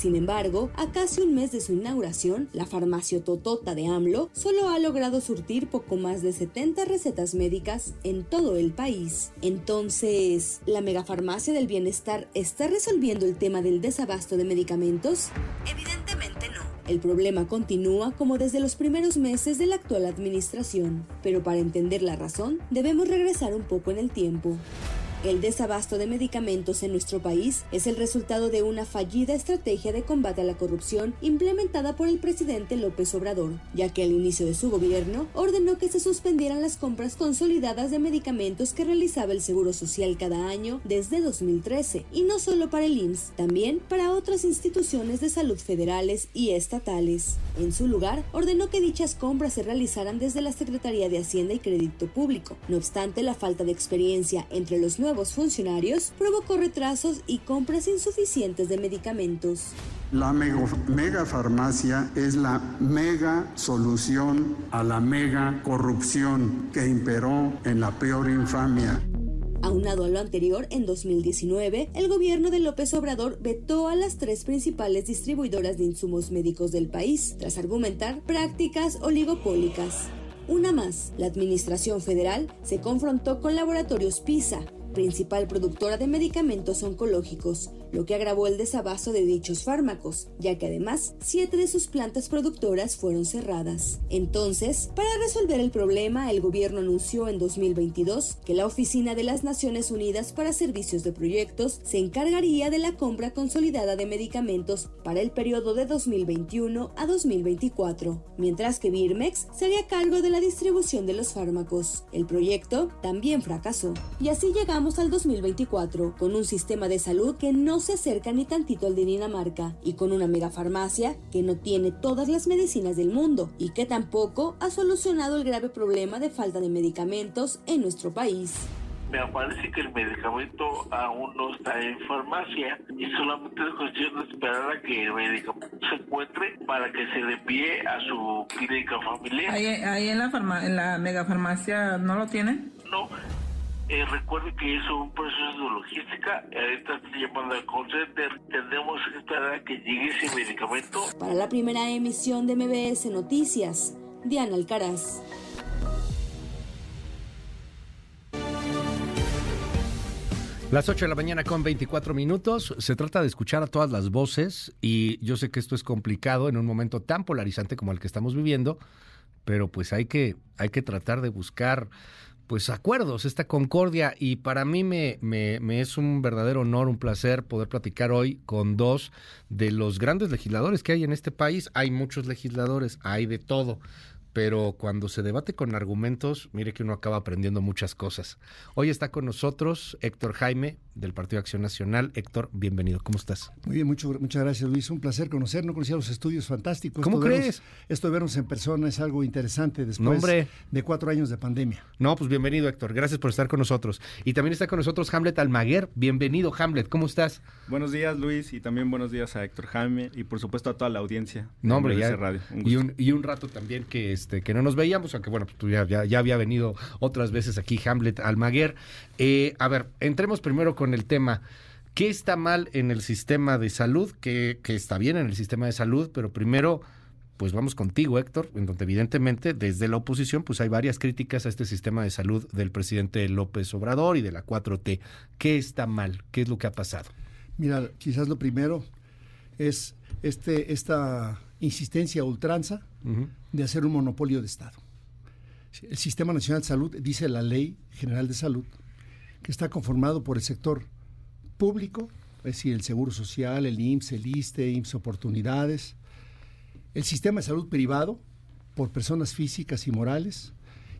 Sin embargo, a casi un mes de su inauguración, la farmacia Totota de AMLO solo ha logrado surtir poco más de 70 recetas médicas en todo el país. Entonces, ¿la megafarmacia del bienestar está resolviendo el tema del desabasto de medicamentos? Evidentemente no. El problema continúa como desde los primeros meses de la actual administración, pero para entender la razón debemos regresar un poco en el tiempo. El desabasto de medicamentos en nuestro país es el resultado de una fallida estrategia de combate a la corrupción implementada por el presidente López Obrador, ya que al inicio de su gobierno ordenó que se suspendieran las compras consolidadas de medicamentos que realizaba el Seguro Social cada año desde 2013, y no solo para el IMSS, también para otras instituciones de salud federales y estatales. En su lugar, ordenó que dichas compras se realizaran desde la Secretaría de Hacienda y Crédito Público. No obstante, la falta de experiencia entre los nuevos nuevos funcionarios provocó retrasos y compras insuficientes de medicamentos. La mega, farmacia es la mega solución a la mega corrupción que imperó en la peor infamia. Aunado a lo anterior, en 2019, el gobierno de López Obrador vetó a las tres principales distribuidoras de insumos médicos del país, tras argumentar prácticas oligopólicas. Una más, la Administración Federal se confrontó con Laboratorios PISA, principal productora de medicamentos oncológicos, lo que agravó el desabasto de dichos fármacos, ya que además siete de sus plantas productoras fueron cerradas. Entonces, para resolver el problema, el gobierno anunció en 2022 que la Oficina de las Naciones Unidas para Servicios de Proyectos se encargaría de la compra consolidada de medicamentos para el periodo de 2021 a 2024, mientras que Birmex sería a cargo de la distribución de los fármacos. El proyecto también fracasó. Y así llegamos al 2024, con un sistema de salud que no se acerca ni tantito al de Dinamarca y con una megafarmacia que no tiene todas las medicinas del mundo y que tampoco ha solucionado el grave problema de falta de medicamentos en nuestro país me parece que el medicamento aún no está en farmacia y solamente es cuestión de esperar a que el medicamento se encuentre para que se le envíe a su clínica familiar. ¿Ahí, en, la farma en la megafarmacia no lo tienen? No, eh, recuerde que es un proceso de logística. Ahorita estoy llamando al call center. Tenemos que esperar a que llegue ese medicamento. Para la primera emisión de MBS Noticias, Diana Alcaraz. Las 8 de la mañana con 24 minutos. Se trata de escuchar a todas las voces y yo sé que esto es complicado en un momento tan polarizante como el que estamos viviendo, pero pues hay que, hay que tratar de buscar pues acuerdos, esta concordia y para mí me, me, me, es un verdadero honor, un placer poder platicar hoy con dos de los grandes legisladores que hay en este país. Hay muchos legisladores, hay de todo, pero cuando se debate con argumentos, mire que uno acaba aprendiendo muchas cosas. Hoy está con nosotros Héctor Jaime, del Partido Acción Nacional. Héctor, bienvenido. ¿Cómo estás? Muy bien, mucho, muchas gracias, Luis. Un placer conocer. No conocía los estudios fantásticos. ¿Cómo crees? esto de vernos en persona es algo interesante después de cuatro años de pandemia. No, pues bienvenido, Héctor. Gracias por estar con nosotros. Y también está con nosotros Hamlet Almaguer. Bienvenido, Hamlet. ¿Cómo estás? Buenos días, Luis. Y también buenos días a Héctor Jaime y, por supuesto, a toda la audiencia. No, hombre, ya. Radio. y, un, y un rato también que, este, que no nos veíamos, aunque bueno, pues tú ya, ya, había venido otras veces aquí, Hamlet Almaguer. Eh, a ver, entremos primero con el tema. ¿Qué está mal en el sistema de salud? ¿Qué, está bien en el sistema de salud? Pero primero, pues vamos contigo, Héctor, en donde evidentemente desde la oposición pues hay varias críticas a este sistema de salud del presidente López Obrador y de la 4T. ¿Qué está mal? ¿Qué es lo que ha pasado? Mira, quizás lo primero es este, esta insistencia ultranza de hacer un monopolio de Estado. El Sistema Nacional de Salud dice la Ley General de Salud que está conformado por el sector público, es decir, el Seguro Social, el IMSS, el ISTE, IMSS Oportunidades, el sistema de salud privado por personas físicas y morales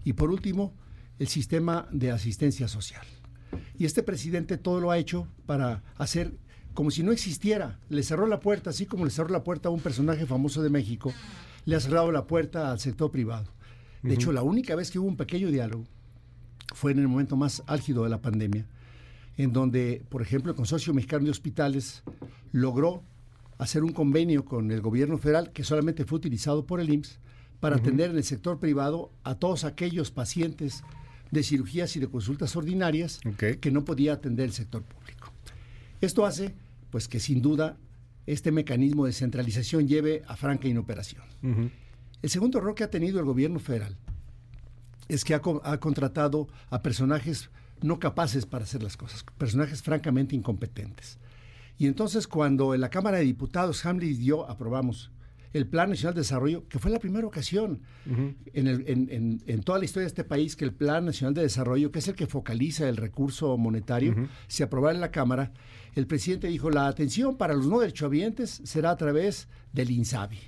y por último el sistema de asistencia social. Y este presidente todo lo ha hecho para hacer como si no existiera. Le cerró la puerta, así como le cerró la puerta a un personaje famoso de México, le ha cerrado la puerta al sector privado. De hecho, la única vez que hubo un pequeño diálogo fue en el momento más álgido de la pandemia, en donde, por ejemplo, el Consorcio Mexicano de Hospitales logró hacer un convenio con el gobierno federal que solamente fue utilizado por el IMSS para atender en el sector privado a todos aquellos pacientes de cirugías y de consultas ordinarias que no podía atender el sector público. Esto hace pues que sin duda este mecanismo de centralización lleve a franca inoperación. El segundo error que ha tenido el gobierno federal es que ha, ha contratado a personajes no capaces para hacer las cosas, personajes francamente incompetentes. Y entonces cuando en la Cámara de Diputados Hamlet y yo aprobamos el Plan Nacional de Desarrollo, que fue la primera ocasión en, toda la historia de este país que el Plan Nacional de Desarrollo, que es el que focaliza el recurso monetario, se aprobara en la Cámara, el presidente dijo, la atención para los no derechohabientes será a través del INSABI.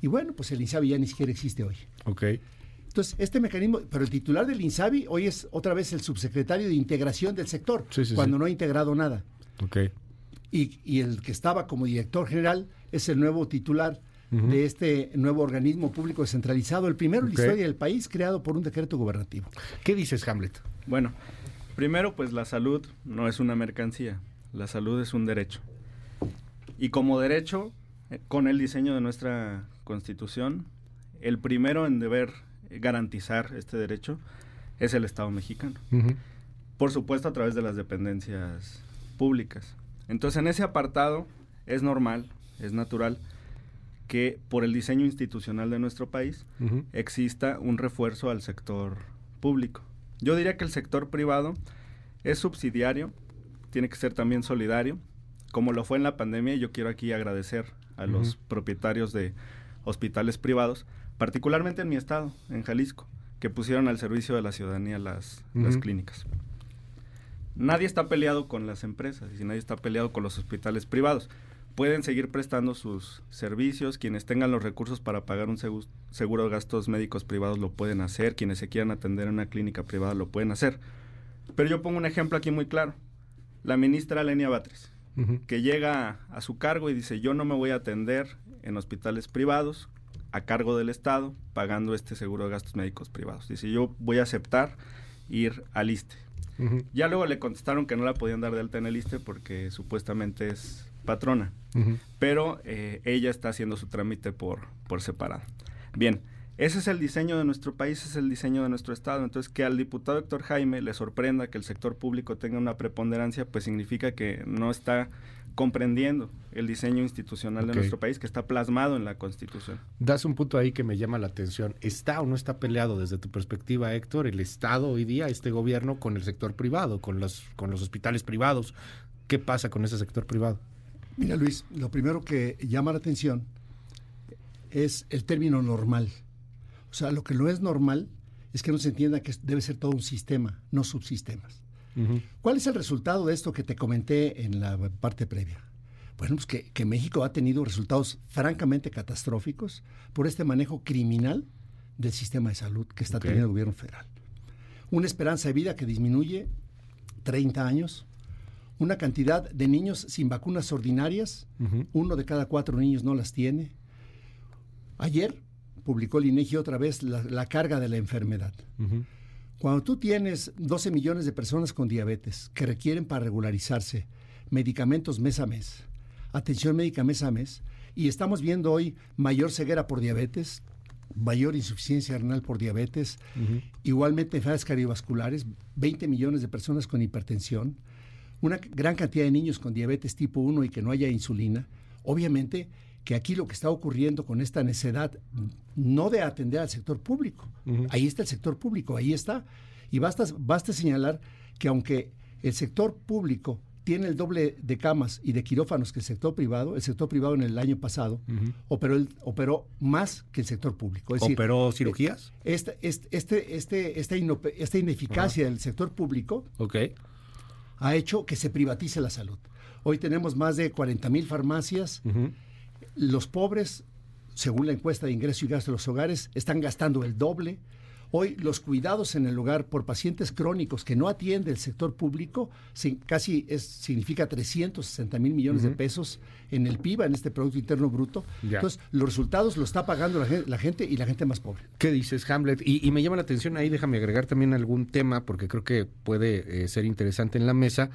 Y bueno, pues el INSABI ya ni siquiera existe hoy. Okay. Entonces, este mecanismo, pero el titular del INSABI hoy es otra vez el subsecretario de integración del sector, cuando no ha integrado nada. Okay. Y, el que estaba como director general es el nuevo titular de este nuevo organismo público descentralizado, el primero en la historia del país, creado por un decreto gubernativo. ¿Qué dices, Hamlet? Bueno, primero, pues la salud no es una mercancía, la salud es un derecho. Y como derecho, eh, con el diseño de nuestra constitución, el primero en deber garantizar este derecho es el Estado mexicano. Por supuesto a través de las dependencias públicas. Entonces en ese apartado es normal, es natural que por el diseño institucional de nuestro país exista un refuerzo al sector público. Yo diría que el sector privado Es subsidiario, tiene que ser también solidario, como lo fue en la pandemia. Yo quiero aquí agradecer a los propietarios de hospitales privados, particularmente en mi estado, en Jalisco, que pusieron al servicio de la ciudadanía las, las clínicas. Nadie está peleado con las empresas y nadie está peleado con los hospitales privados. Pueden seguir prestando sus servicios, quienes tengan los recursos para pagar un seguro de gastos médicos privados lo pueden hacer, quienes se quieran atender en una clínica privada lo pueden hacer. Pero yo pongo un ejemplo aquí muy claro. La ministra Lenia Batres, que llega a su cargo y dice, yo no me voy a atender en hospitales privados a cargo del Estado pagando este seguro de gastos médicos privados. Dice, yo voy a aceptar ir al ISTE. Ya luego le contestaron que no la podían dar de alta en el ISTE porque supuestamente es patrona, pero eh, ella está haciendo su trámite por, por separado. Bien, ese es el diseño de nuestro país, ese es el diseño de nuestro Estado. Entonces, que al diputado Héctor Jaime le sorprenda que el sector público tenga una preponderancia, pues significa que no está comprendiendo el diseño institucional de nuestro país que está plasmado en la Constitución. Das un punto ahí que me llama la atención. ¿Está o no está peleado desde tu perspectiva, Héctor, el Estado hoy día, este gobierno, con el sector privado, con los, con los hospitales privados? ¿Qué pasa con ese sector privado? Mira, Luis, lo primero que llama la atención es el término normal. O sea, lo que no es normal es que no se entienda que debe ser todo un sistema, no subsistemas. ¿Cuál es el resultado de esto que te comenté en la parte previa? Bueno, pues que, México ha tenido resultados francamente catastróficos por este manejo criminal del sistema de salud que está teniendo el gobierno federal. Una esperanza de vida que disminuye 30 años, una cantidad de niños sin vacunas ordinarias, uno de cada cuatro niños no las tiene. Ayer publicó el INEGI otra vez la, carga de la enfermedad. Cuando tú tienes 12 millones de personas con diabetes que requieren para regularizarse medicamentos mes a mes, atención médica mes a mes, y estamos viendo hoy mayor ceguera por diabetes, mayor insuficiencia renal por diabetes, igualmente enfermedades cardiovasculares, 20 millones de personas con hipertensión, una gran cantidad de niños con diabetes tipo 1 y que no haya insulina, obviamente que aquí lo que está ocurriendo con esta necedad no de atender al sector público, ahí está el sector público, ahí está. Y basta, basta señalar que aunque el sector público tiene el doble de camas y de quirófanos que el sector privado, el sector privado en el año pasado operó, operó más que el sector público. ¿Operó cirugías? Este, este, este, este esta, esta, ineficacia del sector público ha hecho que se privatice la salud. Hoy tenemos más de 40 mil farmacias. Los pobres, según la encuesta de ingreso y gasto de los hogares, están gastando el doble. Hoy los cuidados en el hogar por pacientes crónicos que no atiende el sector público casi es, significa 360 mil millones de pesos en el PIB, en este Producto Interno Bruto. Entonces, los resultados lo está pagando la gente, y la gente más pobre. ¿Qué dices, Hamlet? Y, me llama la atención ahí, déjame agregar también algún tema, porque creo que puede eh, ser interesante en la mesa.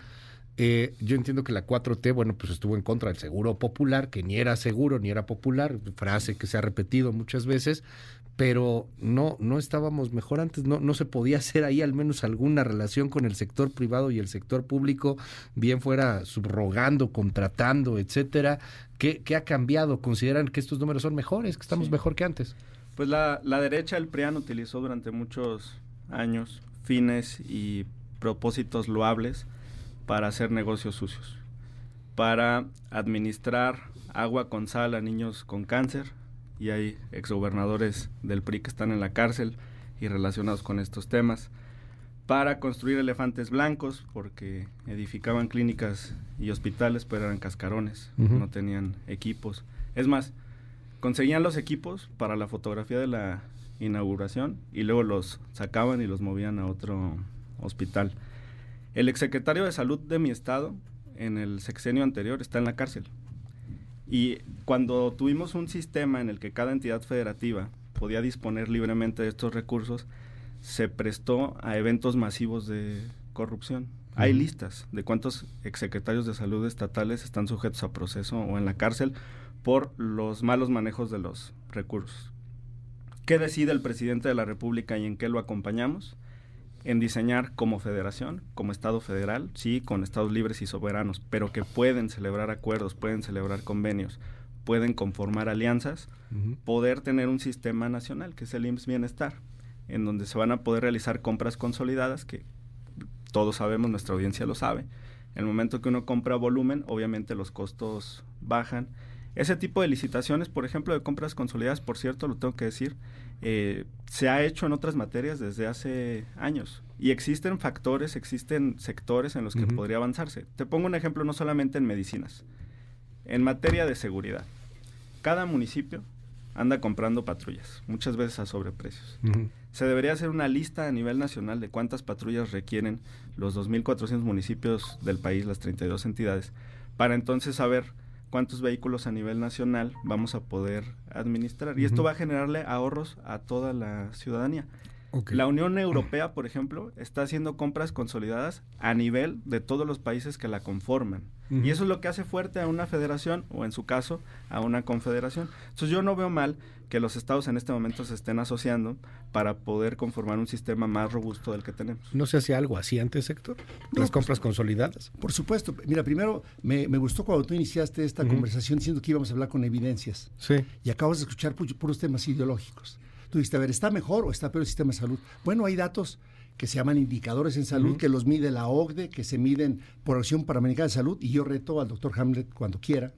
Eh, yo entiendo que la 4T, bueno, pues estuvo en contra del seguro popular, que ni era seguro ni era popular, frase que se ha repetido muchas veces, pero no, no estábamos mejor antes, no, no se podía hacer ahí al menos alguna relación con el sector privado y el sector público, bien fuera subrogando, contratando, etcétera. ¿Qué, qué ha cambiado? ¿Consideran que estos números son mejores, que estamos mejor que antes? Pues la, la derecha, el PRIAN, utilizó durante muchos años fines y propósitos loables para hacer negocios sucios, para administrar agua con sal a niños con cáncer, y hay exgobernadores del PRI que están en la cárcel y relacionados con estos temas, para construir elefantes blancos, porque edificaban clínicas y hospitales, pero eran cascarones, no tenían equipos. Es más, conseguían los equipos para la fotografía de la inauguración y luego los sacaban y los movían a otro hospital. El exsecretario de Salud de mi estado, en el sexenio anterior, está en la cárcel. Y cuando tuvimos un sistema en el que cada entidad federativa podía disponer libremente de estos recursos, se prestó a eventos masivos de corrupción. Hay listas de cuántos exsecretarios de salud estatales están sujetos a proceso o en la cárcel por los malos manejos de los recursos. ¿Qué decide el presidente de la República y en qué lo acompañamos? En diseñar como federación, como Estado federal, sí, con estados libres y soberanos, pero que pueden celebrar acuerdos, pueden celebrar convenios, pueden conformar alianzas, poder tener un sistema nacional, que es el IMSS Bienestar, en donde se van a poder realizar compras consolidadas que todos sabemos, nuestra audiencia lo sabe. En el momento que uno compra volumen, obviamente los costos bajan. Ese tipo de licitaciones, por ejemplo, de compras consolidadas, por cierto, lo tengo que decir, eh, se ha hecho en otras materias desde hace años. Y existen factores, existen sectores en los que podría avanzarse. Te pongo un ejemplo no solamente en medicinas, en materia de seguridad. Cada municipio anda comprando patrullas, muchas veces a sobreprecios. Se debería hacer una lista a nivel nacional de cuántas patrullas requieren los 2.400 municipios del país, las 32 entidades, para entonces saber cuántos vehículos a nivel nacional vamos a poder administrar. Y esto va a generarle ahorros a toda la ciudadanía. La Unión Europea, por ejemplo, está haciendo compras consolidadas a nivel de todos los países que la conforman. Y eso es lo que hace fuerte a una federación o en su caso a una confederación. Entonces yo no veo mal que los estados en este momento se estén asociando para poder conformar un sistema más robusto del que tenemos. ¿No se hace algo así antes, Héctor? ¿Las compras consolidadas? Por supuesto. Mira, primero me, gustó cuando tú iniciaste esta conversación diciendo que íbamos a hablar con evidencias. Sí. Y acabas de escuchar puros temas ideológicos. Tú dijiste, a ver, ¿está mejor o está peor el sistema de salud? Bueno, hay datos que se llaman indicadores en salud, que los mide la OCDE, que se miden por Acción Panamericana de Salud, y yo reto al doctor Hamlet cuando quiera.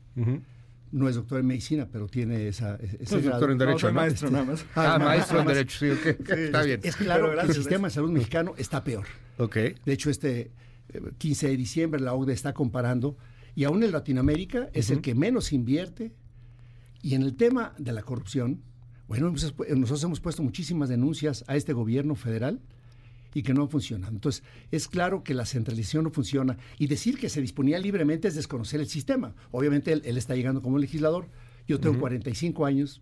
No es doctor en medicina, pero tiene esa, ese grado. doctor en Derecho, no, maestro nada más. Ah, maestro en Derecho, sí, está bien. Es claro que el sistema de salud mexicano está peor. Ok. De hecho, este 15 eh, de diciembre la OCDE está comparando, y aún en Latinoamérica es el que menos invierte, y en el tema de la corrupción, bueno, nosotros hemos puesto muchísimas denuncias a este gobierno federal y que no han funcionado. Entonces, es claro que la centralización no funciona y decir que se disponía libremente es desconocer el sistema. Obviamente él, está llegando como legislador, yo tengo 45 años,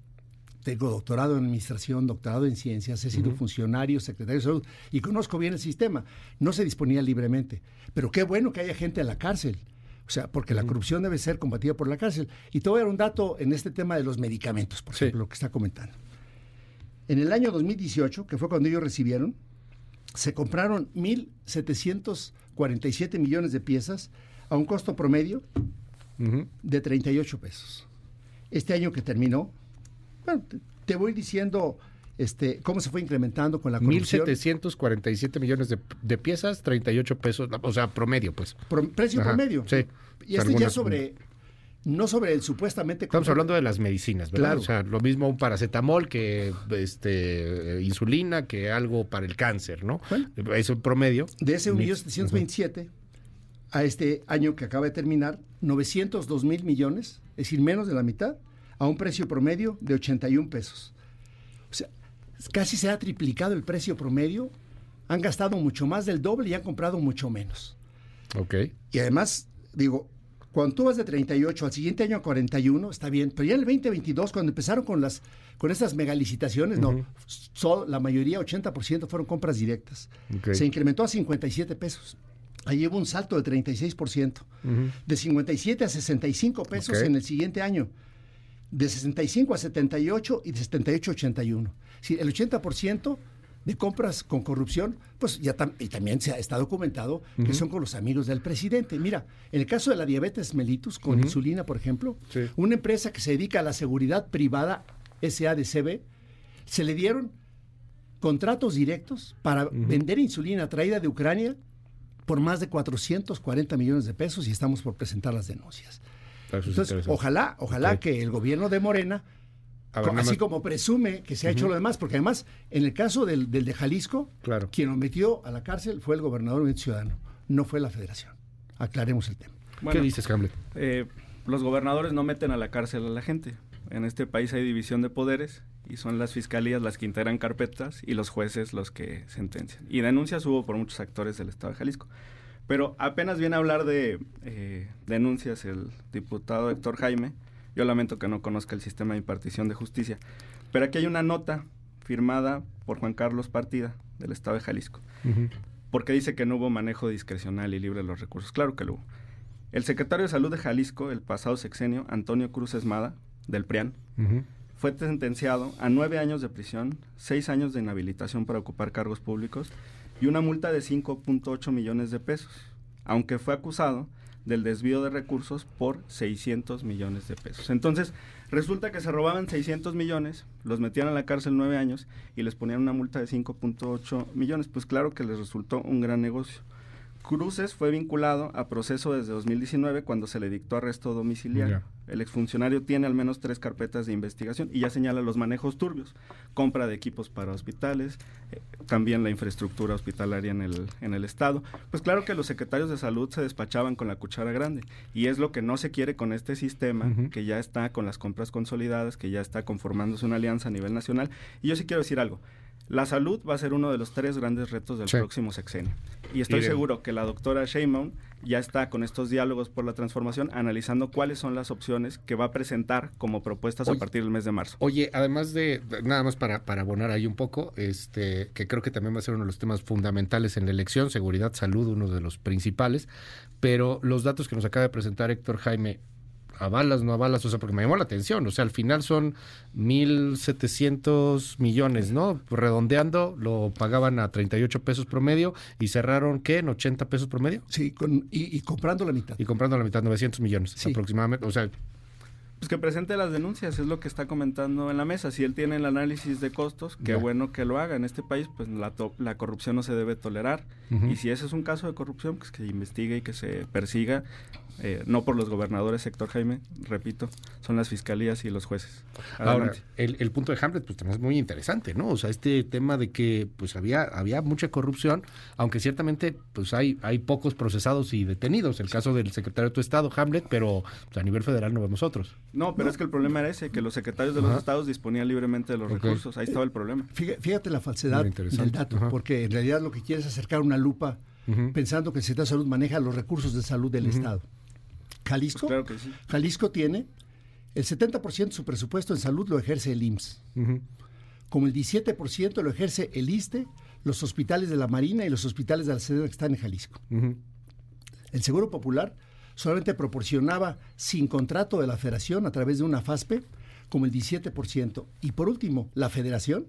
tengo doctorado en administración, doctorado en ciencias, he sido funcionario, secretario de salud y conozco bien el sistema. No se disponía libremente, pero qué bueno que haya gente en la cárcel. O sea, porque la corrupción debe ser combatida por la cárcel. Y te voy a dar un dato en este tema de los medicamentos, por ejemplo, lo que está comentando. En el año 2018, que fue cuando ellos recibieron, se compraron 1.747 millones de piezas a un costo promedio de 38 pesos. Este año que terminó, bueno, te voy diciendo este, cómo se fue incrementando con la corrupción. 1.747 millones de, piezas, 38 pesos, o sea, promedio, pues. precio promedio. Sí. Y este ya sobre, no sobre el supuestamente... Estamos hablando de las medicinas, ¿verdad? Claro. O sea, lo mismo un paracetamol que este, insulina, que algo para el cáncer, ¿no? Bueno, es el promedio. De ese 1.727 a este año que acaba de terminar, 902 mil millones, es decir, menos de la mitad, a un precio promedio de 81 pesos. O sea, casi se ha triplicado el precio promedio, han gastado mucho más del doble y han comprado mucho menos. Ok. Y además, digo, cuando tú vas de 38 al siguiente año a 41, está bien, pero ya en el 2022, cuando empezaron con las con estas megalicitaciones, no, la mayoría, 80% fueron compras directas. Se incrementó a 57 pesos. Ahí hubo un salto de 36%, de 57 a 65 pesos en el siguiente año de 65 a 78 y de 78 a 81. Si el 80% de compras con corrupción, pues ya y también se ha, está documentado que son con los amigos del presidente. Mira, en el caso de la diabetes mellitus con insulina, por ejemplo, una empresa que se dedica a la seguridad privada, SADCB, se le dieron contratos directos para vender insulina traída de Ucrania por más de 440 millones de pesos y estamos por presentar las denuncias. Entonces, ojalá, ojalá que el gobierno de Morena, así como presume que se ha hecho lo demás, porque además, en el caso del, de Jalisco, quien lo metió a la cárcel fue el gobernador Ciudadano, no fue la federación. Aclaremos el tema. ¿Qué dices, Hamlet? Eh, los gobernadores no meten a la cárcel a la gente. En este país hay división de poderes y son las fiscalías las que integran carpetas y los jueces los que sentencian. Y denuncias hubo por muchos actores del Estado de Jalisco. Pero apenas viene a hablar de eh, denuncias el diputado Héctor Jaime. Yo lamento que no conozca el sistema de impartición de justicia. Pero aquí hay una nota firmada por Juan Carlos Partida, del Estado de Jalisco, porque dice que no hubo manejo discrecional y libre de los recursos. Claro que lo hubo. El secretario de Salud de Jalisco, el pasado sexenio, Antonio Cruz Esmada, del PRIAN, fue sentenciado a nueve años de prisión, seis años de inhabilitación para ocupar cargos públicos y una multa de 5.8 millones de pesos, aunque fue acusado del desvío de recursos por 600 millones de pesos. Entonces, resulta que se robaban 600 millones, los metían a la cárcel nueve años y les ponían una multa de 5.8 millones. Pues claro que les resultó un gran negocio. Cruces fue vinculado a proceso desde 2019 cuando se le dictó arresto domiciliario. El exfuncionario tiene al menos tres carpetas de investigación y ya señala los manejos turbios, compra de equipos para hospitales, eh, también la infraestructura hospitalaria en el, en el Estado. Pues claro que los secretarios de salud se despachaban con la cuchara grande y es lo que no se quiere con este sistema que ya está con las compras consolidadas, que ya está conformándose una alianza a nivel nacional. Y yo sí quiero decir algo. La salud va a ser uno de los tres grandes retos del próximo sexenio. Y estoy seguro que la doctora Sheinbaum ya está con estos diálogos por la transformación analizando cuáles son las opciones que va a presentar como propuestas a partir del mes de marzo. Oye, además de, nada más para, para abonar ahí un poco, este, que creo que también va a ser uno de los temas fundamentales en la elección, seguridad, salud, uno de los principales, pero los datos que nos acaba de presentar Héctor Jaime avalas, no avalas, o sea, porque me llamó la atención, o sea, al final son 1.700 millones, ¿no? Redondeando, lo pagaban a 38 pesos promedio y cerraron, ¿qué? ¿En 80 pesos promedio? Sí, con, y, comprando la mitad. Y comprando la mitad, 900 millones aproximadamente, o sea... Pues que presente las denuncias, es lo que está comentando en la mesa. Si él tiene el análisis de costos, qué bueno que lo haga. En este país, pues la, la corrupción no se debe tolerar. Y si ese es un caso de corrupción, pues que investigue y que se persiga eh, no por los gobernadores, sector Jaime, repito, son las fiscalías y los jueces. Ahora, el, punto de Hamlet pues también es muy interesante, ¿no? O sea, este tema de que pues había había mucha corrupción, aunque ciertamente pues hay hay pocos procesados y detenidos, el caso del secretario de tu estado, Hamlet, pero pues, a nivel federal no vemos otros. No, pero es que el problema era ese, que los secretarios de los estados disponían libremente de los recursos, ahí estaba el problema. Fíjate, la falsedad del dato, porque en realidad lo que quiere es acercar una lupa pensando que el secretario de salud maneja los recursos de salud del estado. Jalisco, pues Jalisco tiene el 70% de su presupuesto en salud lo ejerce el IMSS. Como el 17% lo ejerce el ISTE, los hospitales de la Marina y los hospitales de la Sedena que están en Jalisco. El Seguro Popular solamente proporcionaba sin contrato de la federación a través de una FASPE como el 17%. Y por último, la federación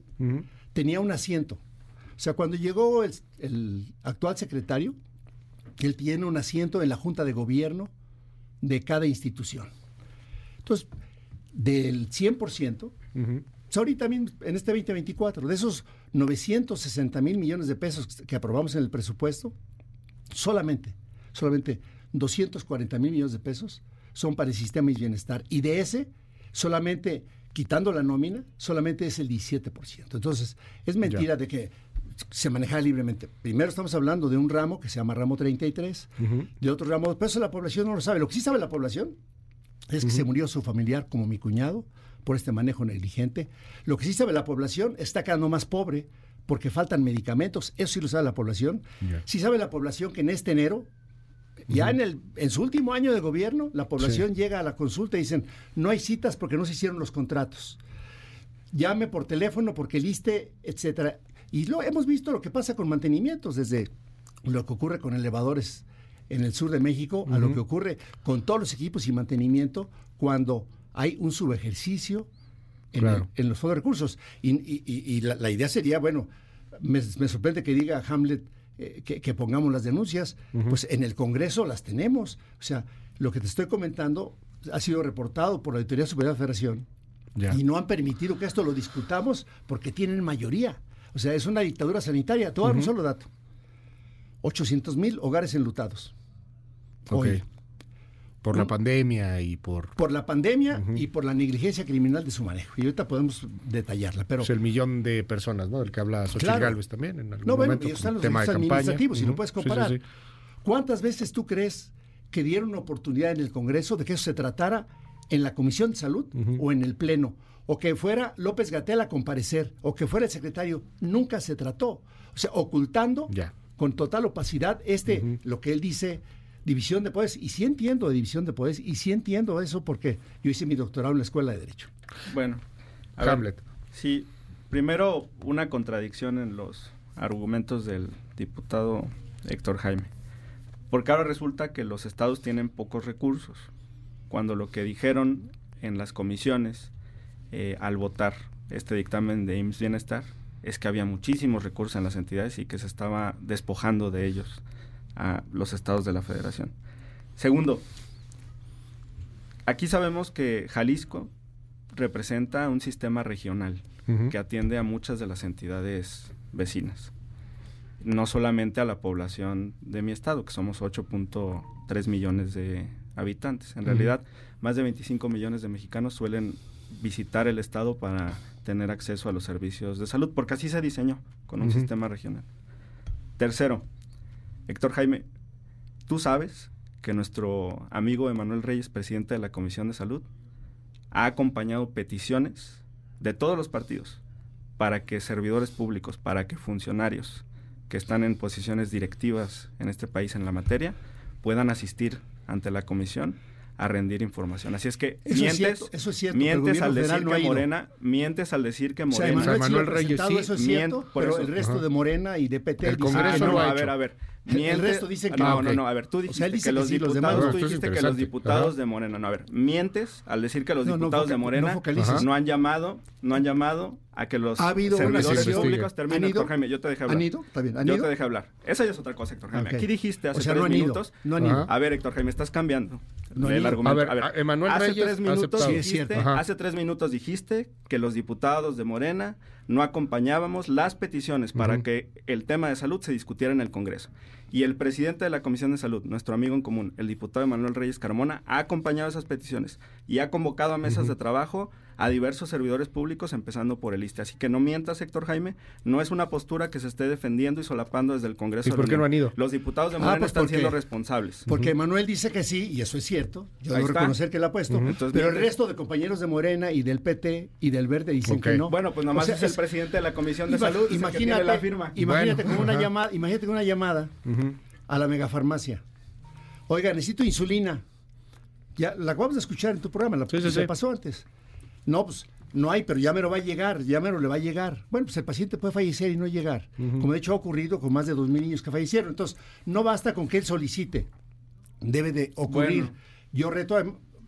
tenía un asiento. O sea, cuando llegó el, el actual secretario, él tiene un asiento en la Junta de Gobierno de cada institución. Entonces, del 100%, pues ahorita también en este 2024, de esos 960 mil millones de pesos que aprobamos en el presupuesto, solamente, solamente 240 mil millones de pesos son para el sistema de bienestar. Y de ese, solamente, quitando la nómina, solamente es el 17%. Entonces, es mentira de que se manejara libremente. Primero estamos hablando de un ramo que se llama ramo 33, de otro ramo, pero eso la población no lo sabe. Lo que sí sabe la población es que se murió su familiar como mi cuñado por este manejo negligente. Lo que sí sabe la población está quedando más pobre porque faltan medicamentos. Eso sí lo sabe la población. Sí sabe la población que en este enero, ya en, el, en su último año de gobierno, la población llega a la consulta y dicen, no hay citas porque no se hicieron los contratos. Llame por teléfono porque el ISTE, etcétera. Y lo, hemos visto lo que pasa con mantenimientos, desde lo que ocurre con elevadores en el sur de México a lo que ocurre con todos los equipos y mantenimiento cuando hay un subejercicio en, los fondos de recursos. Y, la, idea sería, bueno, me, sorprende que diga Hamlet eh, que, pongamos las denuncias, pues en el Congreso las tenemos. O sea, lo que te estoy comentando ha sido reportado por la Auditoría Superior de la Federación y no han permitido que esto lo discutamos porque tienen mayoría. O sea, es una dictadura sanitaria. Te un solo dato. 800 mil hogares enlutados. Hoy. Por la pandemia y por... Por la pandemia y por la negligencia criminal de su manejo. Y ahorita podemos detallarla, pero... Es el millón de personas, ¿no? Del que habla Xochitl Galvez también en algún no, bueno, momento. están los tema administrativos, si lo puedes comparar. ¿Cuántas veces tú crees que dieron una oportunidad en el Congreso de que eso se tratara en la Comisión de Salud o en el Pleno? O que fuera López Gatel a comparecer, o que fuera el secretario, nunca se trató. O sea, ocultando con total opacidad este, lo que él dice, división de poderes. Y sí entiendo de división de poderes, y sí entiendo eso porque yo hice mi doctorado en la Escuela de Derecho. Bueno, Hamlet. sí, primero una contradicción en los argumentos del diputado Héctor Jaime. Porque ahora resulta que los estados tienen pocos recursos, cuando lo que dijeron en las comisiones eh, al votar este dictamen de IMSS Bienestar es que había muchísimos recursos en las entidades y que se estaba despojando de ellos a los estados de la federación. Segundo, aquí sabemos que Jalisco representa un sistema regional que atiende a muchas de las entidades vecinas. no solamente a la población de mi estado, que somos 8.3 millones de habitantes. En realidad, más de 25 millones de mexicanos suelen visitar el estado para tener acceso a los servicios de salud, porque así se diseñó con un sistema regional. Tercero, Héctor Jaime, tú sabes que nuestro amigo Emanuel Reyes, presidente de la Comisión de Salud, ha acompañado peticiones de todos los partidos para que servidores públicos, para que funcionarios que están en posiciones directivas en este país en la materia puedan asistir ante la comisión a rendir información. Así es que Eso es mientes, cierto, eso es cierto, pero el mientes al decir no que. Morena, mientes al decir que O sea, Morena, Emanuel, sí eso es cierto, pero eso. el resto de Morena y de PT El dicen Congreso que no no. A ver, a ver. El miente- resto dicen que no, no. no, a ver, tú O dijiste sea, él dice que los sí, los diputados, demás tú dijiste que los diputados de Morena, no, a ver, mientes al decir que los No, diputados de Morena no han llamado, no han llamado a que los Ha habido una servidores sesión. públicos ¿Han terminen? Héctor Jaime, yo te dejé ¿Han hablar. ido? Está bien, ¿han yo ido? te dejé hablar. Esa ya es otra cosa, Héctor Jaime. Aquí dijiste hace O sea, tres no han ido, minutos. no han ido. A ver, Héctor Jaime, estás cambiando No han el argumento. A ver, a- Emanuel hace Reyes tres minutos dijiste, hace tres minutos dijiste que los diputados de Morena no acompañábamos las peticiones para que el tema de salud se discutiera en el Congreso. Y el presidente de la Comisión de Salud, nuestro amigo en común, el diputado Manuel Reyes Carmona, ha acompañado esas peticiones y ha convocado a mesas de trabajo a diversos servidores públicos, empezando por el ISTE. Así que no mientas, Héctor Jaime, no es una postura que se esté defendiendo y solapando desde el Congreso. ¿Y de por la qué no han ido? Los diputados de Ah, Morena pues están porque- siendo responsables. Porque Manuel dice que sí, y eso es cierto. Yo Ahí debo está. reconocer que él ha puesto. Entonces, pero el resto de compañeros de Morena y del PT y del Verde dicen que no. Bueno, pues nomás es el presidente de la Comisión de Salud, que Imagínate, tiene la firma. Imagínate Bueno, con una llamada, imagínate con una llamada a la megafarmacia. Oiga, necesito insulina. Ya la acabamos de escuchar en tu programa, la Sí, sí, se sí. pasó antes. No, pues no hay, pero ya me lo va a llegar, ya me lo le va a llegar. Bueno, pues el paciente puede fallecer y no llegar. Como de hecho ha ocurrido con más de dos mil niños que fallecieron. Entonces, no basta con que él solicite. Debe de ocurrir. Bueno. Yo reto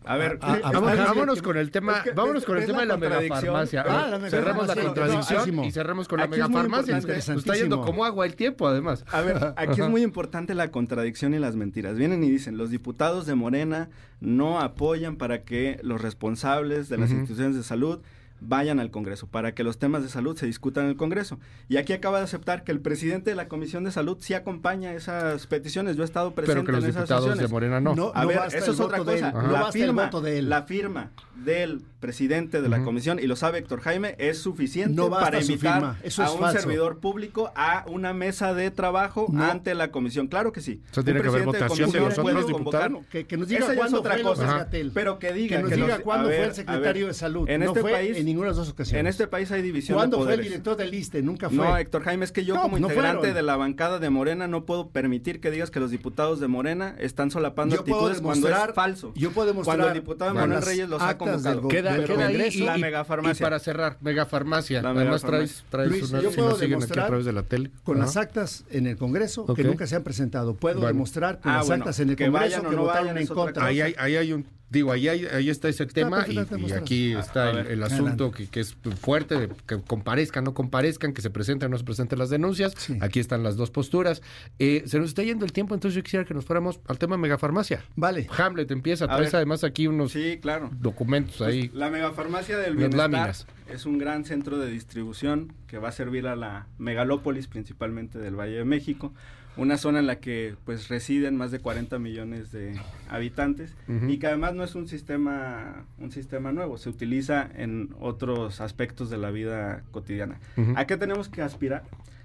a... Ver, a- a- Vamos- a- vámonos con el tema, Es que vámonos con el tema de la megafarmacia. Ah, cerramos la contradicción no, y cerramos con la es megafarmacia. Nos está yendo como agua el tiempo, además. A ver, aquí es muy importante la contradicción y las mentiras. Vienen y dicen, los diputados de Morena no apoyan para que los responsables de las instituciones de salud vayan al Congreso, para que los temas de salud se discutan en el Congreso. Y aquí acaba de aceptar que el presidente de la Comisión de Salud sí acompaña esas peticiones. Yo he estado presente Pero que los en esas diputados de sesiones. Morena no. No, A no ver, basta eso es otra de él, cosa. no La basta el firma, voto de él. la firma del presidente de la comisión, y lo sabe Héctor Jaime, es suficiente No para invitar eso a un falso. servidor público a una mesa de trabajo No. ante la comisión. Claro que sí. O sea, Un tiene que haber presidente votación de comisión los puede otros convocar- diputados. Que, que nos diga cuándo otra fue cosa. Pero que diga Que nos que diga cuándo fue el secretario de salud. En este país, ninguna de las dos ocasiones. en este país hay división ¿Cuándo de fue el director del ISTE? Nunca fue. No, Héctor Jaime, es que yo No, como pues no integrante fueron. de la bancada de Morena no puedo permitir que digas que los diputados de Morena están solapando Yo puedo actitudes cuando demostrar- es falso. yo puedo demostrar Cuando el diputado con Manuel Reyes los ha convocado. Queda, del queda ahí y, La megafarmacia. y para cerrar, megafarmacia. La Además megafarmacia. traes, traes Luis, unas yo puedo siguen aquí a demostrar través de la tele. Con Ajá. las actas en el Congreso que nunca se han presentado. Puedo Bueno. demostrar con Ah, las bueno, actas en el Congreso que no votaron vayan en contra. ahí hay un, digo, ahí, hay- ahí está ese tema y, aquí está A el, ver, el asunto que, que es fuerte, de que comparezcan, no comparezcan, que se presenten o no se presenten las denuncias. Sí. Aquí están las dos posturas. Eh, se nos está yendo el tiempo, entonces yo quisiera que nos fuéramos al tema megafarmacia. Vale. Hamlet empieza, A traes ver. además aquí unos Sí, claro. documentos ahí. Pues, la megafarmacia del bienestar láminas. es un gran centro de distribución que va a servir a la megalópolis, principalmente del Valle de México, una zona en la que pues residen más de 40 millones de habitantes Ujú. y que además no es un sistema un sistema nuevo, se utiliza en otros aspectos de la vida cotidiana. Ujú. ¿A qué tenemos que aspirar?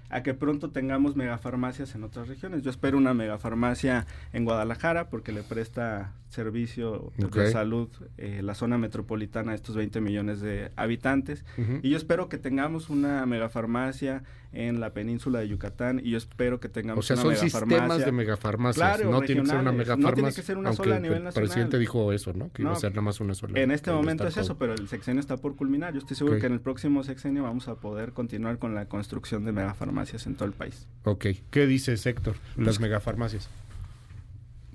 A que pronto tengamos megafarmacias en otras regiones. Yo espero una megafarmacia en Guadalajara porque le presta servicio de salud eh, la zona metropolitana a estos 20 millones de habitantes. Y yo espero que tengamos una megafarmacia en la península de Yucatán y yo espero que O tengamos sea, una son megafarmacia. sistemas de megafarmacias. Claro, no tiene que ser una megafarmacia. No tiene que ser una aunque sola a el nivel nacional. presidente dijo eso, ¿no? Que iba a No, ser nada más una sola. En este momento es eso, pero el sexenio está por culminar. Yo estoy seguro que en el próximo sexenio vamos a poder continuar con la construcción de megafarmacias en todo el país. Ok. ¿Qué dice Héctor? Pues Las megafarmacias.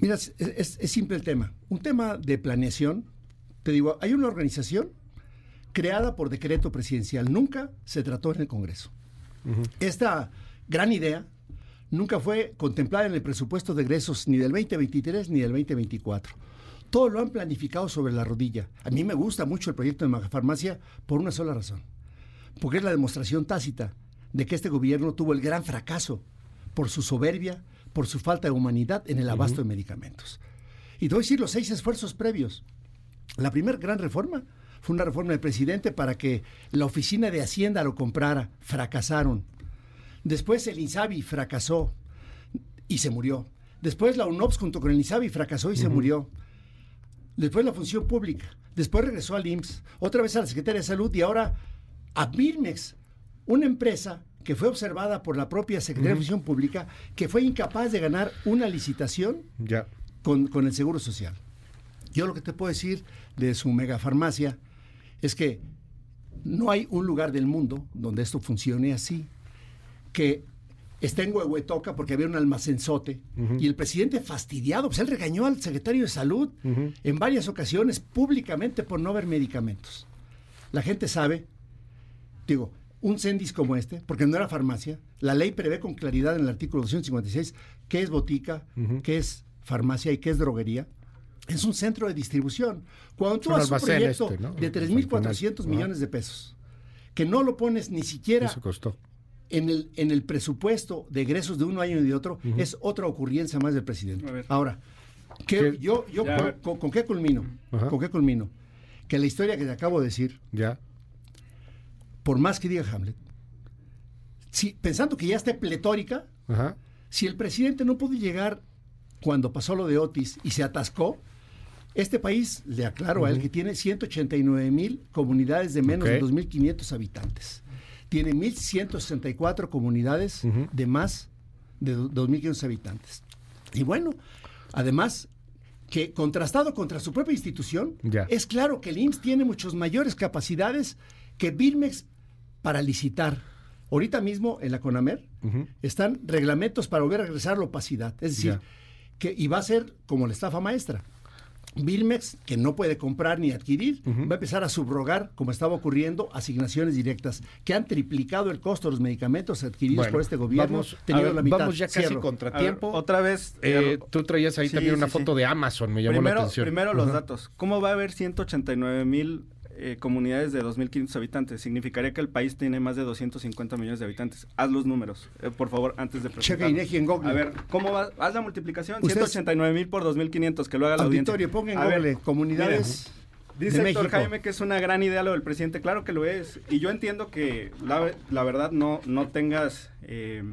Mira, es, es- es simple el tema. Un tema de planeación. Te digo, hay una organización creada por decreto presidencial. Nunca se trató en el Congreso. Esta gran idea nunca fue contemplada en el presupuesto de egresos ni del 2023 ni del 2024. Todo lo han planificado sobre la rodilla. A mí me gusta mucho el proyecto de Megafarmacia por una sola razón. Porque es la demostración tácita de que este gobierno tuvo el gran fracaso por su soberbia, por su falta de humanidad en el abasto de medicamentos. Y te voy a decir los seis esfuerzos previos. La primera gran reforma fue una reforma del presidente para que la oficina de Hacienda lo comprara. Fracasaron. Después el INSABI fracasó y se murió. Después la UNOPS junto con el INSABI fracasó y se murió. Después la función pública. Después regresó al IMSS. Otra vez a la Secretaría de Salud y ahora a Birmex, una empresa que fue observada por la propia Secretaría de Función Pública, que fue incapaz de ganar una licitación Ya. con, con el Seguro Social. Yo lo que te puedo decir de su megafarmacia es que no hay un lugar del mundo donde esto funcione así. Que está en Huehuetoca porque había un almacenzote y el presidente fastidiado, pues él regañó al secretario de salud en varias ocasiones públicamente por no haber medicamentos. La gente sabe, digo, un CENDIS como este, porque no era farmacia, la ley prevé con claridad en el artículo 256 qué es botica, qué es farmacia y qué es droguería. Es un centro de distribución. Cuando tú haces un proyecto este, ¿no? de Al 3.400 final. millones de pesos, que no lo pones ni siquiera Eso costó. en el, en el presupuesto de egresos de un año y de otro, es otra ocurrencia más del presidente. Ahora, ¿qué- yo, yo con, ver. con- con qué culmino? Ajá. ¿Con qué culmino? Que la historia que te acabo de decir, Ya. por más que diga Hamlet, si, pensando que ya esté pletórica, Ajá. si el presidente no pudo llegar cuando pasó lo de Otis y se atascó, este país, le aclaro a él, que tiene 189 mil comunidades de menos de Ok. 2.500 habitantes. Tiene 1.164 comunidades de más de do- 2.500 habitantes. Y bueno, además, que contrastado contra su propia institución, es claro que el IMSS tiene muchas mayores capacidades que Birmex para licitar. Ahorita mismo en la CONAMER están reglamentos para volver a regresar la opacidad. Es decir, que y va a ser como la estafa maestra. Birmex, que no puede comprar ni adquirir, va a empezar a subrogar, como estaba ocurriendo, asignaciones directas, que han triplicado el costo de los medicamentos adquiridos Bueno, por este gobierno, vamos, ver, la mitad. vamos ya casi Cierro. contratiempo. Otra vez. Eh, tú traías ahí Sí, también una foto sí. de Amazon, me llamó la primero, atención. Primero los datos. ¿Cómo va a haber 189 mil eh, comunidades de 2.500 habitantes? Significaría que el país tiene más de 250 millones de habitantes. Haz los números, eh, por favor, antes de Checa presentarlo. INEGI en Google. A ver, ¿cómo va? Haz la multiplicación. Ustedes- 189 mil por 2.500, que lo haga la audiencia. Auditorio, ponga en A ver, Google comunidades Dice Héctor México. Jaime que es una gran idea lo del presidente, claro que lo es. Y yo entiendo que la, la verdad no, no tengas eh,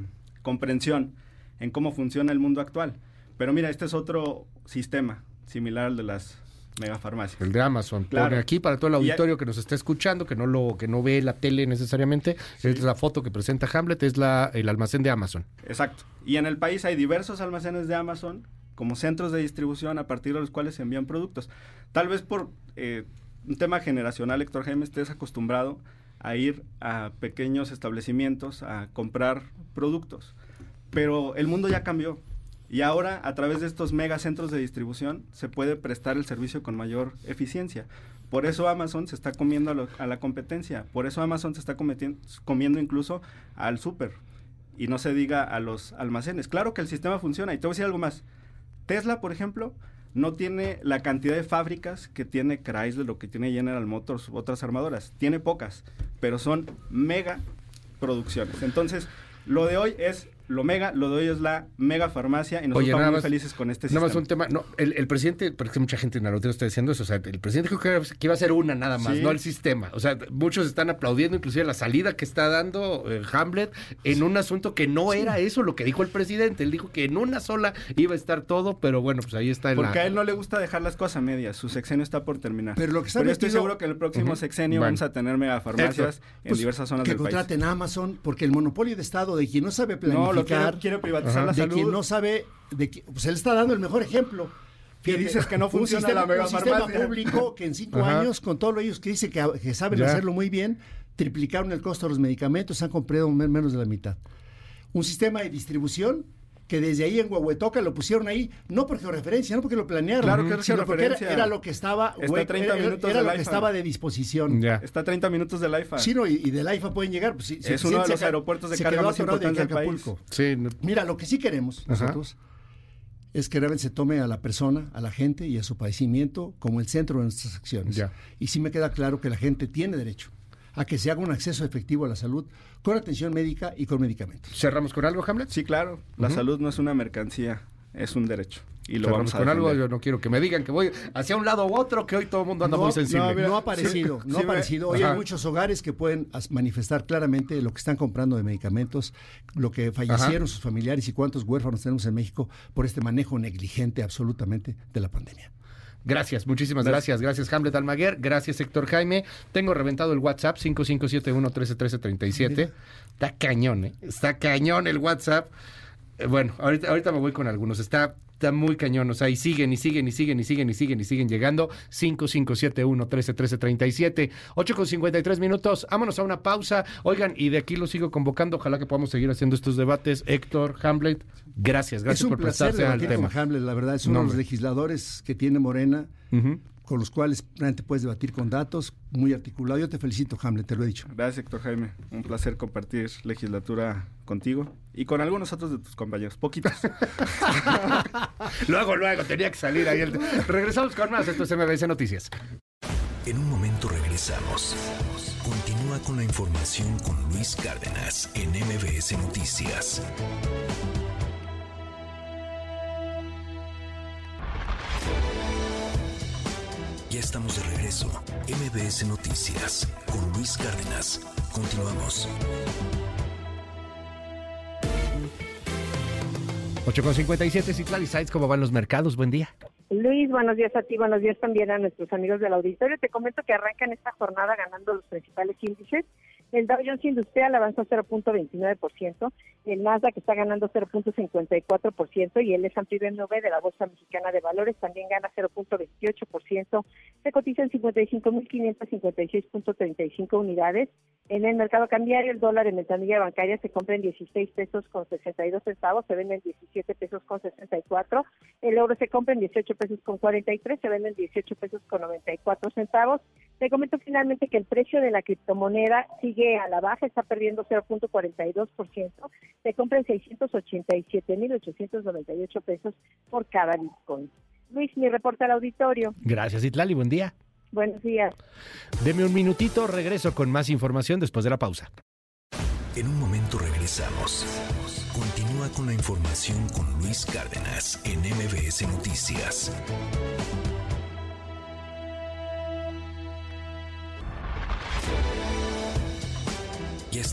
comprensión en cómo funciona el mundo actual. Pero mira, este es otro sistema similar al de las megafarmacias. El de Amazon. Claro. Pone aquí para todo el auditorio que nos está escuchando, que no lo que no ve la tele necesariamente. Es la foto que presenta Hamlet, es la el almacén de Amazon. Exacto. Y en el país hay diversos almacenes de Amazon como centros de distribución a partir de los cuales se envían productos. Tal vez por eh, un tema generacional, Héctor Jaime, estés acostumbrado a ir a pequeños establecimientos a comprar productos. Pero el mundo ya cambió. Y ahora, a través de estos megacentros de distribución, se puede prestar el servicio con mayor eficiencia. Por eso Amazon se está comiendo a, lo- a la competencia. Por eso Amazon se está comiendo incluso al súper. Y no se diga a los almacenes. Claro que el sistema funciona. Y te voy a decir algo más. Tesla, por ejemplo, no tiene la cantidad de fábricas que tiene Chrysler o que tiene General Motors otras armadoras. Tiene pocas, pero son mega producciones. Entonces, lo de hoy es lo mega, lo de hoy es la mega farmacia y nosotros Oye, estamos nada muy felices con este Nada sistema. más un tema, no, el, el presidente, porque mucha gente en Arotero está diciendo eso, o sea, el presidente creo que, que iba a ser una nada más, Sí. no el sistema. O sea, muchos están aplaudiendo inclusive la salida que está dando eh, Hamlet en un asunto que no era eso lo que dijo el presidente. Él dijo que en una sola iba a estar todo, pero bueno, pues ahí está en Porque la... a él no le gusta dejar las cosas a medias. Su sexenio está por terminar. Pero lo que está yo estoy metido- seguro que en el próximo sexenio Bueno. vamos a tener megafarmacias en Pues, diversas zonas que del país. contraten a Amazon, porque el monopolio de Estado de quien no sabe No, lo quiere- quiere privatizar la de salud. quien no sabe, de que, pues él está dando el mejor ejemplo. Y dices que no un funciona sistema, la un sistema público que en cinco Ajá. años, con todo lo ellos que dice que, que saben Ya. hacerlo muy bien, triplicaron el costo de los medicamentos, han comprado men- menos de la mitad. Un sistema de distribución que desde ahí en Huehuetoca lo pusieron ahí, no porque referencia, no porque lo planearon, Claro que sino porque era, lo que estaba, Está a 30 era- minutos era del lo que IFA. estaba de disposición. Está a 30 minutos del IFA. Sí, no, y, y del AIFA pueden llegar. Pues, Es uno de los aeropuertos de carga más importantes del Acapulco. país. Sí, no- Mira, lo que sí queremos Ajá. nosotros es que realmente se tome a la persona, a la gente y a su padecimiento como el centro de nuestras acciones. Ya. Y sí me queda claro que la gente tiene derecho a que se haga un acceso efectivo a la salud con atención médica y con medicamentos. ¿Cerramos con algo, Hamlet? Sí, claro. La salud no es una mercancía, es un derecho. Y lo Cerramos vamos a con algo, yo no quiero que me digan que voy hacia un lado u otro, que hoy todo el mundo anda no, muy sensible. no, no ha aparecido, Sí, no sí, ha aparecido. Hoy Ajá. hay muchos hogares que pueden manifestar claramente lo que están comprando de medicamentos, lo que fallecieron Ajá. sus familiares y cuántos huérfanos tenemos en México por este manejo negligente absolutamente de la pandemia. Gracias, muchísimas gracias. Gracias, Hamlet Almaguer. Gracias, Héctor Jaime. Tengo reventado el WhatsApp 5571-131337. Está cañón, ¿eh? Está cañón el WhatsApp. Eh, bueno, ahorita, ahorita me voy con algunos. Está, está muy cañón. O sea, y siguen, y siguen, y siguen, y siguen, y siguen, y siguen llegando. 5571-131337. 8 con 53 minutos. Vámonos a una pausa. Oigan, y de aquí lo sigo convocando. Ojalá que podamos seguir haciendo estos debates. Héctor, Hamlet, gracias. Gracias es un por placer prestarse al tema. con Hamlet, la verdad, es uno No, de los legisladores que tiene Morena, Ujú. Con los cuales realmente puedes debatir con datos, muy articulado. Yo te felicito, Hamlet, te lo he dicho. Gracias, Héctor Jaime. Un placer compartir legislatura contigo y con algunos otros de tus compañeros. Poquitos. Luego, luego, tenía que salir ahí. El... Regresamos con más. Esto es MBS Noticias. En un momento regresamos. Continúa con la información con Luis Cárdenas en MBS Noticias. Ya estamos de regreso. MBS Noticias con Luis Cárdenas. Continuamos. 8 con 57, Citlali Sites, ¿cómo van los mercados? Buen día. Luis, buenos días a ti, buenos días también a nuestros amigos del auditorio. Te comento que arrancan esta jornada ganando los principales índices. El Dow Jones Industrial avanza 0.29%, el Nasdaq está ganando 0.54% y el S&P 500 de la Bolsa Mexicana de Valores también gana 0.28%, se cotiza en 55.556.35 unidades. En el mercado cambiario, el dólar en ventanilla bancaria se compra en 16 pesos con 62 centavos, se vende en 17 pesos con 64. El euro se compra en 18 pesos con 43, se vende en 18 pesos con 94 centavos. Te comento finalmente que el precio de la criptomoneda sigue a la baja, está perdiendo 0.42%. Se compra en 687.898 pesos por cada Bitcoin. Luis, mi reporte al auditorio. Gracias, Citlali, buen día. Buenos días. Deme un minutito, regreso con más información después de la pausa. En un momento regresamos. Continúa con la información con Luis Cárdenas en MBS Noticias.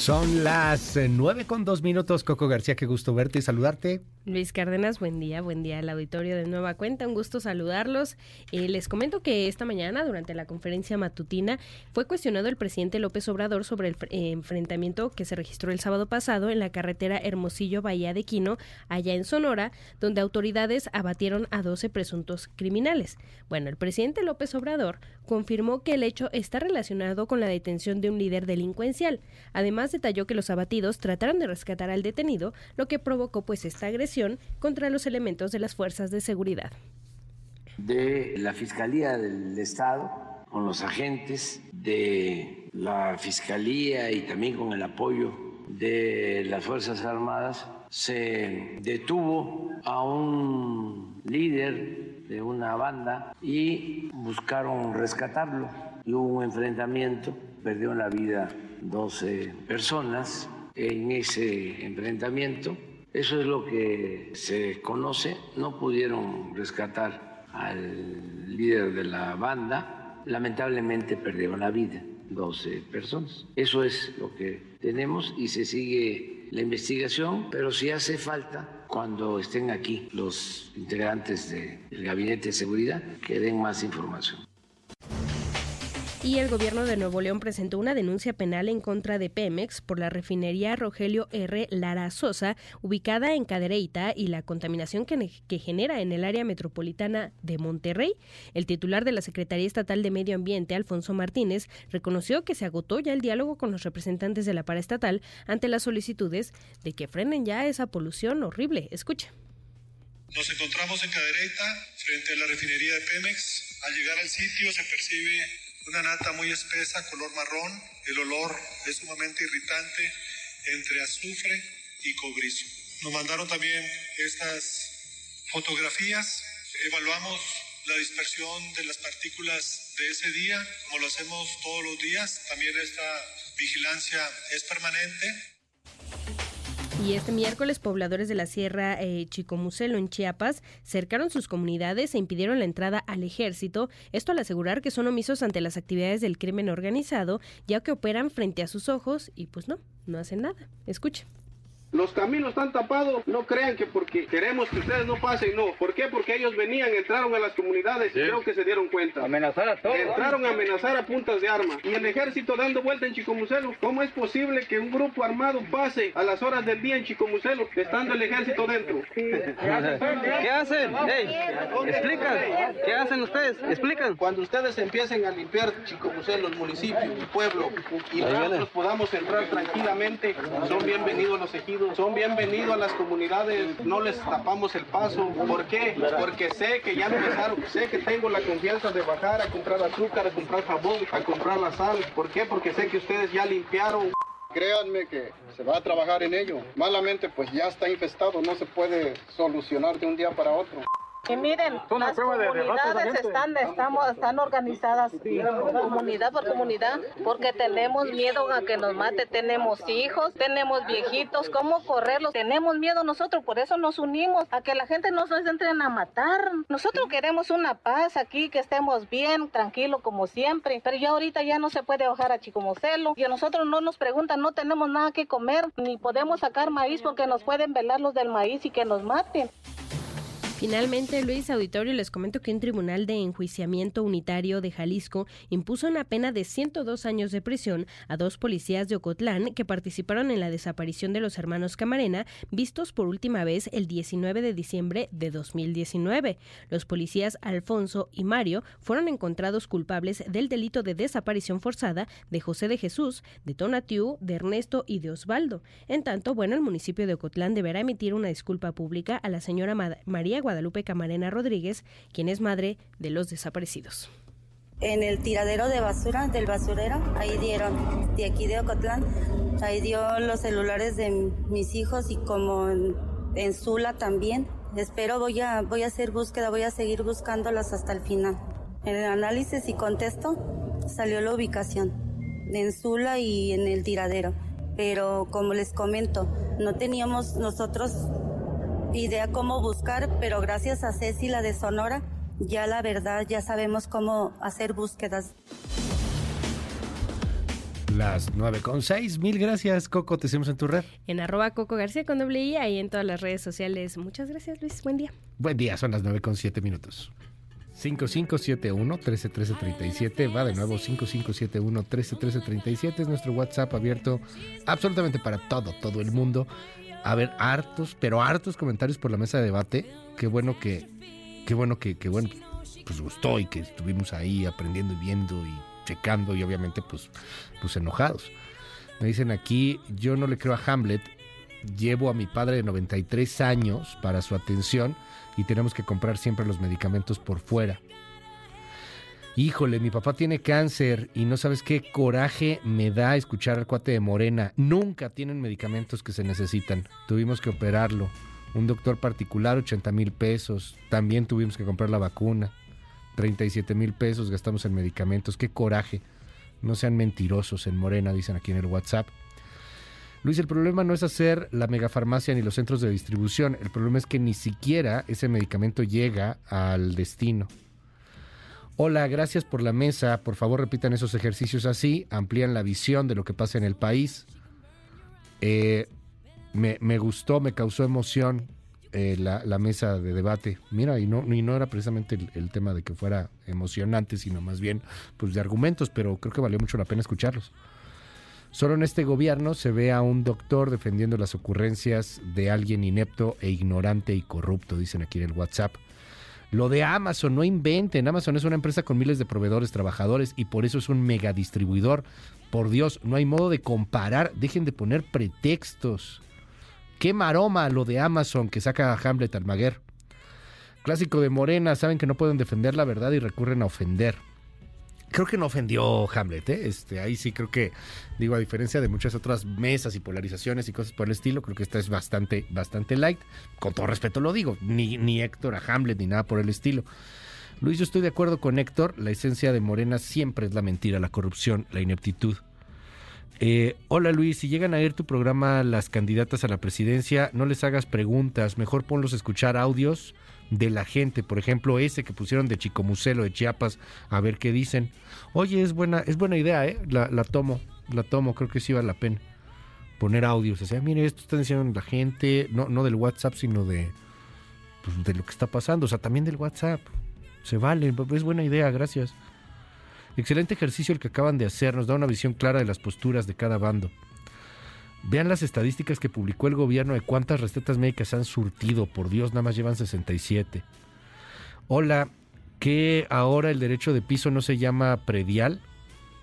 Son las eh, nueve con dos minutos. Coco García, qué gusto verte y saludarte. Luis Cárdenas, buen día, buen día al auditorio de Nueva Cuenta, un gusto saludarlos. Eh, les comento que esta mañana, durante la conferencia matutina, fue cuestionado el presidente López Obrador sobre el eh, enfrentamiento que se registró el sábado pasado en la carretera Hermosillo Bahía de Quino, allá en Sonora, donde autoridades abatieron a 12 presuntos criminales. Bueno, el presidente López Obrador confirmó que el hecho está relacionado con la detención de un líder delincuencial. Además, detalló que los abatidos trataron de rescatar al detenido, lo que provocó pues esta agresión contra los elementos de las fuerzas de seguridad. de la Fiscalía del Estado, con los agentes de la Fiscalía y también con el apoyo de las Fuerzas Armadas, se detuvo a un líder de una banda y buscaron rescatarlo. Y hubo un enfrentamiento, perdió la vida 12 personas en ese enfrentamiento. Eso es lo que se conoce. No pudieron rescatar al líder de la banda. Lamentablemente perdieron la vida 12 personas. Eso es lo que tenemos y se sigue la investigación, pero si hace falta, cuando estén aquí los integrantes del Gabinete de Seguridad, que den más información. Y el gobierno de Nuevo León presentó una denuncia penal en contra de Pemex por la refinería Rogelio R. Lara Sosa, ubicada en Cadereyta, y la contaminación que, genera en el área metropolitana de Monterrey. El titular de la Secretaría Estatal de Medio Ambiente, Alfonso Martínez, reconoció que se agotó ya el diálogo con los representantes de la paraestatal ante las solicitudes de que frenen ya esa polución horrible. Escuche. Nos encontramos en Cadereyta, frente a la refinería de Pemex. Al llegar al sitio se percibe una nata muy espesa, color marrón. El olor es sumamente irritante entre azufre y cobrizo. Nos mandaron también estas fotografías. Evaluamos la dispersión de las partículas de ese día, como lo hacemos todos los días. También esta vigilancia es permanente. Y este miércoles, pobladores de la Sierra eh, Chicomucelo en Chiapas cercaron sus comunidades e impidieron la entrada al ejército, esto al asegurar que son omisos ante las actividades del crimen organizado, ya que operan frente a sus ojos y pues no, no hacen nada. Escuche. Los caminos están tapados, no crean que porque queremos que ustedes no pasen, no. ¿Por qué? Porque ellos venían, entraron a las comunidades y creo que se dieron cuenta. Amenazar a todos. Entraron a amenazar a puntas de arma. Y el ejército dando vuelta en Chicomucelo. ¿Cómo es posible que un grupo armado pase a las horas del día en Chicomucelo estando el ejército dentro? ¿Qué hacen? explican. ¿Qué hacen ustedes? Explican. Cuando ustedes empiecen a limpiar Chicomucelo, el municipio, el pueblo, y nosotros podamos entrar tranquilamente, son bienvenidos los ejidos son bienvenidos a las comunidades, no les tapamos el paso. ¿Por qué? Porque sé que ya empezaron, sé que tengo la confianza de bajar a comprar azúcar, a comprar jabón, a comprar la sal. ¿Por qué? Porque sé que ustedes ya limpiaron. Créanme que se va a trabajar en ello. Malamente pues ya está infestado, no se puede solucionar de un día para otro. Y miren, las comunidades están, estamos, están organizadas comunidad por comunidad porque tenemos miedo a que nos mate, tenemos hijos, tenemos viejitos, ¿cómo correrlos? Tenemos miedo nosotros, por eso nos unimos, a que la gente no nos entren a matar. Nosotros queremos una paz aquí, que estemos bien, tranquilos como siempre, pero ya ahorita ya no se puede bajar a Chicomocelo y a nosotros no nos preguntan, no tenemos nada que comer, ni podemos sacar maíz porque nos pueden velar los del maíz y que nos maten. Finalmente, Luis Auditorio, les comento que un tribunal de enjuiciamiento unitario de Jalisco impuso una pena de 102 años de prisión a dos policías de Ocotlán que participaron en la desaparición de los hermanos Camarena, vistos por última vez el 19 de diciembre de 2019. Los policías Alfonso y Mario fueron encontrados culpables del delito de desaparición forzada de José de Jesús, de Tonatiu, de Ernesto y de Osvaldo. En tanto, bueno, el municipio de Ocotlán deberá emitir una disculpa pública a la señora María Guadalupe Camarena Rodríguez, quien es madre de los desaparecidos. En el tiradero de basura del basurero, ahí dieron, de aquí de Ocotlán, ahí dio los celulares de mis hijos y como en, Sula también. Espero, voy a, voy a hacer búsqueda, voy a seguir buscándolos hasta el final. En el análisis y contesto salió la ubicación en Sula y en el tiradero. Pero como les comento, no teníamos nosotros idea cómo buscar, pero gracias a Ceci, la de Sonora, ya la verdad, ya sabemos cómo hacer búsquedas. Las 9 con 6. Mil gracias, Coco. Te seguimos en tu red. En arroba Coco García con doble I, ahí en todas las redes sociales. Muchas gracias, Luis. Buen día. Buen día, son las 9 con 7 minutos. 5571-131337. Va de nuevo 5571-131337. Es nuestro WhatsApp abierto absolutamente para todo, todo el mundo a ver hartos, pero hartos comentarios por la mesa de debate. Qué bueno que, qué bueno que, bueno, pues gustó y que estuvimos ahí aprendiendo y viendo y checando y obviamente pues, pues enojados. Me dicen aquí, yo no le creo a Hamlet, llevo a mi padre de 93 años para su atención y tenemos que comprar siempre los medicamentos por fuera híjole, mi papá tiene cáncer y no sabes qué coraje me da escuchar al cuate de Morena. Nunca tienen medicamentos que se necesitan. Tuvimos que operarlo. Un doctor particular, 80 mil pesos. También tuvimos que comprar la vacuna. 37 mil pesos gastamos en medicamentos. Qué coraje. No sean mentirosos en Morena, dicen aquí en el WhatsApp. Luis, el problema no es hacer la megafarmacia ni los centros de distribución. El problema es que ni siquiera ese medicamento llega al destino. Hola, gracias por la mesa. Por favor, repitan esos ejercicios así, amplían la visión de lo que pasa en el país. Eh, me, gustó, me causó emoción eh, la, mesa de debate. Mira, y no, y no era precisamente el, el, tema de que fuera emocionante, sino más bien pues de argumentos, pero creo que valió mucho la pena escucharlos. Solo en este gobierno se ve a un doctor defendiendo las ocurrencias de alguien inepto e ignorante y corrupto, dicen aquí en el WhatsApp. Lo de Amazon, no inventen. Amazon es una empresa con miles de proveedores, trabajadores y por eso es un mega distribuidor. Por Dios, no hay modo de comparar. Dejen de poner pretextos. Qué maroma lo de Amazon que saca a Hamlet Almaguer. Clásico de Morena, saben que no pueden defender la verdad y recurren a ofender creo que no ofendió Hamlet, ¿eh? Este, ahí sí creo que, digo, a diferencia de muchas otras mesas y polarizaciones y cosas por el estilo, creo que esta es bastante, bastante light. Con todo respeto lo digo, ni, ni Héctor a Hamlet ni nada por el estilo. Luis, yo estoy de acuerdo con Héctor, la esencia de Morena siempre es la mentira, la corrupción, la ineptitud. Eh, hola Luis, si llegan a ir tu programa las candidatas a la presidencia, no les hagas preguntas, mejor ponlos a escuchar audios de la gente, por ejemplo, ese que pusieron de Chicomucelo de Chiapas, a ver qué dicen. Oye, es buena, es buena idea, ¿eh? La, la tomo, la tomo, creo que sí vale la pena. Poner audios, o sea, mire, esto está diciendo la gente, no, no del WhatsApp, sino de, pues, de lo que está pasando, o sea, también del WhatsApp. Se vale, es buena idea, gracias. Excelente ejercicio el que acaban de hacer, nos da una visión clara de las posturas de cada bando. Vean las estadísticas que publicó el gobierno de cuántas recetas médicas han surtido. Por Dios, nada más llevan 67. Hola, que ahora el derecho de piso no se llama predial.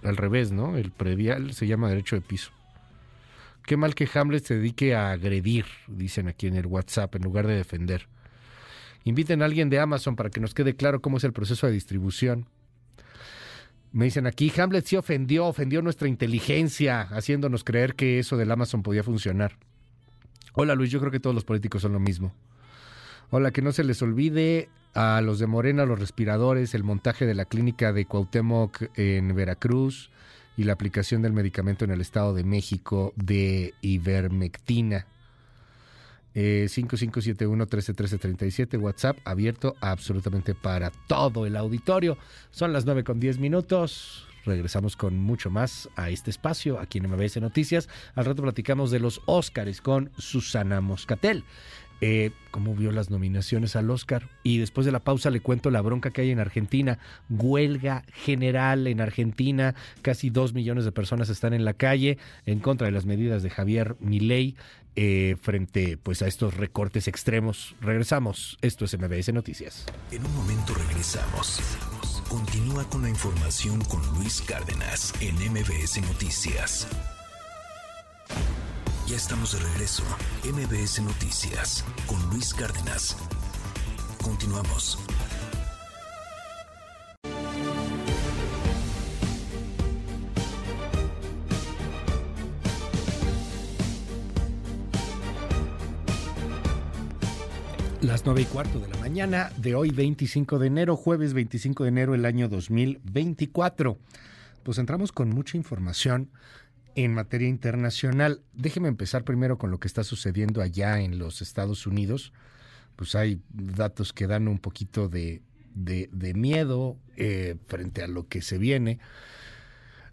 Al revés, ¿no? El predial se llama derecho de piso. Qué mal que Hamlet se dedique a agredir, dicen aquí en el WhatsApp, en lugar de defender. Inviten a alguien de Amazon para que nos quede claro cómo es el proceso de distribución. Me dicen aquí, Hamlet sí ofendió, ofendió nuestra inteligencia, haciéndonos creer que eso del Amazon podía funcionar. Hola Luis, yo creo que todos los políticos son lo mismo. Hola, que no se les olvide a los de Morena los respiradores, el montaje de la clínica de Cuauhtémoc en Veracruz y la aplicación del medicamento en el Estado de México de ivermectina. 5571-131337, eh, WhatsApp abierto absolutamente para todo el auditorio. Son las 9 con 10 minutos. Regresamos con mucho más a este espacio aquí en MBS Noticias. Al rato platicamos de los Óscares con Susana Moscatel. Eh, cómo vio las nominaciones al Oscar. Y después de la pausa le cuento la bronca que hay en Argentina. Huelga general en Argentina. Casi dos millones de personas están en la calle en contra de las medidas de Javier Milei eh, frente pues, a estos recortes extremos. Regresamos. Esto es MBS Noticias. En un momento regresamos. Continúa con la información con Luis Cárdenas en MBS Noticias. Ya estamos de regreso. MBS Noticias con Luis Cárdenas. Continuamos. Las nueve y cuarto de la mañana de hoy, 25 de enero, jueves 25 de enero del año 2024. Pues entramos con mucha información en materia internacional. Déjeme empezar primero con lo que está sucediendo allá en los Estados Unidos. Pues hay datos que dan un poquito de, miedo eh, frente a lo que se viene.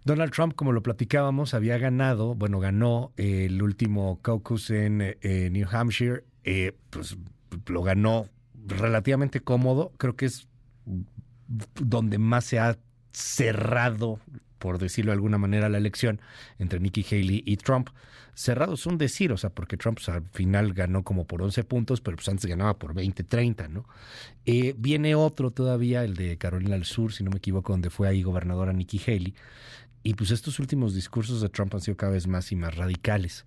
Donald Trump, como lo platicábamos, había ganado, bueno, ganó el último caucus en eh, New Hampshire, eh, pues lo ganó relativamente cómodo, creo que es donde más se ha cerrado por decirlo de alguna manera, la elección entre Nikki Haley y Trump. Cerrado es un decir, o sea, porque Trump al final ganó como por 11 puntos, pero pues antes ganaba por 20, 30, ¿no? Eh, viene otro todavía, el de Carolina del Sur, si no me equivoco, donde fue ahí gobernadora Nikki Haley. Y pues estos últimos discursos de Trump han sido cada vez más y más radicales.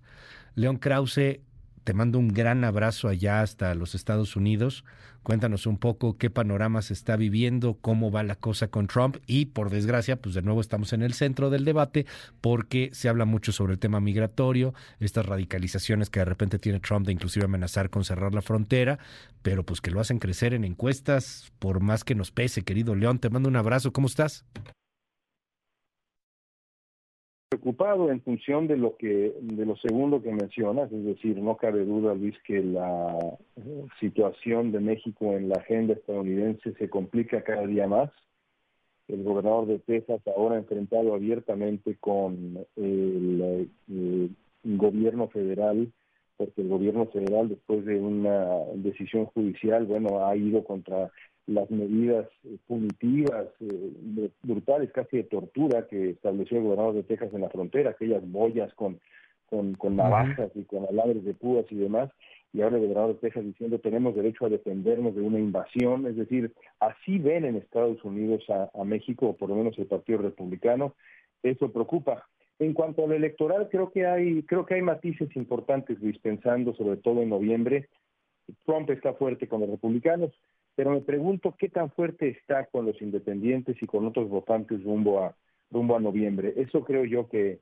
León Krause te mando un gran abrazo allá hasta los Estados Unidos. Cuéntanos un poco qué panorama se está viviendo, cómo va la cosa con Trump y por desgracia, pues de nuevo estamos en el centro del debate porque se habla mucho sobre el tema migratorio, estas radicalizaciones que de repente tiene Trump de inclusive amenazar con cerrar la frontera, pero pues que lo hacen crecer en encuestas por más que nos pese, querido León. Te mando un abrazo, ¿cómo estás? Preocupado en función de lo que de lo segundo que mencionas, es decir, no cabe duda, Luis, que la eh, situación de México en la agenda estadounidense se complica cada día más. El gobernador de Texas ahora enfrentado abiertamente con el, el gobierno federal porque el gobierno federal, después de una decisión judicial, bueno, ha ido contra las medidas eh, punitivas eh, brutales, casi de tortura, que estableció el gobernador de Texas en la frontera, aquellas boyas con, con, con navajas y con alambres de púas y demás, y ahora el gobernador de Texas diciendo tenemos derecho a defendernos de una invasión, es decir, así ven en Estados Unidos a, a México, o por lo menos el Partido Republicano, eso preocupa. En cuanto al electoral, creo que hay, creo que hay matices importantes, dispensando sobre todo en noviembre. Trump está fuerte con los republicanos, pero me pregunto qué tan fuerte está con los independientes y con otros votantes rumbo a, rumbo a noviembre. Eso creo yo que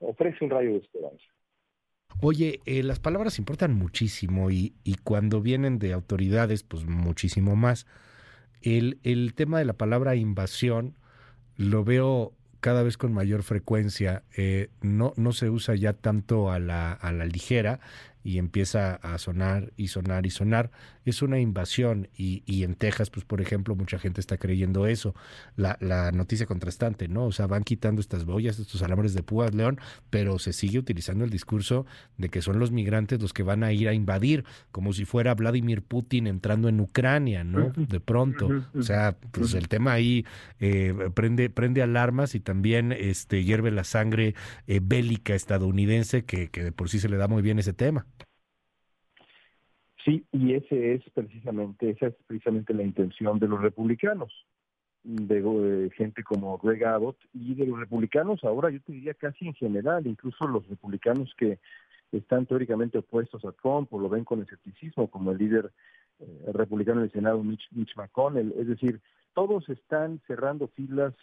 ofrece un rayo de esperanza. Oye, eh, las palabras importan muchísimo y, cuando vienen de autoridades, pues muchísimo más. El, el tema de la palabra invasión lo veo cada vez con mayor frecuencia. Eh, no, no se usa ya tanto a la, a la ligera y empieza a sonar y sonar y sonar. Es una invasión y, y en Texas, pues por ejemplo, mucha gente está creyendo eso. La, la noticia contrastante, ¿no? O sea, van quitando estas boyas, estos alambres de púas, León, pero se sigue utilizando el discurso de que son los migrantes los que van a ir a invadir, como si fuera Vladimir Putin entrando en Ucrania, ¿no? De pronto. O sea, pues el tema ahí eh, prende, prende alarmas y también este, hierve la sangre eh, bélica estadounidense que, que de por sí se le da muy bien ese tema. Sí, y ese es precisamente, esa es precisamente la intención de los republicanos, de, de, gente como Greg Abbott y de los republicanos ahora yo te diría casi en general, incluso los republicanos que están teóricamente opuestos a Trump o lo ven con escepticismo, como el líder eh, republicano del Senado Mitch, Mitch, McConnell, es decir, todos están cerrando filas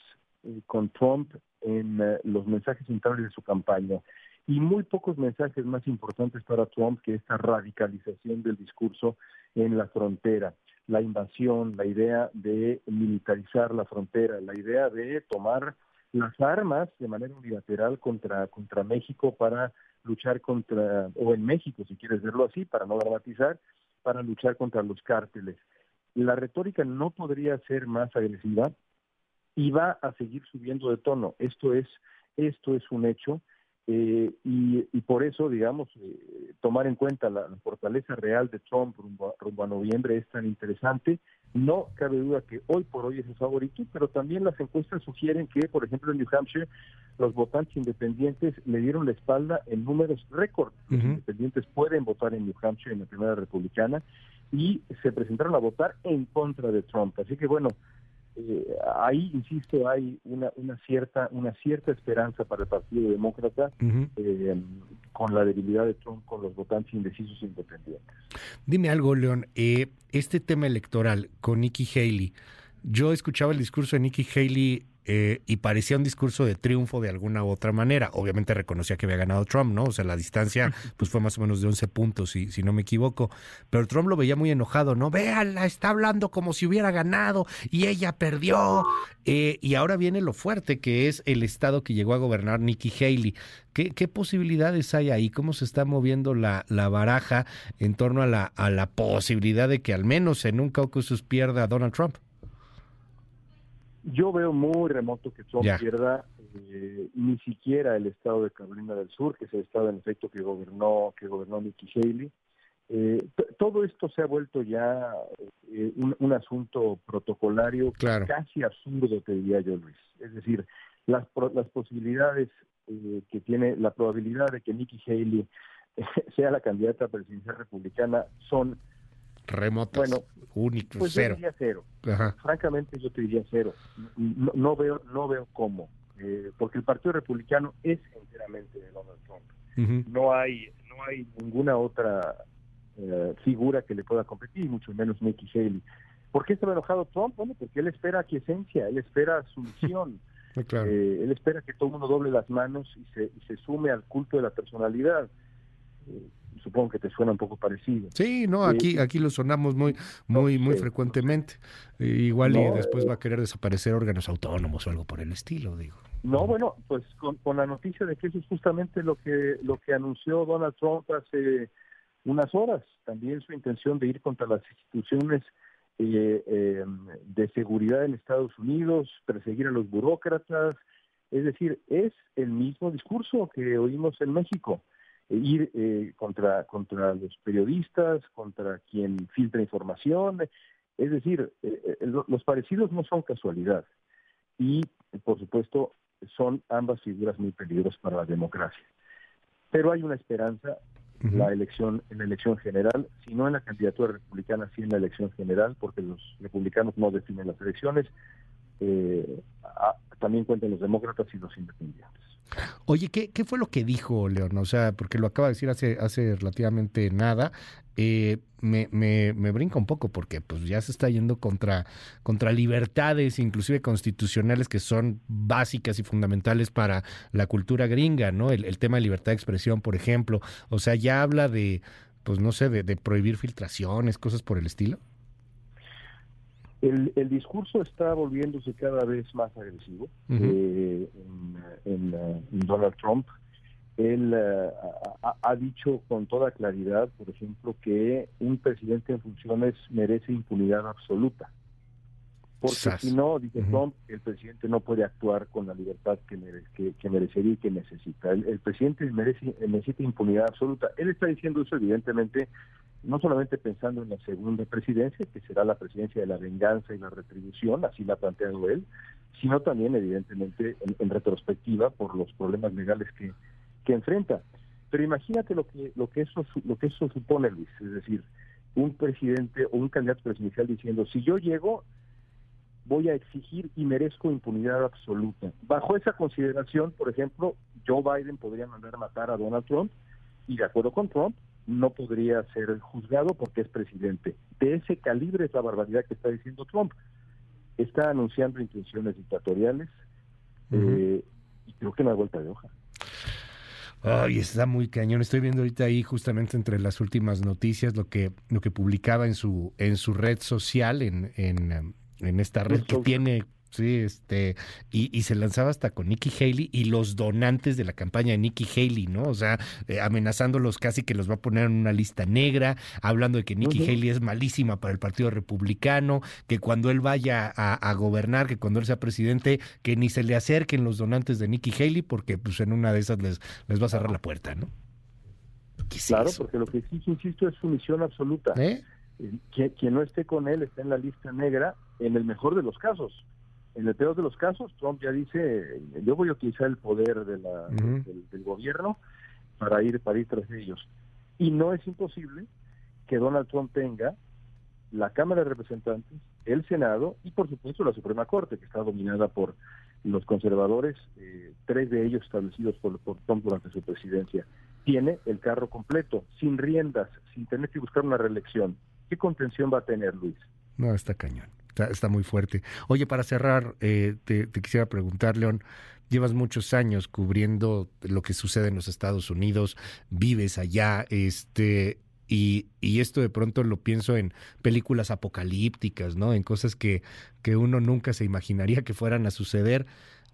eh, con Trump en eh, los mensajes centrales de su campaña y muy pocos mensajes más importantes para Trump que esta radicalización del discurso en la frontera, la invasión, la idea de militarizar la frontera, la idea de tomar las armas de manera unilateral contra, contra México para luchar contra, o en México, si quieres verlo así, para no dramatizar, para luchar contra los cárteles. La retórica no podría ser más agresiva y va a seguir subiendo de tono. Esto es, esto es un hecho eh, y, y, por eso, digamos, eh, tomar en cuenta la, la, fortaleza real de Trump rumbo a, rumbo a, noviembre es tan interesante. No cabe duda que hoy por hoy es el favorito, pero también las encuestas sugieren que, por ejemplo, en New Hampshire, los votantes independientes le dieron la espalda en números récord. Los uh -huh. independientes pueden votar en New Hampshire en la primera republicana y se presentaron a votar en contra de Trump. Así que, bueno, eh, ahí insisto hay una, una cierta una cierta esperanza para el Partido Demócrata uh -huh. eh, con la debilidad de Trump con los votantes indecisos e independientes. Dime algo, León, eh, este tema electoral con Nikki Haley, yo escuchaba el discurso de Nikki Haley eh, y parecía un discurso de triunfo de alguna u otra manera. Obviamente reconocía que había ganado Trump, ¿no? O sea, la distancia pues fue más o menos de 11 puntos, si, si no me equivoco. Pero Trump lo veía muy enojado, ¿no? Véanla, está hablando como si hubiera ganado y ella perdió. Eh, y ahora viene lo fuerte, que es el estado que llegó a gobernar Nikki Haley. ¿Qué, qué posibilidades hay ahí? ¿Cómo se está moviendo la, la baraja en torno a la, a la posibilidad de que al menos en un caucus pierda a Donald Trump? Yo veo muy remoto que Trump yeah. pierda eh, ni siquiera el estado de Carolina del Sur, que es el estado en efecto que gobernó que gobernó Nikki Haley. Eh, todo esto se ha vuelto ya eh, un, un, asunto protocolario claro. casi absurdo, te diría yo, Luis. Es decir, las, las posibilidades eh, que tiene, la probabilidad de que Nikki Haley sea la candidata presidencial republicana son remotas, bueno, únicos, pues cero. Yo diría cero. Ajá. Francamente, yo te diría cero. No, no veo, no veo cómo, eh, porque el Partido Republicano es enteramente de Donald Trump. Uh -huh. No hay, no hay ninguna otra eh, figura que le pueda competir, mucho menos Nikki Haley. ¿Por qué estaba enojado Trump? Bueno, porque él espera quiesencia, él espera sumisión. claro. eh, él espera que todo el mundo doble las manos y se, y se sume al culto de la personalidad. Eh, supongo que te suena un poco parecido. Sí, no, aquí, eh, aquí lo sonamos muy, muy, muy frecuentemente. Eh, igual no, y después va a querer desaparecer órganos autónomos o algo por el estilo, digo. No, bueno, pues con, con, la noticia de que eso es justamente lo que, lo que anunció Donald Trump hace unas horas, también su intención de ir contra las instituciones eh, eh, de seguridad en Estados Unidos, perseguir a los burócratas, es decir, es el mismo discurso que oímos en México ir eh, contra, contra los periodistas, contra quien filtra información. Es decir, eh, eh, los parecidos no son casualidad y, por supuesto, son ambas figuras muy peligrosas para la democracia. Pero hay una esperanza la elección en la elección general, si no en la candidatura republicana, sí en la elección general, porque los republicanos no definen las elecciones, eh, también cuentan los demócratas y los independientes. Oye, ¿qué, ¿qué, fue lo que dijo León? O sea, porque lo acaba de decir hace, hace relativamente nada. Eh, me, me, me, brinca un poco porque pues ya se está yendo contra, contra libertades, inclusive constitucionales, que son básicas y fundamentales para la cultura gringa, ¿no? El, el tema de libertad de expresión, por ejemplo. O sea, ya habla de, pues no sé, de, de prohibir filtraciones, cosas por el estilo. El, el, discurso está volviéndose cada vez más agresivo eh, en, Donald Trump. Él eh, ha, ha, dicho con toda claridad, por ejemplo, que un presidente en funciones merece impunidad absoluta. Porque si no, dice Trump, el presidente no puede actuar con la libertad que, que, que merecería y que necesita. El, el, presidente merece, necesita impunidad absoluta. Él está diciendo eso, evidentemente, no solamente pensando en la segunda presidencia, que será la presidencia de la venganza y la retribución, así la ha planteado él, sino también, evidentemente, en, retrospectiva por los problemas legales que, que enfrenta. Pero imagínate lo que, lo, que eso, lo que eso supone, Luis, es decir, un presidente o un candidato presidencial diciendo, si yo llego, voy a exigir y merezco impunidad absoluta. Bajo esa consideración, por ejemplo, Joe Biden podría mandar a matar a Donald Trump y de acuerdo con Trump, no podría ser juzgado porque es presidente. De ese calibre es la barbaridad que está diciendo Trump. Está anunciando intenciones dictatoriales eh, y creo que no hay vuelta de hoja. Ay, está muy cañón. Estoy viendo ahorita ahí justamente entre las últimas noticias lo que lo que publicaba en su en su red social en en, en esta red que tiene Sí, este, y, se lanzaba hasta con Nikki Haley y los donantes de la campaña de Nikki Haley, ¿no? O sea, eh, amenazándolos casi que los va a poner en una lista negra, hablando de que Nikki Haley es malísima para el Partido Republicano, que cuando él vaya a, gobernar, que cuando él sea presidente, que ni se le acerquen los donantes de Nikki Haley, porque pues en una de esas les, les va a cerrar la puerta, ¿no? claro, porque lo que sí, insisto, es su misión absoluta. ¿Eh? eh quien no esté con él está en la lista negra, en el mejor de los casos en el peor de los casos, Trump ya dice, yo voy a utilizar el poder de la, del, gobierno para ir, para ir tras ellos. Y no es imposible que Donald Trump tenga la Cámara de Representantes, el Senado y por supuesto la Suprema Corte, que está dominada por los conservadores, eh, tres de ellos establecidos por, por Trump durante su presidencia. Tiene el carro completo, sin riendas, sin tener que buscar una reelección. ¿Qué contención va a tener Luis? No, está cañón. Está, muy fuerte. Oye, para cerrar, eh, te, quisiera preguntar, León, llevas muchos años cubriendo lo que sucede en los Estados Unidos, vives allá, este, y, y, esto de pronto lo pienso en películas apocalípticas, ¿no? En cosas que, que uno nunca se imaginaría que fueran a suceder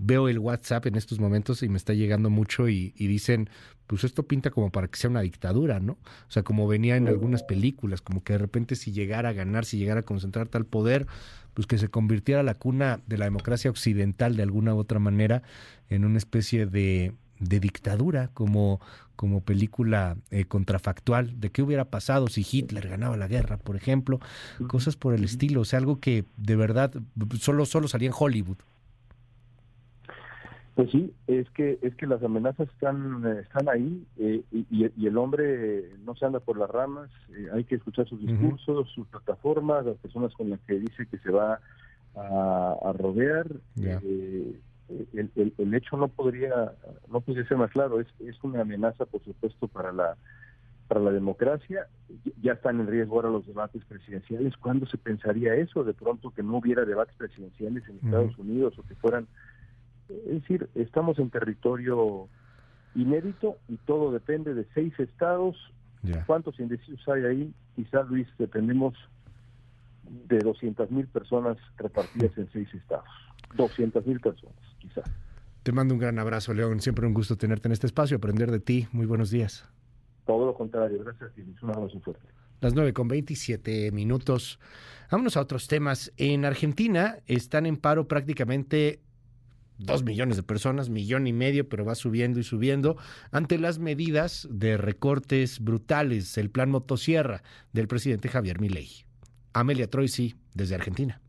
veo el WhatsApp en estos momentos y me está llegando mucho y, dicen, pues esto pinta como para que sea una dictadura, ¿no? O sea, como venía en algunas películas, como que de repente si llegara a ganar, si llegara a concentrar tal poder, pues que se convirtiera la cuna de la democracia occidental de alguna u otra manera en una especie de, de dictadura, como, como película eh, contrafactual, de qué hubiera pasado si Hitler ganaba la guerra, por ejemplo, cosas por el estilo, o sea, algo que de verdad solo, solo salía en Hollywood. Pues sí, es que es que las amenazas están están ahí eh, y, el hombre no se anda por las ramas. Eh, hay que escuchar sus discursos, sus plataformas, las personas con las que dice que se va a, rodear. Eh, el, el, hecho no podría no podría ser más claro. Es, es una amenaza, por supuesto, para la para la democracia. Ya están en riesgo ahora los debates presidenciales. ¿Cuándo se pensaría eso? De pronto que no hubiera debates presidenciales en Estados Unidos o que fueran es decir, estamos en territorio inédito y todo depende de seis estados. ¿Cuántos indecisos hay ahí? Quizás, Luis, dependemos de 200 mil personas repartidas en seis estados. 200 mil personas, quizás. Te mando un gran abrazo, León. Siempre un gusto tenerte en este espacio, aprender de ti. Muy buenos días. Todo lo contrario, gracias ti. Un abrazo fuerte. Las 9 con 27 minutos. Vámonos a otros temas. En Argentina están en paro prácticamente dos millones de personas, millón y medio, pero va subiendo y subiendo ante las medidas de recortes brutales, el plan motosierra del presidente Javier Milei. Amelia Troisi, desde Argentina.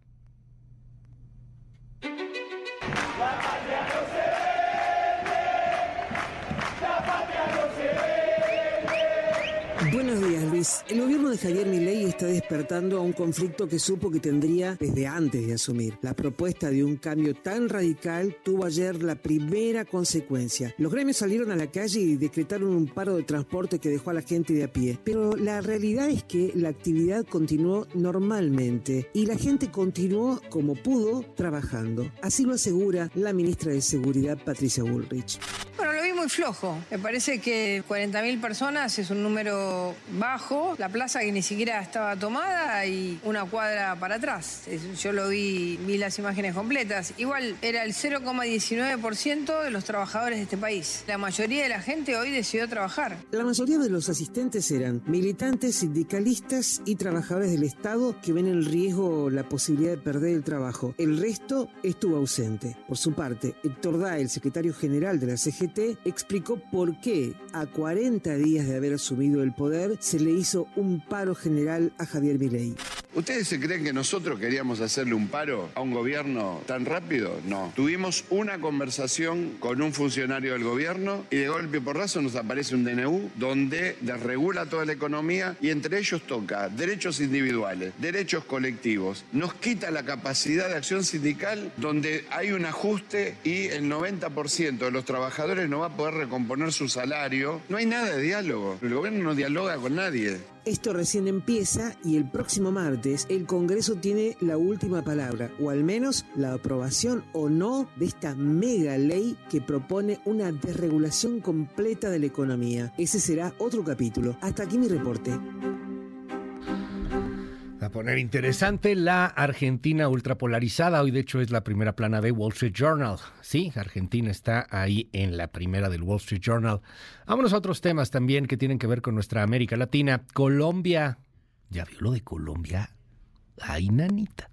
Luis. El gobierno de Javier Milei está despertando a un conflicto que supo que tendría desde antes de asumir. La propuesta de un cambio tan radical tuvo ayer la primera consecuencia. Los gremios salieron a la calle y decretaron un paro de transporte que dejó a la gente de a pie. Pero la realidad es que la actividad continuó normalmente y la gente continuó como pudo trabajando. Así lo asegura la ministra de Seguridad, Patricia Bullrich. Bueno, lo vi muy flojo. Me parece que 40.000 personas es un número bajo. La plaza que ni siquiera estaba tomada y una cuadra para atrás. Yo lo vi, vi las imágenes completas. Igual era el 0,19% de los trabajadores de este país. La mayoría de la gente hoy decidió trabajar. La mayoría de los asistentes eran militantes, sindicalistas y trabajadores del Estado que ven en riesgo la posibilidad de perder el trabajo. El resto estuvo ausente. Por su parte, Héctor Da, el secretario general de la CGT, explicó por qué a 40 días de haber asumido el poder se le hizo un paro general a Javier Milei. ¿Ustedes se creen que nosotros queríamos hacerle un paro a un gobierno tan rápido? No. Tuvimos una conversación con un funcionario del gobierno y de golpe porrazo nos aparece un DNU donde desregula toda la economía y entre ellos toca derechos individuales, derechos colectivos. Nos quita la capacidad de acción sindical donde hay un ajuste y el 90% de los trabajadores no va a poder recomponer su salario. No hay nada de diálogo. El gobierno no dialoga con nadie. Esto recién empieza y el próximo martes el Congreso tiene la última palabra, o al menos la aprobación o no de esta mega ley que propone una desregulación completa de la economía. Ese será otro capítulo. Hasta aquí mi reporte. A poner interesante la Argentina ultrapolarizada. Hoy, de hecho, es la primera plana de Wall Street Journal. Sí, Argentina está ahí en la primera del Wall Street Journal. Vámonos a otros temas también que tienen que ver con nuestra América Latina. Colombia. ¿Ya vio lo de Colombia? Ay, nanita.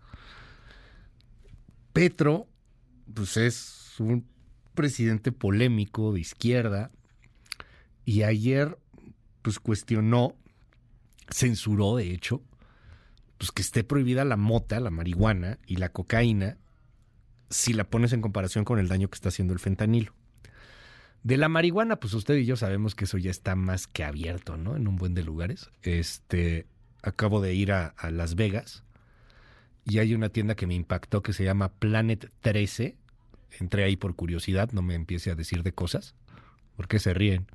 Petro, pues es un presidente polémico de izquierda. Y ayer, pues cuestionó, censuró, de hecho, pues que esté prohibida la mota, la marihuana y la cocaína si la pones en comparación con el daño que está haciendo el fentanilo. De la marihuana, pues usted y yo sabemos que eso ya está más que abierto, ¿no? En un buen de lugares. Este, acabo de ir a, a Las Vegas y hay una tienda que me impactó que se llama Planet 13. Entré ahí por curiosidad, no me empiece a decir de cosas. ¿Por qué se ríen?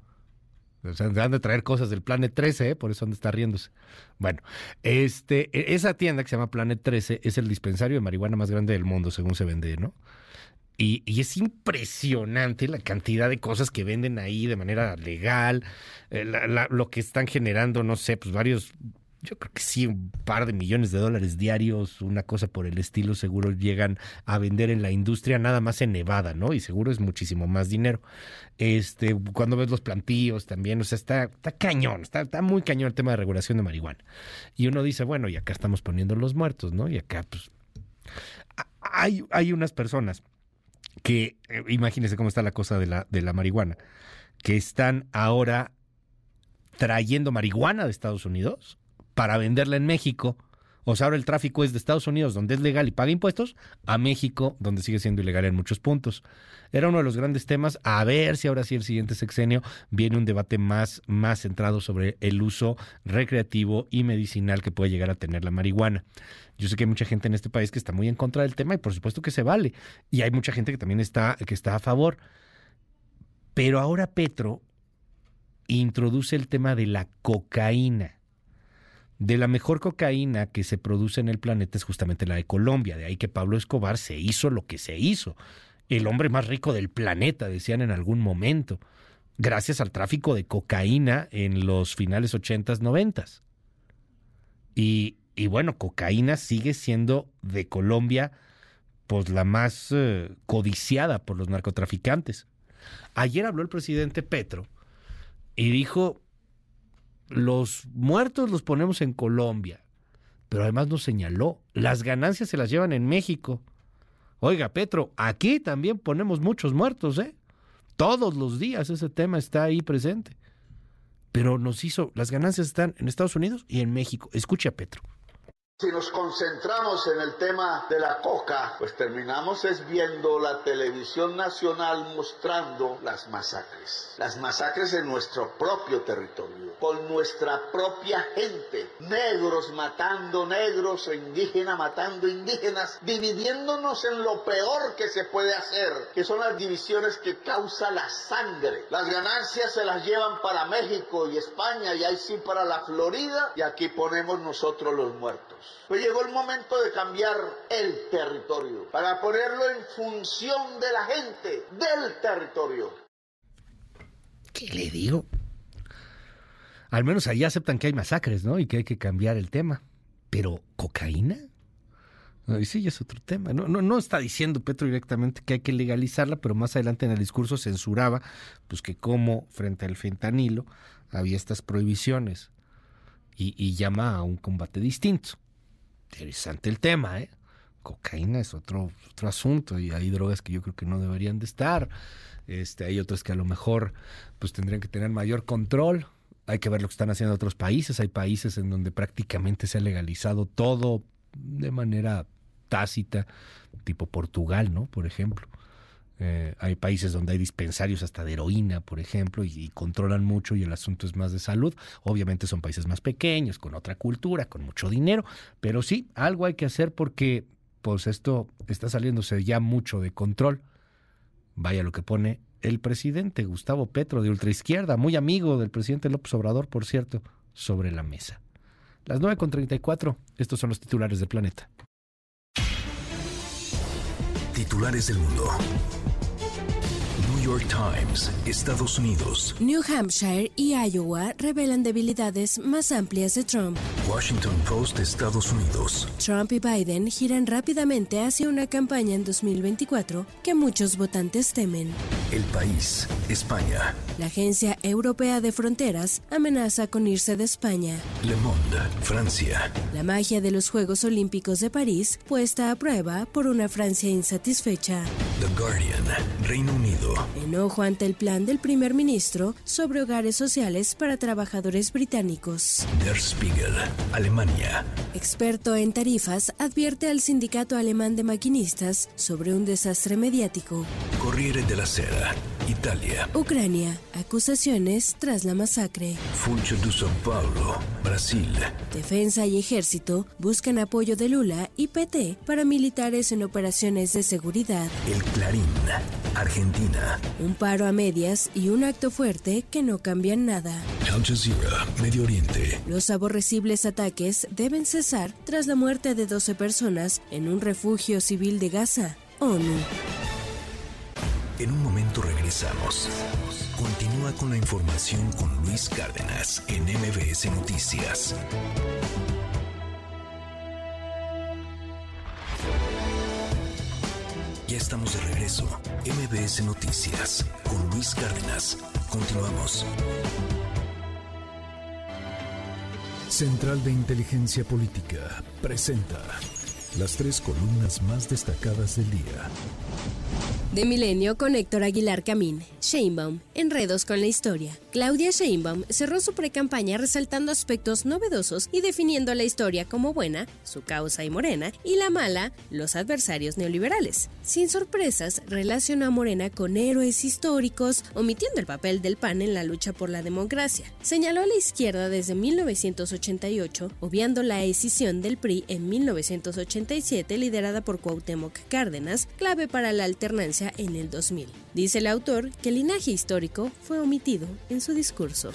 O sea, han de traer cosas del Planet 13, ¿eh? por eso han de estar riéndose. Bueno, este, e- esa tienda que se llama Planet 13 es el dispensario de marihuana más grande del mundo, según se vende, ¿no? Y, y es impresionante la cantidad de cosas que venden ahí de manera legal, eh, lo que están generando, no sé, pues varios, yo creo que sí, un par de millones de dólares diarios, una cosa por el estilo, seguro llegan a vender en la industria, nada más en Nevada, ¿no? Y seguro es muchísimo más dinero. Este, cuando ves los plantíos también, o sea, está, está cañón, está, está muy cañón el tema de regulación de marihuana. Y uno dice, bueno, y acá estamos poniendo los muertos, ¿no? Y acá, pues, hay, hay unas personas que, eh, imagínense cómo está la cosa de la, de la marihuana, que están ahora trayendo marihuana de Estados Unidos para venderla en México. O sea, ahora el tráfico es de Estados Unidos, donde es legal y paga impuestos, a México, donde sigue siendo ilegal en muchos puntos. Era uno de los grandes temas. A ver si ahora sí el siguiente sexenio viene un debate más, más centrado sobre el uso recreativo y medicinal que puede llegar a tener la marihuana. Yo sé que hay mucha gente en este país que está muy en contra del tema y por supuesto que se vale. Y hay mucha gente que también está, que está a favor. Pero ahora Petro introduce el tema de la cocaína. De la mejor cocaína que se produce en el planeta es justamente la de Colombia. De ahí que Pablo Escobar se hizo lo que se hizo. El hombre más rico del planeta, decían en algún momento. Gracias al tráfico de cocaína en los finales 80s, 90s. Y, bueno, cocaína sigue siendo de Colombia pues la más eh, codiciada por los narcotraficantes. Ayer habló el presidente Petro y dijo, los muertos los ponemos en Colombia, pero además nos señaló, las ganancias se las llevan en México. Oiga, Petro, aquí también ponemos muchos muertos, ¿eh? Todos los días ese tema está ahí presente. Pero nos hizo, las ganancias están en Estados Unidos y en México. Escuche a Petro. Si nos concentramos en el tema de la coca, pues terminamos es viendo la televisión nacional mostrando las masacres. Las masacres en nuestro propio territorio, con nuestra propia gente. Negros matando negros, e indígenas matando indígenas, dividiéndonos en lo peor que se puede hacer, que son las divisiones que causa la sangre. Las ganancias se las llevan para México y España y ahí sí para la Florida y aquí ponemos nosotros los muertos. Pues llegó el momento de cambiar el territorio para ponerlo en función de la gente, del territorio. ¿Qué le digo? Al menos ahí aceptan que hay masacres, ¿no? Y que hay que cambiar el tema. Pero, ¿cocaína? Sí, es otro tema. No, no, no está diciendo Petro directamente que hay que legalizarla, pero más adelante en el discurso censuraba pues que como frente al fentanilo había estas prohibiciones y, y llama a un combate distinto interesante el tema, ¿eh? Cocaína es otro, otro asunto y hay drogas que yo creo que no deberían de estar. Este, hay otras que a lo mejor pues tendrían que tener mayor control. Hay que ver lo que están haciendo otros países. Hay países en donde prácticamente se ha legalizado todo de manera tácita, tipo Portugal, ¿no? Por ejemplo. Eh, hay países donde hay dispensarios hasta de heroína, por ejemplo, y, controlan mucho y el asunto es más de salud. Obviamente son países más pequeños, con otra cultura, con mucho dinero, pero sí, algo hay que hacer porque pues esto está saliéndose ya mucho de control. Vaya lo que pone el presidente Gustavo Petro de ultraizquierda, muy amigo del presidente López Obrador, por cierto, sobre la mesa. Las 9.34, estos son los titulares del planeta. Titulares del mundo. York Times, Estados Unidos. New Hampshire y Iowa revelan debilidades más amplias de Trump. Washington Post, Estados Unidos. Trump y Biden giran rápidamente hacia una campaña en 2024 que muchos votantes temen. El país, España. La Agencia Europea de Fronteras amenaza con irse de España. Le Monde, Francia. La magia de los Juegos Olímpicos de París puesta a prueba por una Francia insatisfecha. The Guardian, Reino Unido. Enojo ante el plan del primer ministro sobre hogares sociales para trabajadores británicos. Der Spiegel, Alemania. Experto en tarifas advierte al sindicato alemán de maquinistas sobre un desastre mediático. Corriere della Sera, Italia. Ucrania, acusaciones tras la masacre. Funcho de São Paulo, Brasil. Defensa y ejército buscan apoyo de Lula y PT para militares en operaciones de seguridad. El Clarín, Argentina. Un paro a medias y un acto fuerte que no cambian nada. Al Jazeera, Medio Oriente. Los aborrecibles ataques deben cesar tras la muerte de 12 personas en un refugio civil de Gaza. ONU. En un momento regresamos. Con la información con Luis Cárdenas en MBS Noticias. Ya estamos de regreso. MBS Noticias con Luis Cárdenas. Continuamos. Central de Inteligencia Política presenta las tres columnas más destacadas del día. De Milenio con Héctor Aguilar Camín. Sheinbaum, enredos con la historia. Claudia Sheinbaum cerró su precampaña resaltando aspectos novedosos y definiendo la historia como buena, su causa y Morena, y la mala, los adversarios neoliberales. Sin sorpresas, relacionó a Morena con héroes históricos, omitiendo el papel del PAN en la lucha por la democracia. Señaló a la izquierda desde 1988, obviando la escisión del PRI en 1987 liderada por Cuauhtémoc Cárdenas, clave para la alternancia en el 2000. Dice el autor que el linaje histórico fue omitido en su discurso.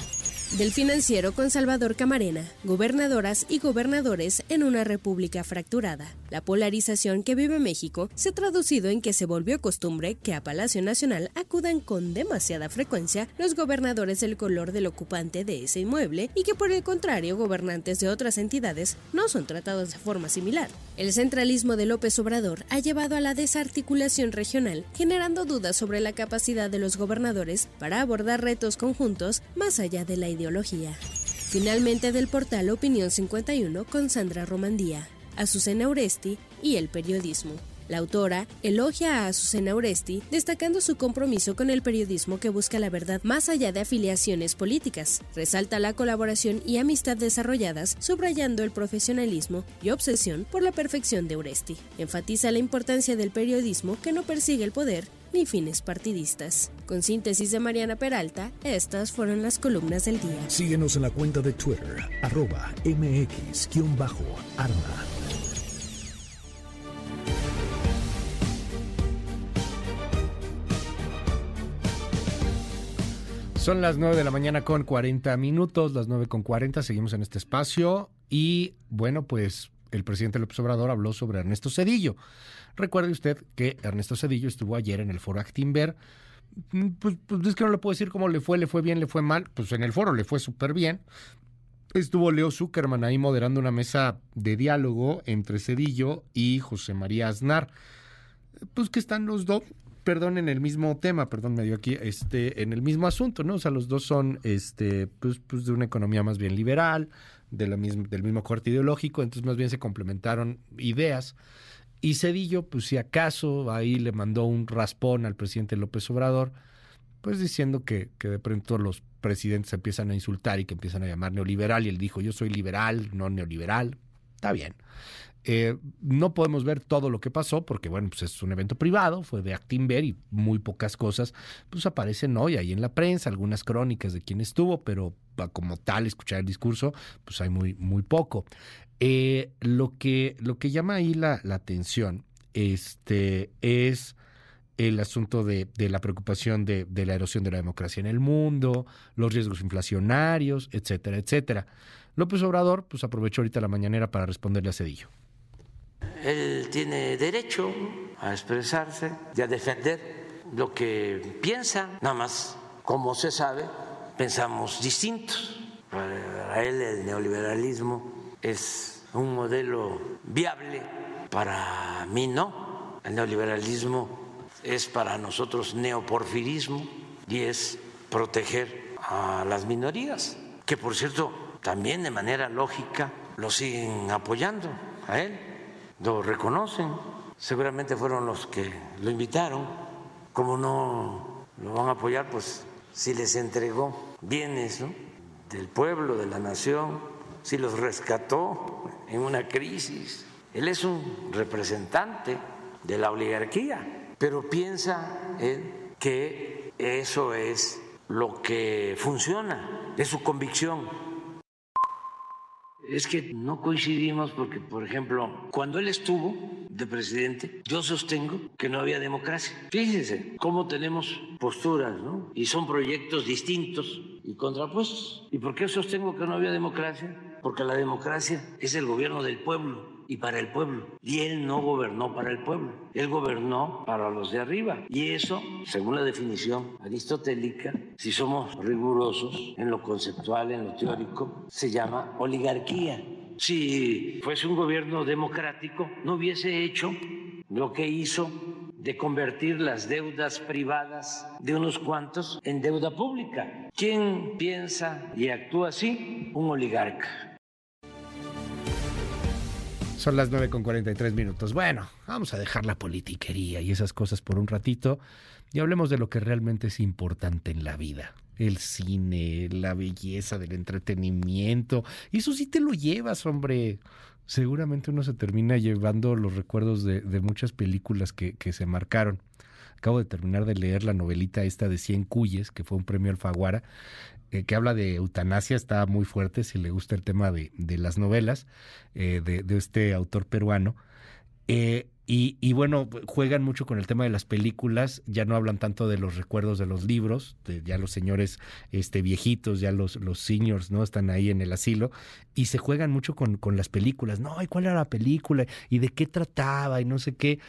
Del financiero con Salvador Camarena, gobernadoras y gobernadores en una república fracturada. La polarización que vive México se ha traducido en que se volvió costumbre que a Palacio Nacional acudan con demasiada frecuencia los gobernadores del color del ocupante de ese inmueble y que por el contrario gobernantes de otras entidades no son tratados de forma similar. El centralismo de López Obrador ha llevado a la desarticulación regional, generando dudas sobre la capacidad de los gobernadores para abordar retos conjuntos más allá de la ideología. Finalmente del portal Opinión 51 con Sandra Romandía, Azucena Uresti y el periodismo. La autora elogia a Azucena Oresti, destacando su compromiso con el periodismo que busca la verdad más allá de afiliaciones políticas. Resalta la colaboración y amistad desarrolladas, subrayando el profesionalismo y obsesión por la perfección de Oresti. Enfatiza la importancia del periodismo que no persigue el poder ni fines partidistas. Con síntesis de Mariana Peralta, estas fueron las columnas del día. Síguenos en la cuenta de Twitter, arroba mx-arma. Son las 9 de la mañana con 40 minutos, las 9 con 40, seguimos en este espacio y bueno, pues el presidente López Obrador habló sobre Ernesto Cedillo. Recuerde usted que Ernesto Cedillo estuvo ayer en el foro Actimber. Mm, pues, pues, es que no le puedo decir cómo le fue, le fue bien, le fue mal. Pues en el foro le fue súper bien. Estuvo Leo Zuckerman ahí moderando una mesa de diálogo entre Cedillo y José María Aznar. Pues que están los dos, perdón, en el mismo tema, perdón, me dio aquí, este, en el mismo asunto, ¿no? O sea, los dos son, este, pues, pues de una economía más bien liberal, de la del mismo corte ideológico, entonces más bien se complementaron ideas. Y Cedillo, pues si acaso ahí le mandó un raspón al presidente López Obrador, pues diciendo que, de pronto los presidentes empiezan a insultar y que empiezan a llamar neoliberal, y él dijo, yo soy liberal, no neoliberal. Está bien. Eh, no podemos ver todo lo que pasó porque, bueno, pues es un evento privado, fue de Actimber y muy pocas cosas, pues aparecen hoy ahí en la prensa, algunas crónicas de quién estuvo, pero como tal, escuchar el discurso, pues hay muy, muy poco. Eh, lo, que, lo que llama ahí la, la atención este, es el asunto de, de la preocupación de, de, la erosión de la democracia en el mundo, los riesgos inflacionarios, etcétera, etcétera. López Obrador pues aprovechó ahorita la mañanera para responderle a Cedillo. Él tiene derecho a expresarse y a defender lo que piensa, nada más, como se sabe, pensamos distintos. Para él el neoliberalismo es un modelo viable, para mí no. El neoliberalismo es para nosotros neoporfirismo y es proteger a las minorías, que por cierto también de manera lógica lo siguen apoyando a él. Lo reconocen, seguramente fueron los que lo invitaron, como no lo van a apoyar, pues si les entregó bienes del pueblo, de la nación, si los rescató en una crisis. Él es un representante de la oligarquía, pero piensa él que eso es lo que funciona, es su convicción es que no coincidimos porque, por ejemplo, cuando él estuvo de presidente, yo sostengo que no había democracia. Fíjense cómo tenemos posturas, ¿no? Y son proyectos distintos y contrapuestos. ¿Y por qué sostengo que no había democracia? Porque la democracia es el gobierno del pueblo y para el pueblo. Y él no gobernó para el pueblo, él gobernó para los de arriba. Y eso, según la definición aristotélica, si somos rigurosos en lo conceptual, en lo teórico, se llama oligarquía. Si fuese un gobierno democrático, no hubiese hecho lo que hizo de convertir las deudas privadas de unos cuantos en deuda pública. ¿Quién piensa y actúa así? Un oligarca. Son las 9 con 43 minutos. Bueno, vamos a dejar la politiquería y esas cosas por un ratito y hablemos de lo que realmente es importante en la vida. El cine, la belleza del entretenimiento. Y eso sí te lo llevas, hombre. Seguramente uno se termina llevando los recuerdos de, muchas películas que, que se marcaron. Acabo de terminar de leer la novelita esta de Cien Cuyes, que fue un premio Alfaguara, eh, que habla de eutanasia, está muy fuerte si le gusta el tema de, de las novelas eh, de, este autor peruano. Eh, y, y, bueno, juegan mucho con el tema de las películas, ya no hablan tanto de los recuerdos de los libros, ya los señores este, viejitos, ya los, los seniors, ¿no? Están ahí en el asilo, y se juegan mucho con, con las películas, ¿no? ¿Y cuál era la película? ¿Y de qué trataba? Y no sé qué.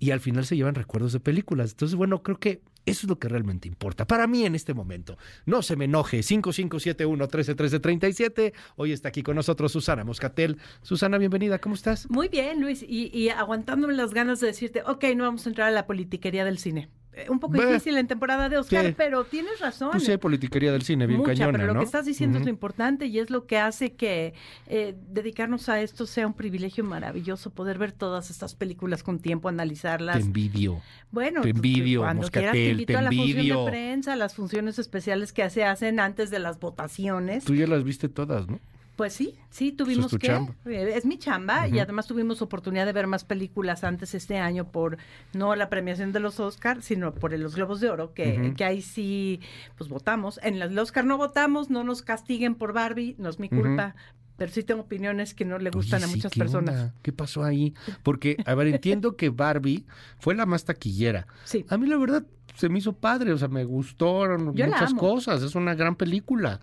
Y al final se llevan recuerdos de películas. Entonces, bueno, creo que eso es lo que realmente importa. Para mí en este momento. No se me enoje. 5571-131337. Hoy está aquí con nosotros Susana Moscatel. Susana, bienvenida. ¿Cómo estás? Muy bien, Luis. Y, aguantándome las ganas de decirte, ok, no vamos a entrar a la politiquería del cine. Un poco difícil en temporada de Oscar, Sí. pero tienes razón. Pues sí, hay politiquería del cine, bien Mucha, cañona, pero lo ¿no? que estás diciendo es Ujú. lo importante y es lo que hace que eh, dedicarnos a esto sea un privilegio maravilloso, poder ver todas estas películas con tiempo, analizarlas. Te envidio. Bueno, te envidio, cuando quieras te invito te a la función de prensa, a las funciones especiales que se hacen antes de las votaciones. Tú ya las viste todas, ¿no? Pues sí, sí, tuvimos tu que. chamba. eh, Es mi chamba y además tuvimos oportunidad de ver más películas antes este año por no la premiación de los Oscars, sino por los Globos de Oro, que, que ahí sí, pues votamos. En los Oscar no votamos, no nos castiguen por Barbie, no es mi culpa, pero sí tengo opiniones que no le gustan Oye, a sí, muchas ¿qué personas. onda? ¿Qué pasó ahí? Porque, a ver, entiendo que Barbie fue la más taquillera. Sí. A mí la verdad se me hizo padre, o sea, me gustaron Yo muchas cosas, es una gran película.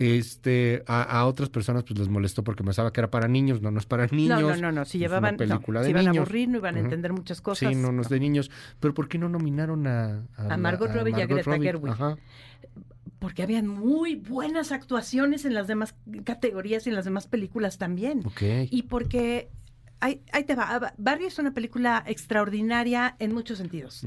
Este, a, a otras personas pues les molestó porque pensaba que era para niños, no, no es para niños. No, no, no, no, si llevaban, no, película se de iban a aburrir, no iban a entender muchas cosas. Sí, no, no es de niños. Pero ¿por qué no nominaron a, A Margot Robbie y a Greta Robbie? Gerwig. Ajá. Porque habían muy buenas actuaciones en las demás categorías y en las demás películas también. Y porque ahí, ahí te va. Barbie es una película extraordinaria en muchos sentidos.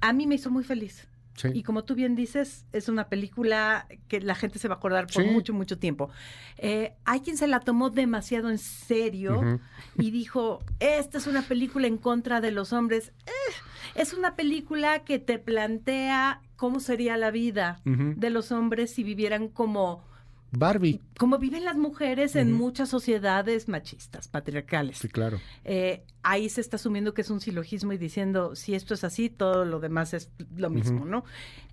A mí me hizo muy feliz. Sí. Y como tú bien dices, es una película que la gente se va a acordar por Sí. mucho, mucho tiempo. Eh, hay quien se la tomó demasiado en serio y dijo, esta es una película en contra de los hombres. Eh, es una película que te plantea cómo sería la vida de los hombres si vivieran como, Barbie. como viven las mujeres en muchas sociedades machistas, patriarcales. Sí, claro. Eh, ahí se está asumiendo que es un silogismo y diciendo, si esto es así, todo lo demás es lo mismo. ¿no?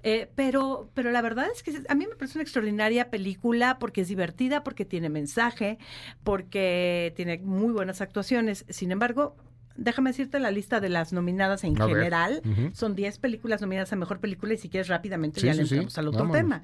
Eh, pero, pero la verdad es que a mí me parece una extraordinaria película porque es divertida, porque tiene mensaje, porque tiene muy buenas actuaciones. Sin embargo, déjame decirte la lista de las nominadas en A general. Son 10 películas nominadas a Mejor Película y si quieres rápidamente Sí, ya sí, le sí. entramos al otro Vámonos. tema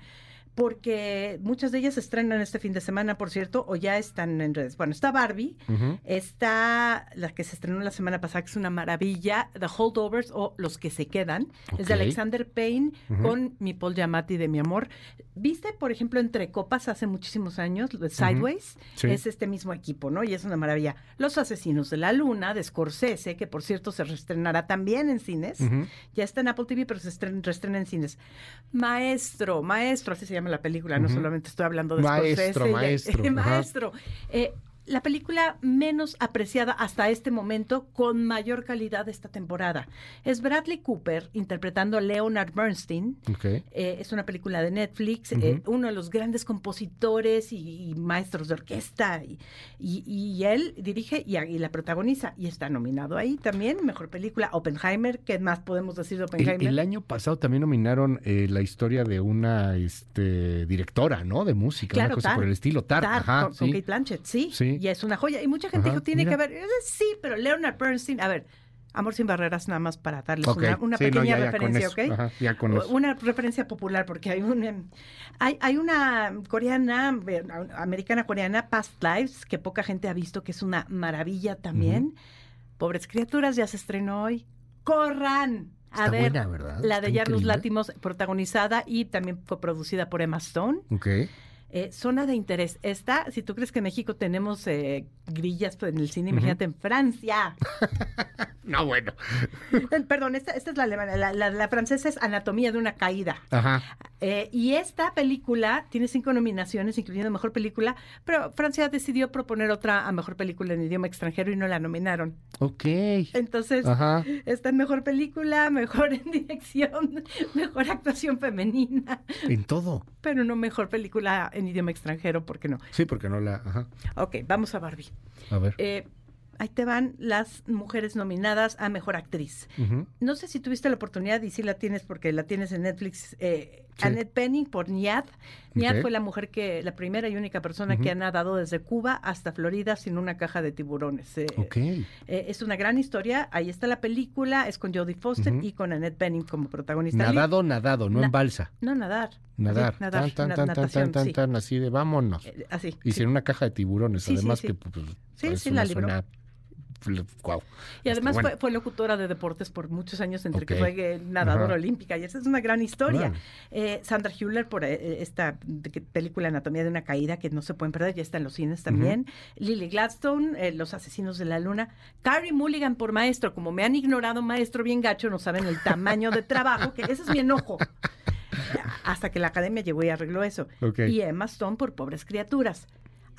porque muchas de ellas se estrenan este fin de semana, por cierto, o ya están en redes. Bueno, está Barbie, está la que se estrenó la semana pasada, que es una maravilla, The Holdovers o Los que se quedan, es de. Alexander Payne con mi Paul Giamatti de Mi Amor. ¿Viste, por ejemplo, Entre Copas hace muchísimos años, de Sideways? Sí. Es este mismo equipo, ¿no? Y es una maravilla. Los Asesinos de la Luna, de Scorsese, que por cierto se reestrenará también en cines. Ya está en Apple TV, pero se estren- reestrena en cines. Maestro, maestro, así se llama la película, no solamente estoy hablando de Maestro, Scorsese. maestro. Eh, la película menos apreciada hasta este momento con mayor calidad esta temporada. Es Bradley Cooper interpretando a Leonard Bernstein. Ok. Eh, es una película de Netflix, eh, uno de los grandes compositores y, y maestros de orquesta, y, y- y él dirige y, la protagoniza, y está nominado ahí también, mejor película, Oppenheimer, ¿qué más podemos decir de Oppenheimer? el año pasado también nominaron eh, la historia de una este, directora, ¿no? De música, Claro, una cosa Tar. por el estilo. Tar, Tar, ajá, con, con sí. Kate Blanchett, sí, Sí. Y es una joya. Y mucha gente Ajá, dijo, tiene mira. que Eh, sí, pero Leonard Bernstein, a ver, Amor sin barreras nada más para darles una, una sí, no, pequeña ya, ya con referencia, ¿ok? ajá, ya. Una referencia popular, porque hay una, hay, hay una coreana, americana coreana, Past Lives, que poca gente ha visto, que es una maravilla también. Pobres criaturas, ya se estrenó hoy. ¡Corran! A Está ver, la de Yarlus. Látimos, protagonizada y también fue producida por Emma Stone. Ok. Eh, zona de interés. Esta, si tú crees que en México tenemos eh, grillas en el cine, imagínate en Francia. No, bueno. Perdón, esta, esta es la alemana. La, la- la francesa es Anatomía de una caída. Ajá. Eh, y esta película tiene cinco nominaciones, incluyendo Mejor Película, pero Francia decidió proponer otra a Mejor Película en idioma extranjero y no la nominaron. Ok. Entonces, Ajá. está en Mejor Película, Mejor en Dirección, Mejor Actuación Femenina, En todo. pero no Mejor Película en idioma extranjero, ¿por qué no? Sí, porque no la. Ajá. Ok, vamos a Barbie. A ver. Eh, ahí te van las mujeres nominadas a Mejor Actriz. No sé si tuviste la oportunidad y si la tienes porque la tienes en Netflix. Eh, Sí. Annette Bening por Niad. Niad fue la mujer que, la primera y única persona que ha nadado desde Cuba hasta Florida sin una caja de tiburones. Eh, Ok. eh, es una gran historia. Ahí está la película. Es con Jodie Foster y con Annette Bening como protagonista. Nadado, nadado, no Na- en balsa. No, nadar. Nadar. Así, nadar, tan, tan, na- tan, tan, natación, tan, tan, sí. tan, así de vámonos. Eh, así. Y sí. sin una caja de tiburones, Sí, sí, además sí. que pues, Sí, es sí, la libró. Wow. Y además Este, fue, fue locutora de deportes por muchos años, entre que fue eh, nadadora Ajá. olímpica, y esa es una gran historia. Eh, Sandra Hüller por eh, esta de que- película Anatomía de una caída, que no se pueden perder, ya está en los cines también. Lily Gladstone, eh, Los Asesinos de la Luna. Carrie Mulligan por maestro, como me han ignorado maestro bien gacho, no saben el tamaño de trabajo, que ese es mi enojo. Hasta que la academia llegó y arregló eso. Y Emma Stone por Pobres Criaturas.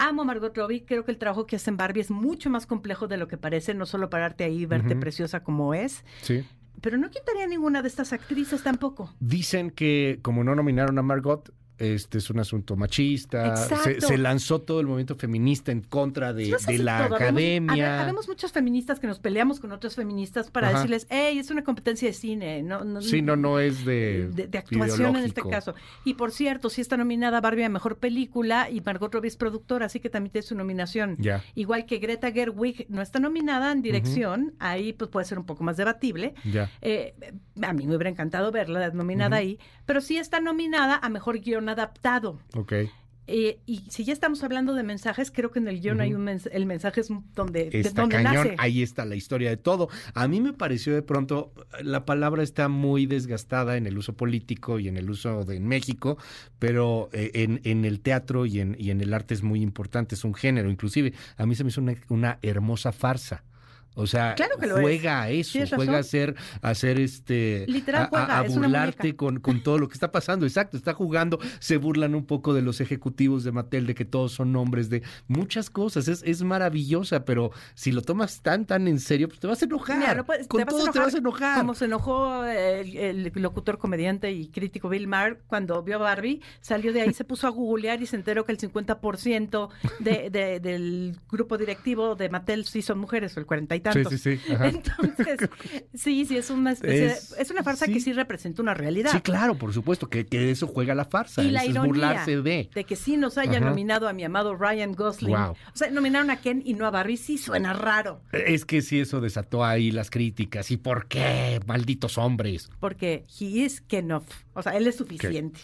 Amo a Margot Robbie, creo que el trabajo que hace en Barbie es mucho más complejo de lo que parece, no solo pararte ahí y verte preciosa como es, Sí. pero no quitaría ninguna de estas actrices tampoco. Dicen que como no nominaron a Margot, este es un asunto machista. Se, lanzó todo el movimiento feminista en contra de, No la todo, habemos- academia. habe- Habemos muchas feministas que nos peleamos con otras feministas para Ajá. decirles, hey, es una competencia de cine, no, no, Sí, no, no es de, de, de actuación en este caso. Y por cierto, sí está nominada Barbie a Mejor Película y Margot Robbie es productora, así que también tiene su nominación. Ya. Igual que Greta Gerwig no está nominada en dirección, ahí pues puede ser un poco más debatible. Ya. Eh, a mí me hubiera encantado verla nominada ahí, pero sí está nominada a Mejor Guión Adaptado. Ok. Eh, y si ya estamos hablando de mensajes, creo que en el guion hay un mens- el mensaje es donde, de Está donde cañón, nace. ahí está la historia de todo. A mí me pareció de pronto, la palabra está muy desgastada en el uso político y en el uso de en México, pero eh, en, en el teatro y en, y en el arte es muy importante, es un género. Inclusive, a mí se me hizo una, una hermosa farsa. O sea, Claro que juega a eso, juega a hacer, a hacer este, Literal a, juega, a burlarte con, con todo lo que está pasando. Exacto, está jugando, se burlan un poco de los ejecutivos de Mattel, de que todos son hombres, de muchas cosas. Es, es maravillosa, pero si lo tomas tan, tan en serio, pues te vas a enojar. Mira, no puedes- con te vas a todo te vas a enojar. Como se enojó el, el locutor, comediante y crítico Bill Maher cuando vio a Barbie, salió de ahí, se puso a googlear y se enteró que el 50% de, de- del grupo directivo de Mattel sí son mujeres, o el cuarenta y tantos. Sí, sí, sí, ajá. Entonces, sí, sí, es una especie de- Es- es, una farsa que sí representa una realidad. Sí, claro, por supuesto, que, que de eso juega la farsa. Y la eso es ironía burlarse de. que sí nos hayan Ajá. nominado a mi amado Ryan Gosling. Wow. O sea, nominaron a Ken y no a Barbie, sí suena raro. Es que sí, eso desató ahí las críticas. ¿Y por qué? Malditos hombres. Porque he is enough. O sea, él es suficiente.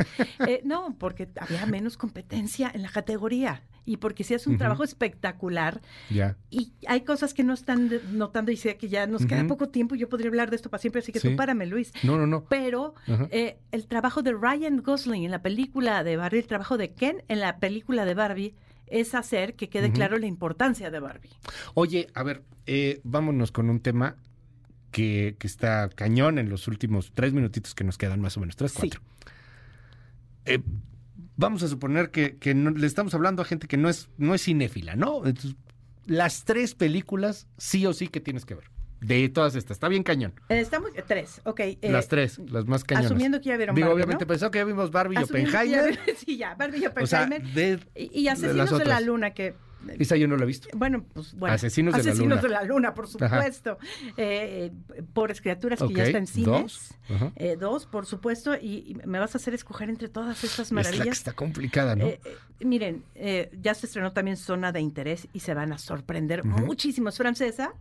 Eh, no, porque había menos competencia en la categoría. Y porque sí es un trabajo espectacular. Ya. Y hay cosas que no están notando y sé que ya nos queda poco tiempo. Yo podría hablar de esto para siempre, así que Sí. tú párame, Luis. No, no, no. Pero eh, el trabajo de Ryan Gosling en la película de Barbie, el trabajo de Ken en la película de Barbie, es hacer que quede claro la importancia de Barbie. Oye, a ver, eh, vámonos con un tema que, que está cañón en los últimos tres minutitos que nos quedan, más o menos, tres, cuatro. Eh, vamos a suponer que, que no- le estamos hablando a gente que no es, no es cinéfila, ¿no? Entonces, las tres películas sí o sí que tienes que ver. De todas estas, está bien cañón. Eh, Estamos, tres, ok. eh, las tres, las más cañonas. Asumiendo que ya vieron Digo, Barbie, obviamente ¿no? pensó que ya vimos Barbie y ya Oppenheimer. sí, ya, Barbie y O sea, Oppenheimer. de, y, y Asesinos de, la. Luna, que Esa yo no la he visto. Bueno, pues bueno. Asesinos de la Asesinos Luna. de la Luna, por supuesto. Eh, pobres criaturas que ya está en cines. dos. Eh, dos, por supuesto. Y, y me vas a hacer escoger entre todas estas Es la que maravillas. está complicada, ¿no? Eh, eh, miren, eh, ya se estrenó también Zona de Interés y se van a sorprender Ujú. muchísimo. Es francesa.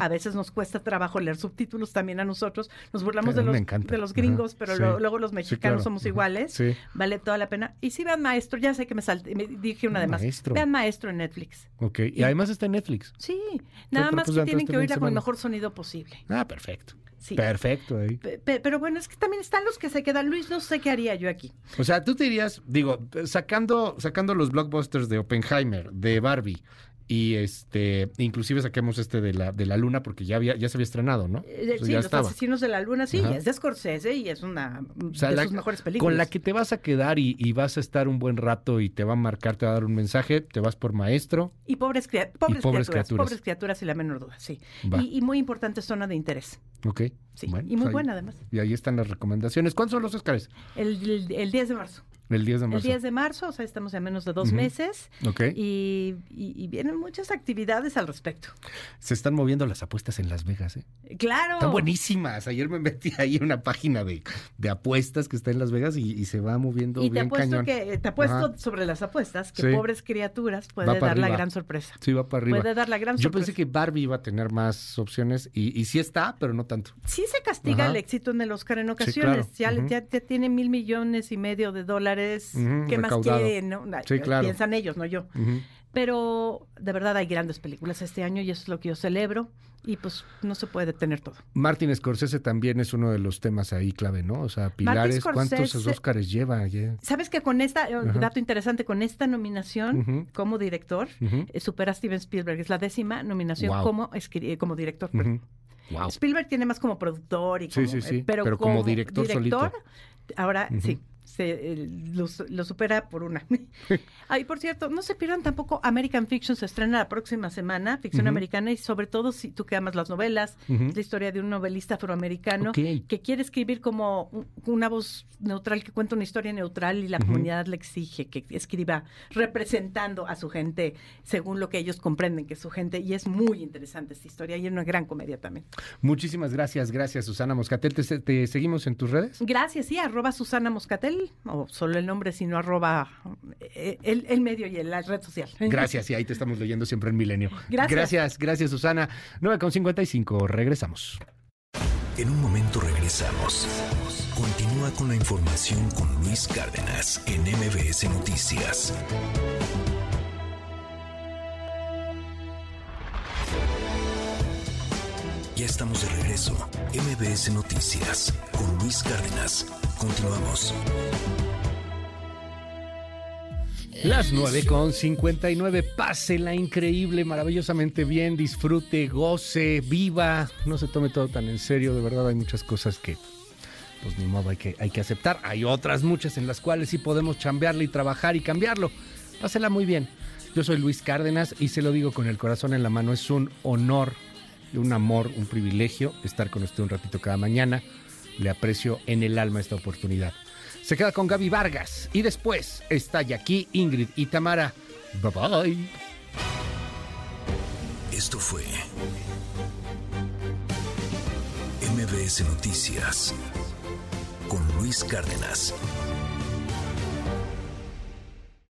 A veces nos cuesta trabajo leer subtítulos también a nosotros. Nos burlamos de los, de los gringos, pero sí. lo- luego los Sí, mexicanos claro. somos iguales. Sí. Vale toda la pena. Y si vean Maestro, ya sé que me salté, me dije una de más. Vean Maestro en Netflix. Ok, y además está en Netflix. Sí, nada pero más pues que tienen que oírla con el mejor sonido posible. Ah, perfecto. Sí. Perfecto ahí. Pe- pe- Pero bueno, es que también están los que se quedan. Luis, no sé qué haría yo aquí. O sea, tú te dirías, digo, sacando, sacando los blockbusters de Oppenheimer, de Barbie, y este, inclusive saquemos este de la, de la luna, porque ya había, ya se había estrenado, ¿no? Eh, sí, ya Los estaba. Asesinos de la Luna, sí, Ajá. es de Scorsese y es una O sea, de la- sus mejores películas. Con la que te vas a quedar y, y vas a estar un buen rato y te va a marcar, te va a dar un mensaje, te vas por maestro. Y pobres, cria- pobres, pobres criaturas, criaturas. Pobres criaturas, sin la menor duda, sí. Y, y muy importante zona de interés. Ok. Sí, Bueno, y muy pues ahí- buena además. Y ahí están las recomendaciones. ¿Cuántos son los Oscars? El, el- el 10 de marzo. El 10 de El marzo. 10 de marzo, o sea, estamos a menos de dos meses. Ok. Y, y- y vienen muchas actividades al respecto. Se están moviendo las apuestas en Las Vegas, ¿eh? Claro. Están buenísimas. Ayer me metí ahí en una página de, de apuestas que está en Las Vegas y, y se va moviendo Y te bien apuesto cañón. que te apuesto Ajá. sobre las apuestas que Sí. pobres criaturas puede dar la gran sorpresa. Sí, va para arriba. Puede dar la gran Yo sorpresa. pensé que Barbie iba a tener más opciones y, y sí está, pero no tanto. Sí se castiga Ajá. el éxito en el Oscar en Sí, ocasiones. claro. ya, Ujú. ya, ya tiene mil millones y medio de dólares. Ujú, ¿Qué más quieren? no? Sí, claro. Piensan ellos, no yo. Pero de verdad hay grandes películas este año y eso es lo que yo celebro y pues no se puede detener todo. Martin Scorsese también es uno de los temas ahí clave, ¿no? O sea, Pilares, ¿cuántos Oscars lleva? Sabes que con esta, eh, dato interesante, con esta nominación como director, eh, supera a Steven Spielberg, es la décima nominación como, como director. Spielberg tiene más como productor y como, sí, sí, sí. pero, como, director, solito. ahora sí se lo, supera por una. Ay, por cierto, no se pierdan tampoco American Fiction, se estrena la próxima semana, ficción americana, y sobre todo si tú que amas las novelas, es la historia de un novelista afroamericano que quiere escribir como una voz neutral, que cuenta una historia neutral y la comunidad le exige que escriba representando a su gente según lo que ellos comprenden que es su gente, y es muy interesante esta historia y es una gran comedia también. Muchísimas gracias, gracias Susana Moscatel. ¿Te, te seguimos en tus redes? Gracias, sí, arroba Susana Moscatel o solo el nombre, sino arroba eh, el, medio y la red social. Gracias, y ahí te estamos leyendo siempre en Milenio. Gracias. Gracias, gracias Susana. 9.55, regresamos. En un momento regresamos. Continúa con la información con Luis Cárdenas en MBS Noticias. Ya estamos de regreso. MBS Noticias con Luis Cárdenas. Continuamos. Las 9 con 59. Pásela increíble, maravillosamente bien. Disfrute, goce, viva. No se tome todo tan en serio. De verdad, hay muchas cosas que, pues ni modo, hay que, hay que aceptar. Hay otras muchas en las cuales sí podemos chambearle y trabajar y cambiarlo. Pásela muy bien. Yo soy Luis Cárdenas y se lo digo con el corazón en la mano. Es un honor, un amor, un privilegio estar con usted un ratito cada mañana. Le aprecio en el alma esta oportunidad. Se queda con Gaby Vargas y después está aquí Ingrid y Tamara. Bye bye. Esto fue MBS Noticias con Luis Cárdenas.